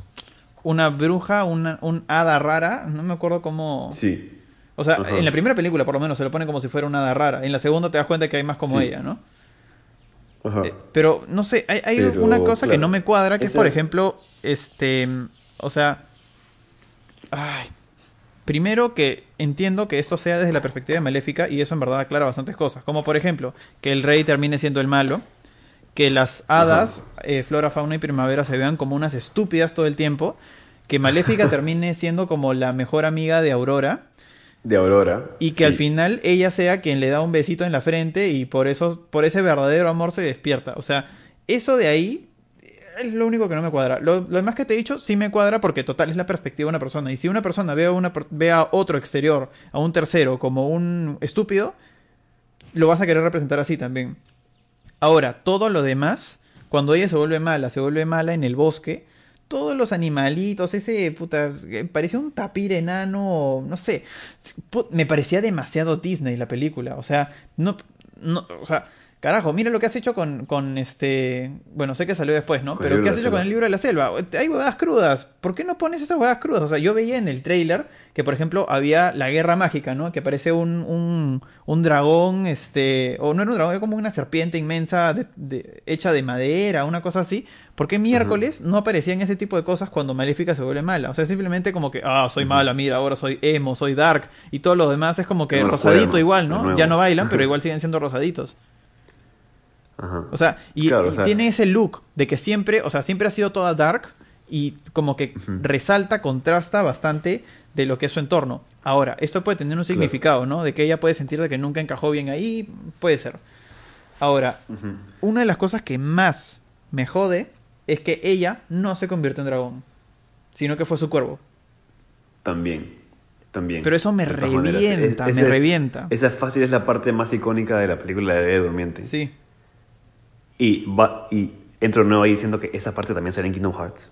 una bruja, una, un hada rara, no me acuerdo cómo... Sí, O sea, Ajá. en la primera película por lo menos se lo pone como si fuera una hada rara. En la segunda te das cuenta que hay más como Sí. ella, ¿no? Ajá. Eh, pero no sé, hay, hay Pero, una cosa que no me cuadra, que es por ejemplo, este, o sea, ay, primero que entiendo que esto sea desde la perspectiva de Maléfica y eso en verdad aclara bastantes cosas, como por ejemplo, que el rey termine siendo el malo, que las hadas, eh, flora, fauna y primavera se vean como unas estúpidas todo el tiempo, que Maléfica termine siendo como la mejor amiga de Aurora. de Aurora. Y que al final ella sea quien le da un besito en la frente y por eso, por ese verdadero amor se despierta. O sea, eso de ahí es lo único que no me cuadra. Lo, lo demás que te he dicho sí me cuadra porque total es la perspectiva de una persona. Y si una persona ve a, una, ve a otro exterior, a un tercero, como un estúpido, lo vas a querer representar así también. Ahora, todo lo demás, cuando ella se vuelve mala, se vuelve mala en el bosque, todos los animalitos, ese puta, eh, parecía un tapir enano, no sé, me parecía demasiado Disney la película, o sea, no, no, o sea, carajo, mira lo que has hecho con, con este, bueno, sé que salió después, ¿no? Con Pero ¿qué has hecho con el libro de la selva? Hay huevadas crudas, ¿por qué no pones esas huevadas crudas? O sea, yo veía en el trailer que, por ejemplo, había la guerra mágica, ¿no? Que parece un, un, un dragón, este, o no era un dragón, era como una serpiente inmensa de- de- hecha de madera, una cosa así. ¿Por qué miércoles no aparecían ese tipo de cosas cuando Maléfica se vuelve mala? O sea, simplemente como que, ah, soy mala, mira, ahora soy emo, soy dark, y todo lo demás es como que rosadito igual, ¿no? Ya no bailan, pero igual siguen siendo rosaditos. Ajá. O sea, y, Claro, o y sea- tiene ese look de que siempre, o sea, siempre ha sido toda dark y como que resalta, contrasta bastante de lo que es su entorno. Ahora, esto puede tener un significado, ¿no? De que ella puede sentir de que nunca encajó bien ahí, puede ser. Ahora, una de las cosas que más me jode es que ella no se convirtió en dragón, sino que fue su cuervo. También. También. Pero eso me maneras. revienta, me esa es- revienta. Esa fácil es la parte más icónica de la película de Durmiente. Sí, Y, va, y entro nuevo ahí diciendo que esa parte también sale en Kingdom Hearts.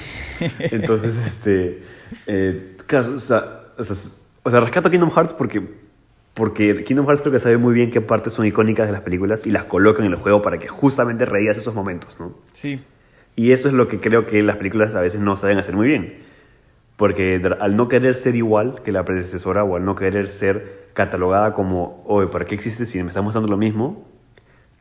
Entonces, este. eh, o, sea, o, sea, o sea, rescato Kingdom Hearts porque, porque Kingdom Hearts creo que sabe muy bien qué partes son icónicas de las películas y las colocan en el juego para que justamente reías esos momentos, ¿no? sí, Y eso es lo que creo que las películas a veces no saben hacer muy bien. Porque al no querer ser igual que la predecesora o al no querer ser catalogada como, oye, ¿para qué existe si me está mostrando lo mismo?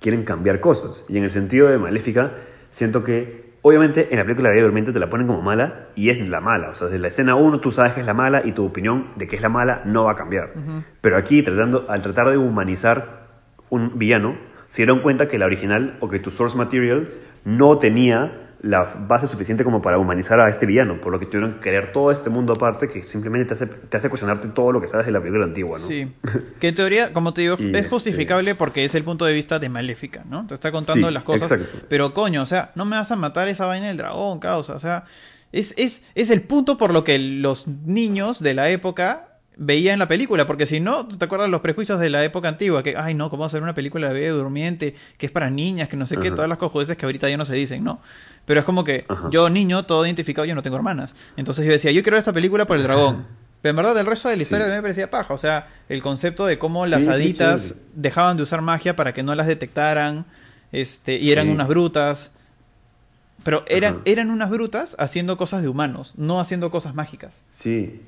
Quieren cambiar cosas. Y en el sentido de Maléfica, siento que, obviamente, en la película de Bella Durmiente te la ponen como mala y es la mala. O sea, desde la escena 1 tú sabes que es la mala y tu opinión de que es la mala no va a cambiar. Pero aquí, tratando, al tratar de humanizar un villano, se dieron cuenta que la original o que tu source material no tenía la base suficiente como para humanizar a este villano, por lo que tuvieron que crear todo este mundo aparte que simplemente te hace, te hace cuestionarte todo lo que sabes de la película antigua, ¿no? Sí. Que en teoría, como te digo, Y, es este- justificable porque es el punto de vista de Maléfica, ¿no? Te está contando Sí, las cosas. exacto. Pero coño, o sea, no me vas a matar esa vaina del dragón, causa. O sea, es, es, es el punto por lo que los niños de la época veían la película. Porque si no, ¿tú ¿te acuerdas los prejuicios de la época antigua? Que, ay, no, ¿cómo hacer una película de bebé durmiente? Que es para niñas, que no sé qué, todas las cojudeces que ahorita ya no se dicen, ¿no? Pero es como que yo, niño, todo identificado, yo no tengo hermanas. Entonces yo decía, yo quiero ver esta película por el dragón. Pero en verdad el resto de la historia Sí. también me parecía paja. O sea, el concepto de cómo las Sí, haditas dejaban de usar magia para que no las detectaran. Este, y eran unas brutas. Pero eran, Ajá. eran unas brutas haciendo cosas de humanos, no haciendo cosas mágicas. Sí,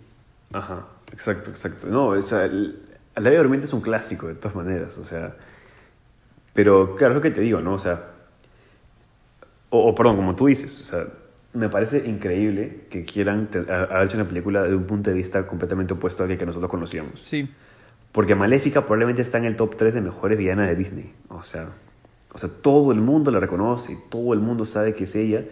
ajá, exacto, exacto. No, o sea, el, La Bella Durmiente es un clásico de todas maneras, o sea. Pero claro, es lo que te digo, ¿no? O sea. O, o, perdón, como tú dices, o sea, me parece increíble que quieran haber hecho una película de un punto de vista completamente opuesto al que nosotros conocíamos. Sí. Porque Maléfica probablemente está en el top 3 de mejores villanas de Disney. O sea, o sea, todo el mundo la reconoce, todo el mundo sabe que es ella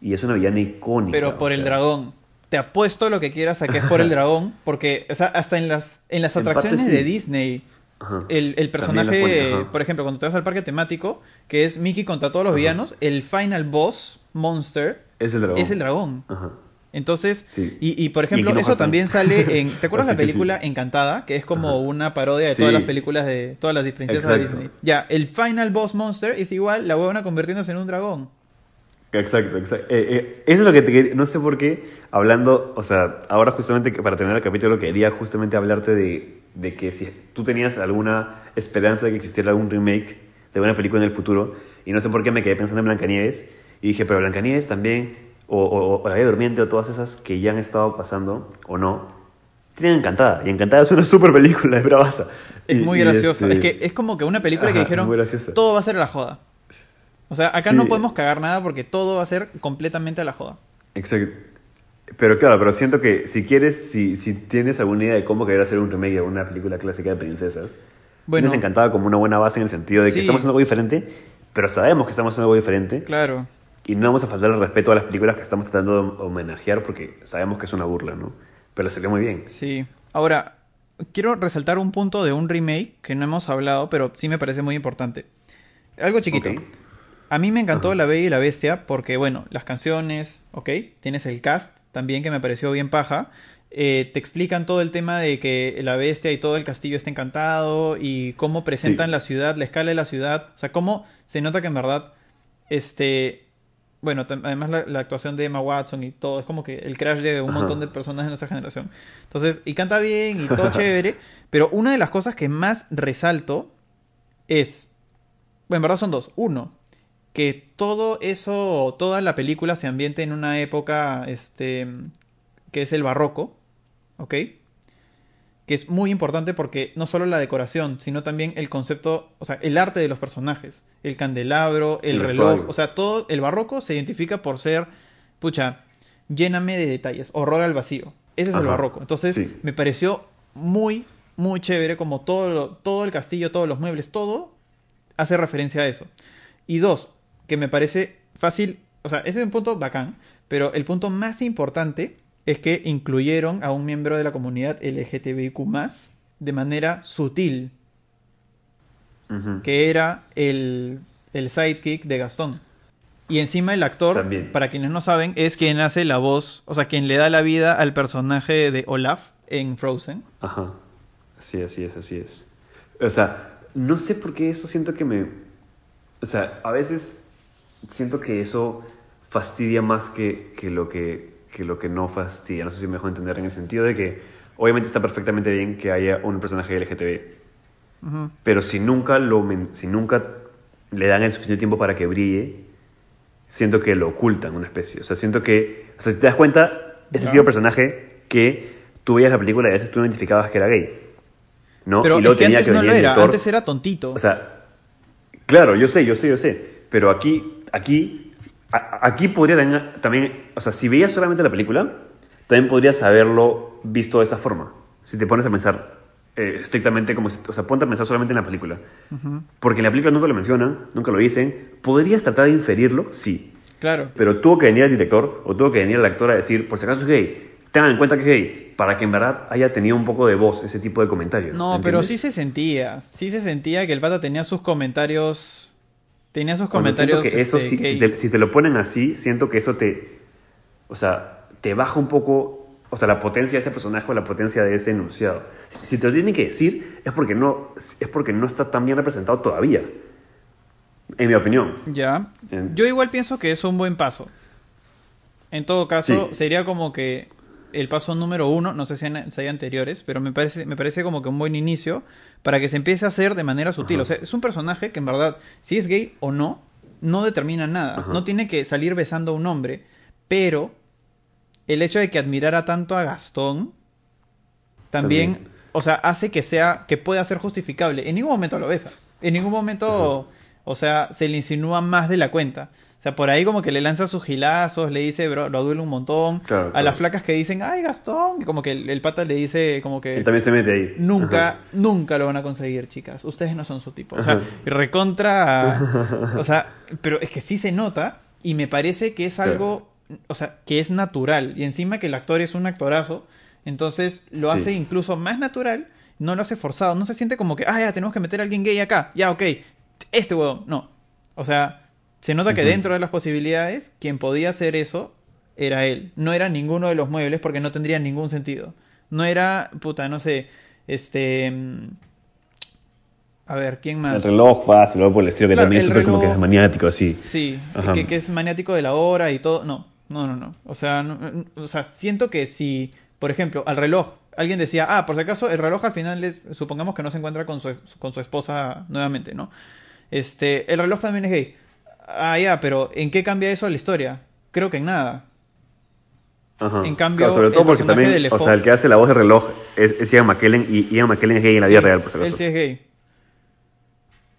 y es una villana icónica. Pero por el sea, dragón. Te apuesto lo que quieras a que es por el dragón, porque, o sea, hasta en las, en las atracciones sí. de Disney, ajá. el, el personaje, pone, por ejemplo, cuando te vas al parque temático, que es Mickey contra todos los Ajá. villanos, el final boss, Monster, Es el dragón. es el dragón. Ajá. Entonces, Sí. y, y por Y ejemplo, eso también sale en. ¿Te acuerdas la sí. película Encantada? Que es como Ajá. una parodia de Sí. todas las películas de todas las princesas de. Disney. Ya, el final boss monster es igual la huevona convirtiéndose en un dragón. Exacto, exacto. Eh, eh, eso es lo que te quería- no sé por qué, hablando, o sea, ahora justamente para terminar el capítulo quería justamente hablarte de, de que si tú tenías alguna esperanza de que existiera algún remake de una película en el futuro, y no sé por qué me quedé pensando en Blancanieves, y dije, pero Blancanieves también, o, o, o La Bella Durmiente, o todas esas que ya han estado pasando, o no, tienen Encantada, y Encantada es una super película, es bravaza. Es Y- muy graciosa. este- Es que es como que una película que dijeron todo va a ser la joda. O sea, acá Sí. no podemos cagar nada porque todo va a ser completamente a la joda. Exacto. Pero claro, pero siento que si quieres, si, si tienes alguna idea de cómo querer hacer un remake de una película clásica de princesas, Bueno. tienes encantada como una buena base en el sentido de que Sí. estamos haciendo algo diferente, pero sabemos que estamos haciendo algo diferente Claro. y no vamos a faltar el respeto a las películas que estamos tratando de homenajear porque sabemos que es una burla, ¿no? Pero le salió muy bien. Sí. Ahora, quiero resaltar un punto de un remake que no hemos hablado, pero sí me parece muy importante. Algo chiquito. Ok. A mí me encantó Ajá. La Bella y la Bestia porque, bueno, las canciones, ok, tienes el cast también que me pareció bien paja. Eh, te explican todo el tema de que la bestia y todo el castillo está encantado y cómo presentan Sí. la ciudad, la escala de la ciudad. O sea, cómo se nota que en verdad este, bueno, además la, la actuación de Emma Watson y todo, es como que el crash de un Ajá. montón de personas de nuestra generación. Entonces, y canta bien y todo chévere, pero una de las cosas que más resalto es, bueno, en verdad son dos. Uno, que todo eso, toda la película se ambiente en una época, este, que es el barroco, ¿ok? Que es muy importante porque no solo la decoración, sino también el concepto, o sea, el arte de los personajes, el candelabro, el, El reloj, vestuario. o sea, todo el barroco se identifica por ser, pucha, lléname de detalles, horror al vacío. Ese es el barroco. Entonces, sí. me pareció muy, muy chévere como todo, lo- todo el castillo, todos los muebles, todo hace referencia a eso. Y dos, que me parece fácil, o sea, ese es un punto bacán, pero el punto más importante es que incluyeron a un miembro de la comunidad LGTBIQ de manera sutil, que era el, el sidekick de Gastón. Y encima el actor, También. para quienes no saben, es quien hace la voz, o sea, quien le da la vida al personaje de Olaf en Frozen. Ajá. Sí, así es, así es. O sea, no sé por qué eso siento que me... O sea, a veces siento que eso fastidia más que, que, lo, que, que lo que no fastidia. No sé si me dejo entender en el sentido de que obviamente está perfectamente bien que haya un personaje LGTB, Ujú. pero si nunca, lo, si nunca le dan el suficiente tiempo para que brille, siento que lo ocultan una especie. O sea, siento que, o sea, si te das cuenta, es el Ya. tipo de personaje que tú veías la película y a veces tú identificabas que era gay. ¿no? Pero y luego es que tenía antes que no lo era, antes era tontito. O sea, claro, yo sé, yo sé, yo sé. Pero aquí, aquí, a- aquí podría también, también, o sea, si veías solamente la película, también podrías haberlo visto de esa forma. Si te pones a pensar eh, estrictamente como, o sea, ponte a pensar solamente en la película. Porque en la película nunca lo mencionan, nunca lo dicen. ¿Podrías tratar de inferirlo? Sí. claro. Pero tuvo que venir el director o tuvo que venir el actor a decir, por si acaso es gay, tengan en cuenta que es gay, para que en verdad haya tenido un poco de voz ese tipo de comentarios. No, pero sí se sentía. Sí se sentía que el pata tenía sus comentarios. Tenía siento comentarios. que eso, este, si, te, si te lo ponen así, siento que eso te. O sea, te baja un poco. O sea, la potencia de ese personaje o la potencia de ese enunciado. Si, si te lo tienen que decir, es porque, no, es porque no está tan bien representado todavía. En mi opinión. Ya. En- Yo igual pienso que es un buen paso. En todo caso, Sí. sería como que el paso número uno, no sé si, han- si hay anteriores, pero me parece, me parece como que un buen inicio para que se empiece a hacer de manera sutil. Ajá. O sea, es un personaje que en verdad, si es gay o no, no determina nada. Ajá. No tiene que salir besando a un hombre, pero el hecho de que admirara tanto a Gastón también, También. o sea, hace que sea, que pueda ser justificable. En ningún momento lo besa. En ningún momento, o sea, se le insinúa más de la cuenta. O sea, por ahí como que le lanza sus gilazos, le dice, bro, lo adula un montón. Claro, a claro. las flacas que dicen, ay, Gastón, y como que el, el pata le dice, como que Él también se mete ahí. nunca, Ajá. nunca lo van a conseguir, chicas. Ustedes no son su tipo. O sea, Ajá. recontra. O sea, pero es que sí se nota y me parece que es Claro. algo, o sea, que es natural. Y encima que el actor es un actorazo, entonces lo Sí. hace incluso más natural, no lo hace forzado. No se siente como que, ah, ya tenemos que meter a alguien gay acá. Ya, ok. Este huevo. No. O sea, se nota que dentro de las posibilidades, quien podía hacer eso era él. No era ninguno de los muebles porque no tendría ningún sentido. No era, puta, no sé, este... mm, A ver, ¿quién más? El reloj fácil, luego por el estilo que Claro, también es súper como que es maniático así. Sí, que, que es maniático de la hora y todo. No, no, no, no. O sea, no- o sea, siento que si, por ejemplo, al reloj, alguien decía, ah, por si acaso, el reloj al final, es- supongamos que no se encuentra con su, con su esposa nuevamente, ¿no? Este, el reloj también es gay. Ah, ya, pero ¿en qué cambia eso la historia? Creo que en nada. Ajá. En cambio, Claro, sobre el todo porque también, o sea, el que hace la voz de reloj es, es Ian McKellen y Ian McKellen es gay en la vida real, por si Él sí es gay.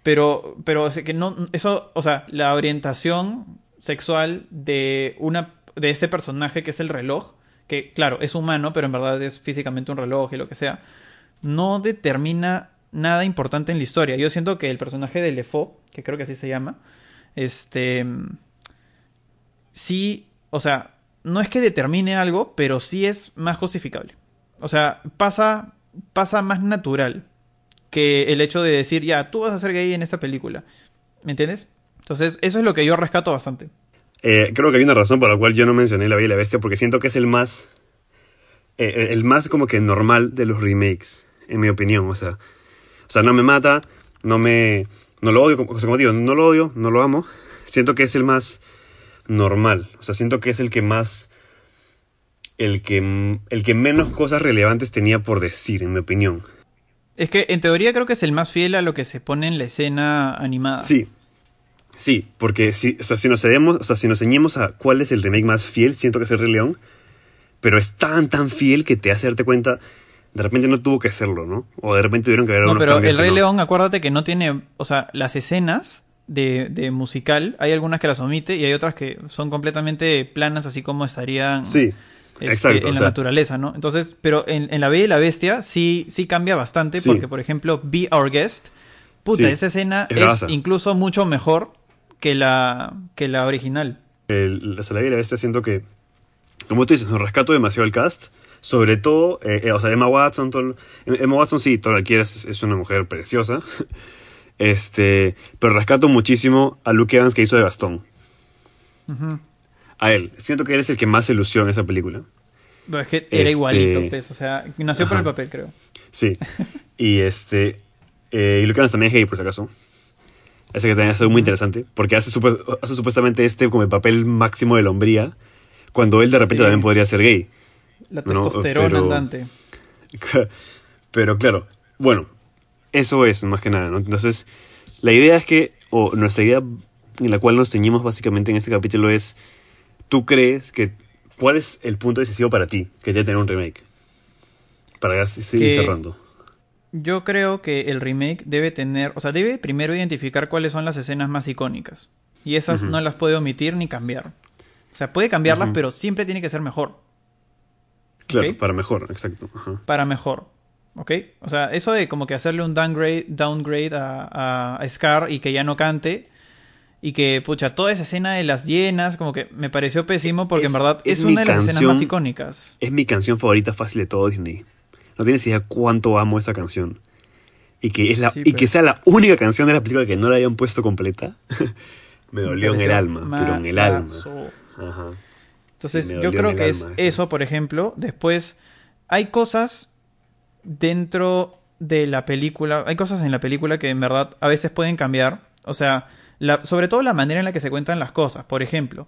Pero, pero o sea, que no, eso, o sea, la orientación sexual de una, de este personaje que es el reloj, que claro, es humano, pero en verdad es físicamente un reloj y lo que sea, no determina nada importante en la historia. Yo siento que el personaje de Lefort, que creo que así se llama, este, sí, o sea, no es que determine algo, pero sí es más justificable. O sea, pasa, pasa más natural que el hecho de decir, ya, tú vas a ser gay en esta película. ¿Me entiendes? Entonces, eso es lo que yo rescato bastante. Eh, creo que hay una razón por la cual yo no mencioné La Bella y la Bestia, porque siento que es el más. eh, el más como que normal de los remakes, en mi opinión. O sea, o sea no me mata, no me. No lo odio, como, como digo, no lo odio, no lo amo. Siento que es el más normal. O sea, siento que es el que más. El que, el que menos cosas relevantes tenía por decir, en mi opinión. Es que en teoría creo que es el más fiel a lo que se pone en la escena animada. Sí. Sí, porque si, o sea, si nos cedemos, o sea, si nos ceñimos a cuál es el remake más fiel, siento que es el Rey León. Pero es tan, tan fiel que te hace darte cuenta. De repente no tuvo que hacerlo, ¿no? O de repente tuvieron que haber No, pero el Rey no. León, acuérdate que no tiene, o sea, las escenas de, de musical, hay algunas que las omite y hay otras que son completamente planas, así como estarían Sí, este, exacto. en la sea, naturaleza, ¿no? Entonces, pero en, en La Bella y la Bestia sí, sí cambia bastante, Sí. porque por ejemplo, Be Our Guest, puta, Sí, esa escena es incluso mucho mejor que la, que la original. el, la Salada y la Bestia siento que, como tú dices, nos rescato demasiado el cast. Sobre todo, eh, eh, o sea, Emma Watson, todo- Emma Watson sí, todo lo quieras, es, una mujer preciosa. Este, pero rescato muchísimo a Luke Evans que hizo de Gastón. A él. Siento que él es el que más se lució en esa película. No, es que era Este- igualito, pues, o sea, nació por el papel, creo. Sí. y este, eh, y Luke Evans también es gay, por si acaso. Ese que también es muy interesante, porque hace, hace supuestamente este como el papel máximo de la hombría, cuando él de repente Sí. también podría ser gay. La No, testosterona pero- andante. Pero claro, bueno, eso es más que nada, ¿no? Entonces, la idea es que, o nuestra idea en la cual nos ceñimos básicamente en este capítulo es, ¿tú crees que, cuál es el punto decisivo para ti que debe tener un remake? Para seguir Que- cerrando. Yo creo que el remake debe tener, o sea, debe primero identificar cuáles son las escenas más icónicas. Y esas no las puede omitir ni cambiar. O sea, puede cambiarlas, pero siempre tiene que ser mejor. Claro, para mejor, exacto. Ajá. Para mejor. ¿Ok? O sea, eso de como que hacerle un downgrade, downgrade a, a- Scar y que ya no cante. Y que, pucha, toda esa escena de las llenas, como que me pareció pésimo porque en verdad es una de las escenas más icónicas. Es mi canción favorita fácil de todo Disney. No tienes idea cuánto amo esa canción. Y que, es la, Sí, y que sea la única canción de la película que no la hayan puesto completa. me dolió en el alma, pero en el alma. Ajá. Entonces, Sí, yo creo que es alma eso. por ejemplo. Después, hay cosas dentro de la película, hay cosas en la película que en verdad a veces pueden cambiar. O sea, la- sobre todo la manera en la que se cuentan las cosas. Por ejemplo,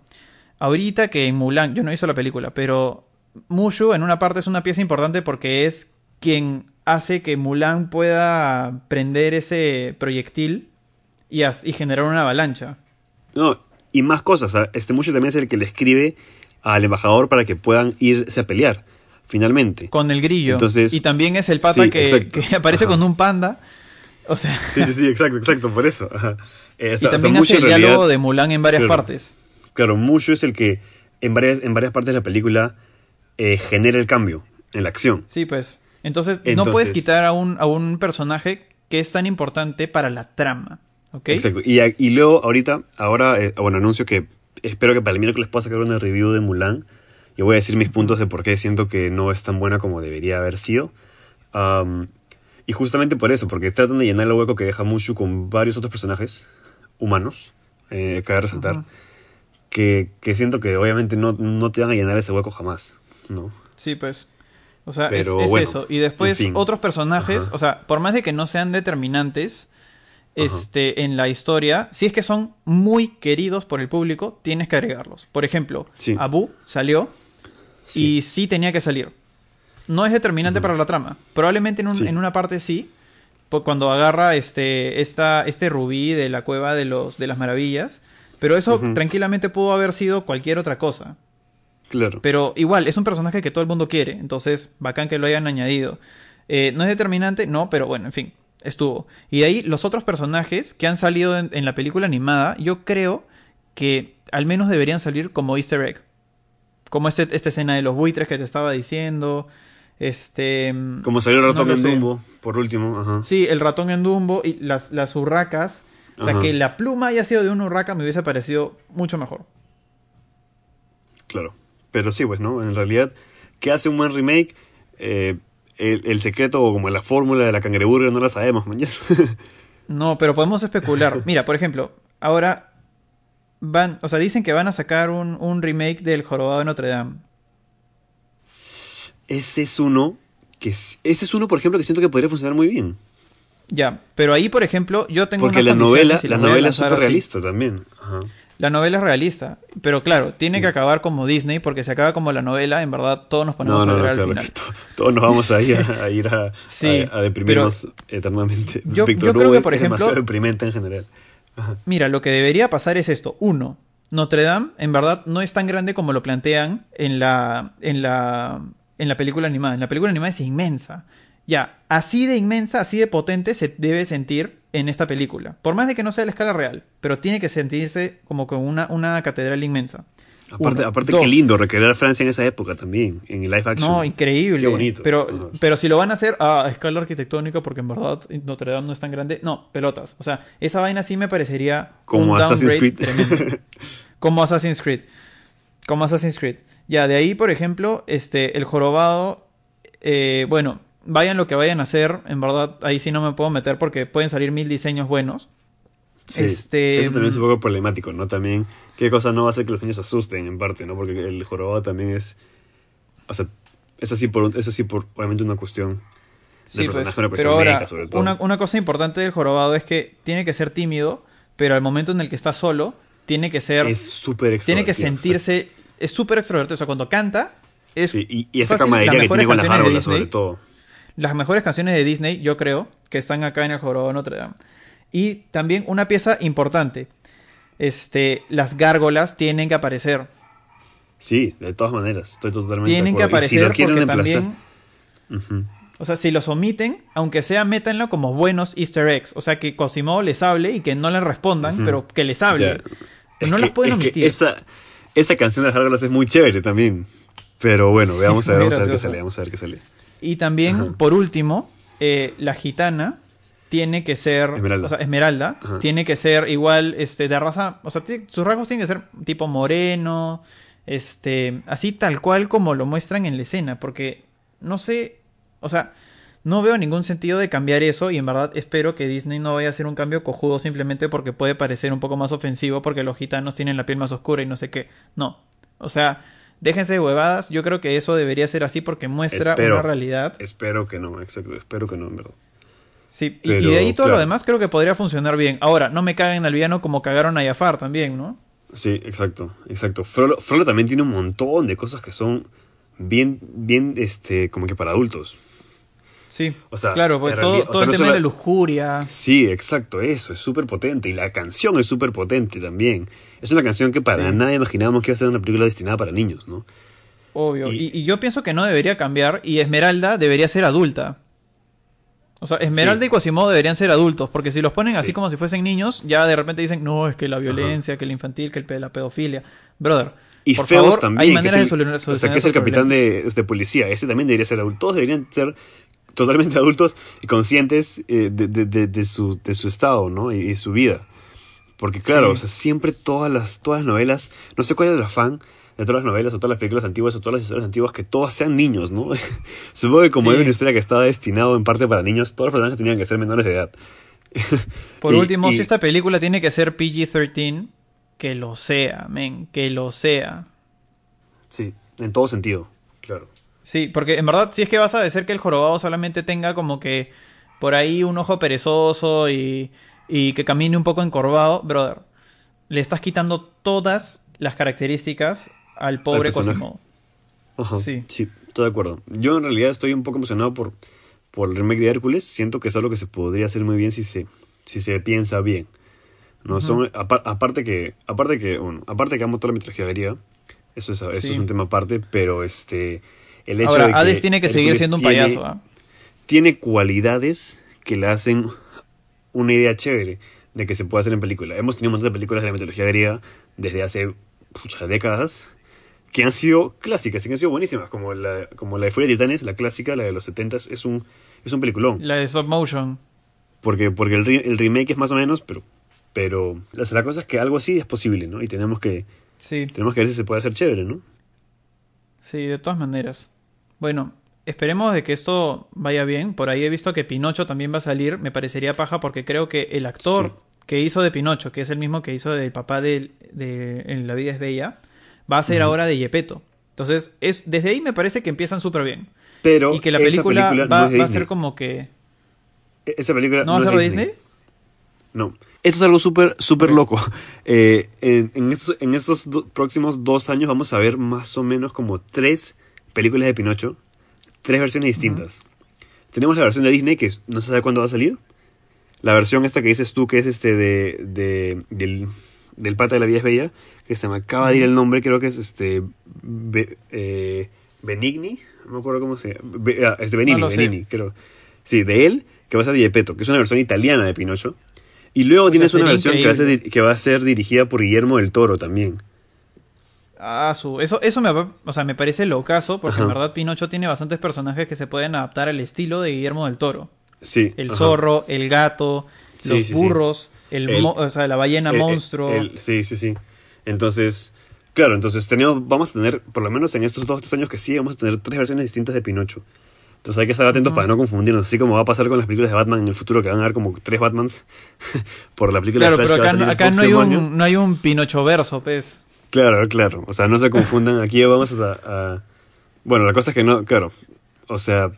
ahorita que en Mulan, yo no visto la película, pero Mushu en una parte es una pieza importante porque es quien hace que Mulan pueda prender ese proyectil y, y generar una avalancha. No, y más cosas. Este mucho también es el que le escribe al embajador para que puedan irse a pelear, finalmente. Con el grillo. Entonces- y también es el pata Sí, que, que aparece Ajá. con un panda. O sea, Sí, sí, sí, exacto, exacto, por eso. Ajá. Eh, o y sea, o sea, también hace el realidad- diálogo de Mulan en varias Claro. partes. Claro, Mushu es el que en varias, en varias partes de la película eh, genera el cambio en la acción. Sí, pues. Entonces, no puedes quitar a un, a un personaje que es tan importante para la trama. ¿Ok? Exacto. Y, y luego, ahorita, ahora, eh, bueno, anuncio que espero que para el miércoles pueda sacar una review de Mulan. Y voy a decir mis puntos de por qué siento que no es tan buena como debería haber sido. Y justamente por eso, porque tratan de llenar el hueco que deja Mushu con varios otros personajes humanos, eh, cabe resaltar, que, que siento que obviamente no, no te van a llenar ese hueco jamás, ¿no? Sí, pues. O sea, Pero es, es bueno, eso. Y después en fin. otros personajes, o sea, por más de que no sean determinantes Ajá. este, en la historia, si es que son muy queridos por el público, tienes que agregarlos. Por ejemplo, Sí. Abu salió Sí. y sí tenía que salir. No es determinante para la trama. Probablemente en, un- Sí. en una parte sí. Cuando agarra este, esta, este rubí de la cueva de, los, de las maravillas. Pero eso tranquilamente pudo haber sido cualquier otra cosa. Claro. Pero igual, es un personaje que todo el mundo quiere. Entonces, bacán que lo hayan añadido. Eh, no es determinante, no, pero bueno, en fin, estuvo. Y de ahí, los otros personajes que han salido en, en la película animada, yo creo que al menos deberían salir como easter egg. Como este, esta escena de los buitres que te estaba diciendo. Este. Como salió el ratón en sé. Dumbo, por último. Ajá. Sí, el ratón en Dumbo y las, las urracas. O sea, Ajá. que la pluma haya sido de una urraca me hubiese parecido mucho mejor. Claro. Pero sí, pues, ¿no? En realidad, ¿qué hace un buen remake? Eh, el, el secreto o como la fórmula de la cangreburger no la sabemos, man. No, pero podemos especular. Mira, por ejemplo, ahora van, o sea, dicen que van a sacar un, un remake del Jorobado de Notre Dame. ese es uno que es- ese es uno, por ejemplo, que siento que podría funcionar muy bien. Ya, pero ahí, por ejemplo, yo tengo Porque unas la novela, la novela es súper realista también. Ajá. La novela es realista, pero claro, tiene Sí. que acabar como Disney, porque si acaba como la novela, en verdad todos nos ponemos No, no, a no, al final. todos nos vamos a ir a, a ir a, Sí, a, a deprimirnos eternamente. yo- Víctor yo creo Hugo que, es por ejemplo- demasiado deprimente en general. Mira, lo que debería pasar es esto. Uno, Notre Dame en verdad no es tan grande como lo plantean en la, en la, en la película animada. En la película animada es inmensa. Ya, así de inmensa, así de potente se debe sentir en esta película. Por más de que no sea la escala real, pero tiene que sentirse como con una, una catedral inmensa. Aparte, Uno. aparte qué lindo recrear Francia en esa época también, en el live action. No, increíble. Qué bonito. Pero, Ajá. pero si lo van a hacer a escala arquitectónica, porque en verdad Notre Dame no es tan grande, no, pelotas. O sea, esa vaina sí me parecería Como un Assassin's Creed. tremendo. Como Assassin's Creed. Como Assassin's Creed. Ya, de ahí, por ejemplo, este, el jorobado. eh, bueno, vayan lo que vayan a hacer. En verdad, ahí sí no me puedo meter porque pueden salir mil diseños buenos. Sí, Este, Eso también es un poco problemático, ¿no? También, ¿qué cosa no va a hacer que los niños se asusten, en parte, ¿no? Porque el jorobado también es... O sea, es así por, es así por obviamente una cuestión Sí, pues, una cuestión pero ahora, médica, sobre todo. una, una cosa importante del jorobado es que tiene que ser tímido, pero al momento en el que está solo, tiene que ser. es súper tiene que sentirse. Es súper extrovertido. O sea, cuando canta, es. Sí, y, y esa camaradería que tiene con las Disney. sobre todo. Las mejores canciones de Disney, yo creo, que están acá en el jorobado de Notre Dame. Y también una pieza importante. Este, las gárgolas tienen que aparecer. Sí, de todas maneras, estoy totalmente Tienen de que acuerdo. Aparecer porque también. O sea, si los omiten, aunque sea, métanlo como buenos easter eggs. O sea, que Cosimo les hable y que no le respondan, pero que les hable. Ya. Pero Es no que- las pueden es que omitir. esa, esa canción de las gárgolas es muy chévere también. Pero bueno, veamos a ver, vamos a ver qué sale, vamos a ver qué sale. Y también, Ajá. por último, eh, la gitana tiene que ser. Esmeralda. O sea, Esmeralda. Ajá. Tiene que ser igual, este, de raza. O sea, sus rasgos tienen que ser tipo moreno. Este. Así tal cual como lo muestran en la escena. Porque no sé. O sea. No veo ningún sentido de cambiar eso y en verdad espero que Disney no vaya a hacer un cambio cojudo simplemente porque puede parecer un poco más ofensivo porque los gitanos tienen la piel más oscura y no sé qué. No. O sea, déjense de huevadas. Yo creo que eso debería ser así porque muestra Espero. una realidad. Espero que no, exacto, espero que no, en verdad. Sí, y- Pero, y de ahí todo lo demás creo que podría funcionar bien. Ahora, no me caguen al villano como cagaron a Jafar también, ¿no? Sí, exacto, exacto. Frollo, Frollo también tiene un montón de cosas que son bien, bien, este, como que para adultos. Sí. O sea, claro, pues en todo, realidad- o todo sea, el no tema solo- de la lujuria. Sí, exacto, eso, es súper potente. Y la canción es súper potente también. Es una canción que para Sí. nada imaginábamos que iba a ser una película destinada para niños, ¿no? Obvio. Y- Y, y yo pienso que no debería cambiar y Esmeralda debería ser adulta. O sea, Esmeralda Sí. y Quasimodo deberían ser adultos, porque si los ponen así Sí. como si fuesen niños, ya de repente dicen, no, es que la violencia, que el infantil, que el la pedofilia. Brother, Y por Feos favor, también, hay que maneras es de el, solucionar o sea, que es el capitán de, de policía. Ese también debería ser adulto. Todos deberían ser totalmente adultos y conscientes eh, de, de- de- de su, de su estado, ¿no? Y, y su vida. Porque claro, Sí. o sea, siempre todas las, todas las novelas, no sé cuál es el afán de todas las novelas o todas las películas antiguas o todas las historias antiguas, que todas sean niños, ¿no? Supongo que como Sí. era una historia que estaba destinado en parte para niños, todos los personajes tenían que ser menores de edad. Por Y- último, y- si esta película tiene que ser PG-13, que lo sea, men, que lo sea. Sí, en todo sentido, claro. Sí, porque en verdad, si es que vas a decir que el jorobado solamente tenga como que por ahí un ojo perezoso y, y que camine un poco encorvado, brother, le estás quitando todas las características al pobre. Quasimodo. Ajá, Sí. sí. estoy de acuerdo. Yo en realidad estoy un poco emocionado por, por el remake de Hércules. Siento que es algo que se podría hacer muy bien si se, si se piensa bien. No son aparte que aparte que bueno, aparte que amo toda la mitología griega. Eso es eso es un tema aparte, pero este el hecho Ahora, de que Hades tiene que seguir siendo un tiene- payaso, ¿ah? Tiene cualidades que le hacen una idea chévere de que se puede hacer en película. Hemos tenido un montón de películas de la mitología griega desde hace muchas décadas que han sido clásicas y que han sido buenísimas, como la, como la de Furia de Titanes, la clásica, la de los 70 es un, es un peliculón. La de stop motion. Porque, porque el, re- el remake es más o menos, pero, pero la cosa es que algo así es posible, ¿no? Y tenemos que, Sí, tenemos que ver si se puede hacer chévere, ¿no? sí, de todas maneras. Bueno, esperemos de que esto vaya bien. Por ahí he visto que Pinocho también va a salir. Me parecería paja porque creo que el actor Sí. que hizo de Pinocho, que es el mismo que hizo del papá de, de En la vida es bella, va a ser ahora de Yepeto. Entonces, es, desde ahí me parece que empiezan súper bien. Pero Y que la película, va, a ser como que... Esa película ¿No va a ser de Disney? No. Esto es algo súper, súper loco. Eh, en, en estos, en estos do- próximos dos años vamos a ver más o menos como tres películas de Pinocho. Tres versiones distintas. Tenemos la versión de Disney que no se sabe cuándo va a salir. La versión esta que dices tú que es este de, de- del, del pata de la vida es bella. Que se me acaba de ir el nombre, creo que es este... Be- eh, Benigni. No me acuerdo cómo se llama. Be- ah, Benigni, No. Benigni, creo. Sí, de él, que va a ser Diepeto, que es una versión italiana de Pinocho. Y luego tienes sea, una versión que va, a ser, que va a ser dirigida por Guillermo del Toro también. Ah, su. Eso, eso me, o sea, me parece locazo, porque en verdad Pinocho tiene bastantes personajes que se pueden adaptar al estilo de Guillermo del Toro. Sí. El ajá. zorro, el gato, Sí, los sí, sí. burros, el, o sea, la ballena El- monstruo. el- sí, sí, sí. Entonces, claro, entonces tenemos, vamos a tener, por lo menos en estos dos tres años que sí, vamos a tener tres versiones distintas de Pinocho. Entonces hay que estar atentos para no confundirnos, así como va a pasar con las películas de Batman en el futuro, que van a haber como tres Batmans por la película Claro, de Flash pero que va a acá, salir acá no, hay año. un, no hay un Pinocho verso, pues. Claro, claro. O sea, no se confundan. Aquí vamos a, a- Bueno, la cosa es que no, claro. O sea,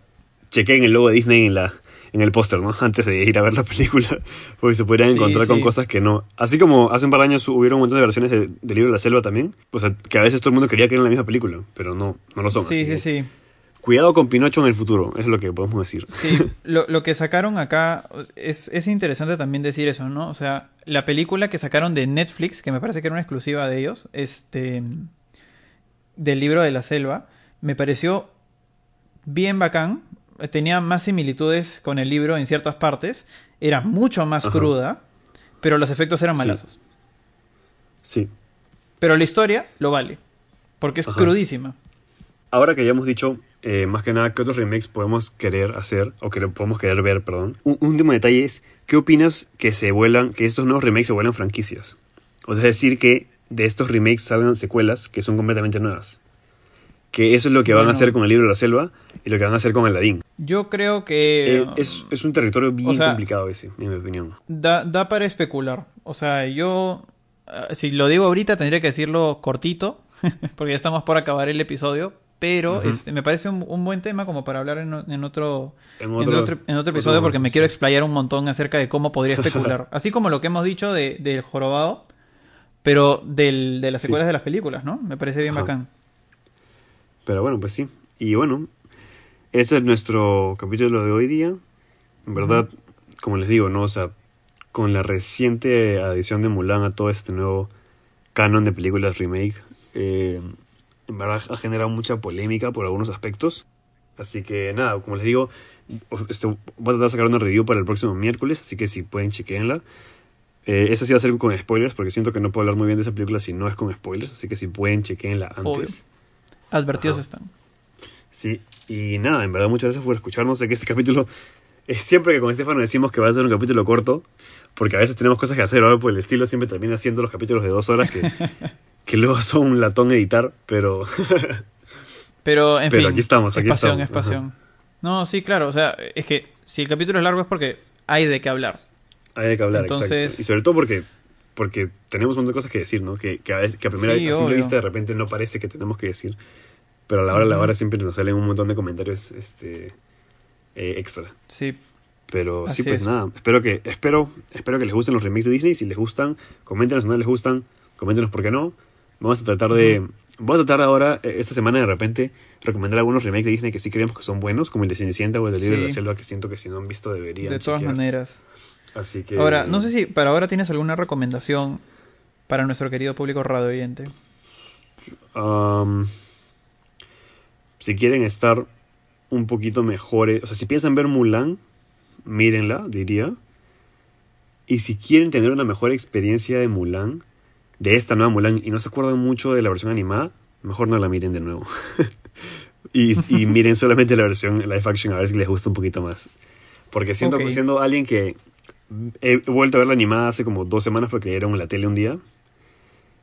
chequen el logo de Disney en la en el póster, ¿no? Antes de ir a ver la película, porque se podrían Sí, encontrar con cosas que no. Así como hace un par de años hubieron un montón de versiones de, del libro de la selva también. O sea, que a veces todo el mundo quería que eran la misma película, pero no, no lo son. Sí, así sí, que sí. Cuidado con Pinocho en el futuro, es lo que podemos decir. Sí, lo, lo que sacaron acá es, es interesante también decir eso, ¿no? O sea, la película que sacaron de Netflix, que me parece que era una exclusiva de ellos, este, del libro de la selva, me pareció bien bacán. Tenía más similitudes con el libro en ciertas partes, era mucho más Ajá. cruda, pero los efectos eran Sí. malazos. Sí. Pero la historia lo vale, porque es Ajá. crudísima. Ahora que ya hemos dicho, eh, más que nada, qué otros remakes podemos querer hacer, o que podemos querer ver, perdón. Un, un último detalle es, ¿qué opinas que se vuelan, que estos nuevos remakes se vuelan franquicias? O sea, es decir, que de estos remakes salgan secuelas que son completamente nuevas. Que eso es lo que van a hacer con el libro de la selva y lo que van a hacer con Aladdin. Yo creo que... Eh, es, es un territorio bien sea- complicado ese, en mi opinión. Da, da para especular. O sea, yo, ah, si lo digo ahorita, tendría que decirlo cortito, porque ya estamos por acabar el episodio. Pero este, me parece un, un buen tema como para hablar en, otro, En en otro- otro, en otro otro episodio, porque me quiero explayar un montón acerca de cómo podría especular. Así como lo que hemos dicho de, del jorobado, pero del, de las Sí. secuelas de las películas, ¿no? Me parece bien Ajá. bacán. Pero bueno, pues sí. Y bueno, ese es nuestro capítulo de hoy día. En verdad, como les digo, ¿no? O sea, con la reciente adición de Mulan a todo este nuevo canon de películas remake, eh, en verdad ha generado mucha polémica por algunos aspectos. Así que nada, como les digo, este, voy a tratar de sacar una review para el próximo miércoles, así que si pueden, chequenla. Eh, esa sí va a ser con spoilers, porque siento que no puedo hablar muy bien de esa película si no es con spoilers, así que si pueden, chequenla antes. Obvio. Advertidos Ajá. están. Sí, y nada, en verdad muchas gracias por escucharnos. Sé que este capítulo es siempre que con Estefano decimos que va a ser un capítulo corto, porque a veces tenemos cosas que hacer ahora por el estilo, siempre termina siendo los capítulos de dos horas que, que luego son un latón editar, pero Pero, en Pero fin, aquí estamos, es aquí pasión, estamos, es pasión. No, sí, claro, o sea, es que si el capítulo es largo es porque hay de qué hablar. hay de que hablar, Entonces- exacto. Y sobre todo porque, porque tenemos un montón de cosas que decir, ¿no? Que, que a, veces, que a primera Sí, a simple vista de repente no parece que tenemos que decir, pero a la hora de la hora siempre nos salen un montón de comentarios este, eh, extra. Sí, Pero sí, Así pues es. nada, espero que, espero, espero que les gusten los remakes de Disney. Si les gustan, coméntenos si no les gustan, coméntenos por qué no. Vamos a tratar de. Voy a tratar ahora, eh, esta semana de repente, recomendar algunos remakes de Disney que sí creemos que son buenos, como el de Cenicienta o el de Libro de la. Selva, que siento que si no han visto deberían. de todas chequear. maneras. Así que. Ahora, no sé si para ahora tienes alguna recomendación para nuestro querido público radio oyente. Si quieren estar un poquito mejores, o sea, si piensan ver Mulan, mírenla, diría. Y si quieren tener una mejor experiencia de Mulan, de esta nueva Mulan, y no se acuerdan mucho de la versión animada, mejor no la miren de nuevo. y, y miren solamente la versión live action a ver si les gusta un poquito más. Porque siendo, Ok. siendo alguien que he vuelto a ver la animada hace como dos semanas porque la dieron en la tele un día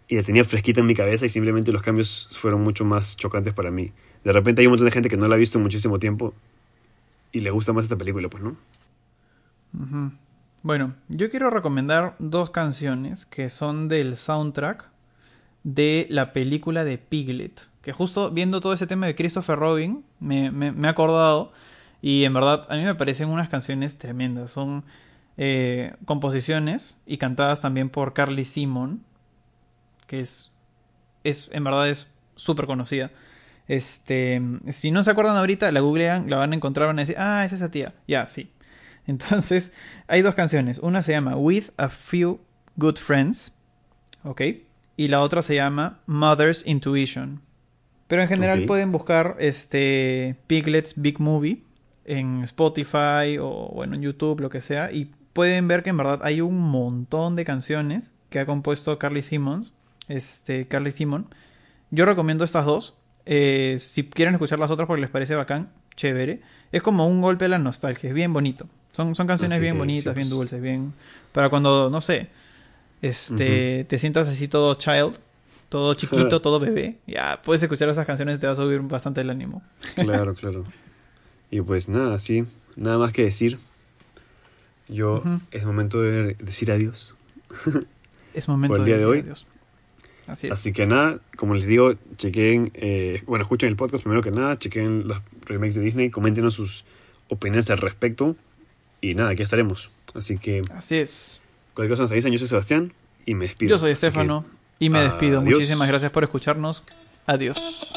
y la tenía fresquita en mi cabeza y simplemente los cambios fueron mucho más chocantes para mí. De repente hay un montón de gente que no la ha visto en muchísimo tiempo y le gusta más esta película, pues, ¿no? Ujú. Bueno, yo quiero recomendar dos canciones que son del soundtrack de la película de Piglet. Que justo viendo todo ese tema de Christopher Robin, me, me, me he acordado. Y en verdad, a mí me parecen unas canciones tremendas. Son eh, composiciones y cantadas también por Carly Simon, que es, es en verdad es súper conocida. Este, si no se acuerdan ahorita, la googlean, la van a encontrar, van a decir, ah, es esa tía. Ya, sí. Entonces, hay dos canciones. Una se llama With a Few Good Friends, ¿ok? Y la otra se llama Mother's Intuition. Pero en general pueden buscar este Piglets Big Movie en Spotify o bueno, en YouTube, lo que sea, y pueden ver que en verdad hay un montón de canciones que ha compuesto Carly Simmons, este Carly Simon. Yo recomiendo estas dos. Eh, si quieren escuchar las otras porque les parece bacán, chévere. Es como un golpe a la nostalgia, es bien bonito. Son, son canciones bien bonitas, bien dulces, bien... Para cuando, no sé, este, te sientas así todo child, todo chiquito, todo bebé, ya puedes escuchar esas canciones y te va a subir bastante el ánimo. Claro, claro. Y pues nada, sí, nada más que decir. Yo, Ujú. es momento de decir adiós. Es momento Por el día de decir hoy. adiós. Así es. Así que nada, como les digo, chequen, eh, bueno, escuchen el podcast primero que nada, chequen los remakes de Disney, coméntenos sus opiniones al respecto. Y nada, aquí estaremos. Así que Así es. cualquier cosa nos avisan. Yo soy Sebastián y me despido. Yo soy que, Estefano y me despido. adiós. Muchísimas gracias por escucharnos. Adiós.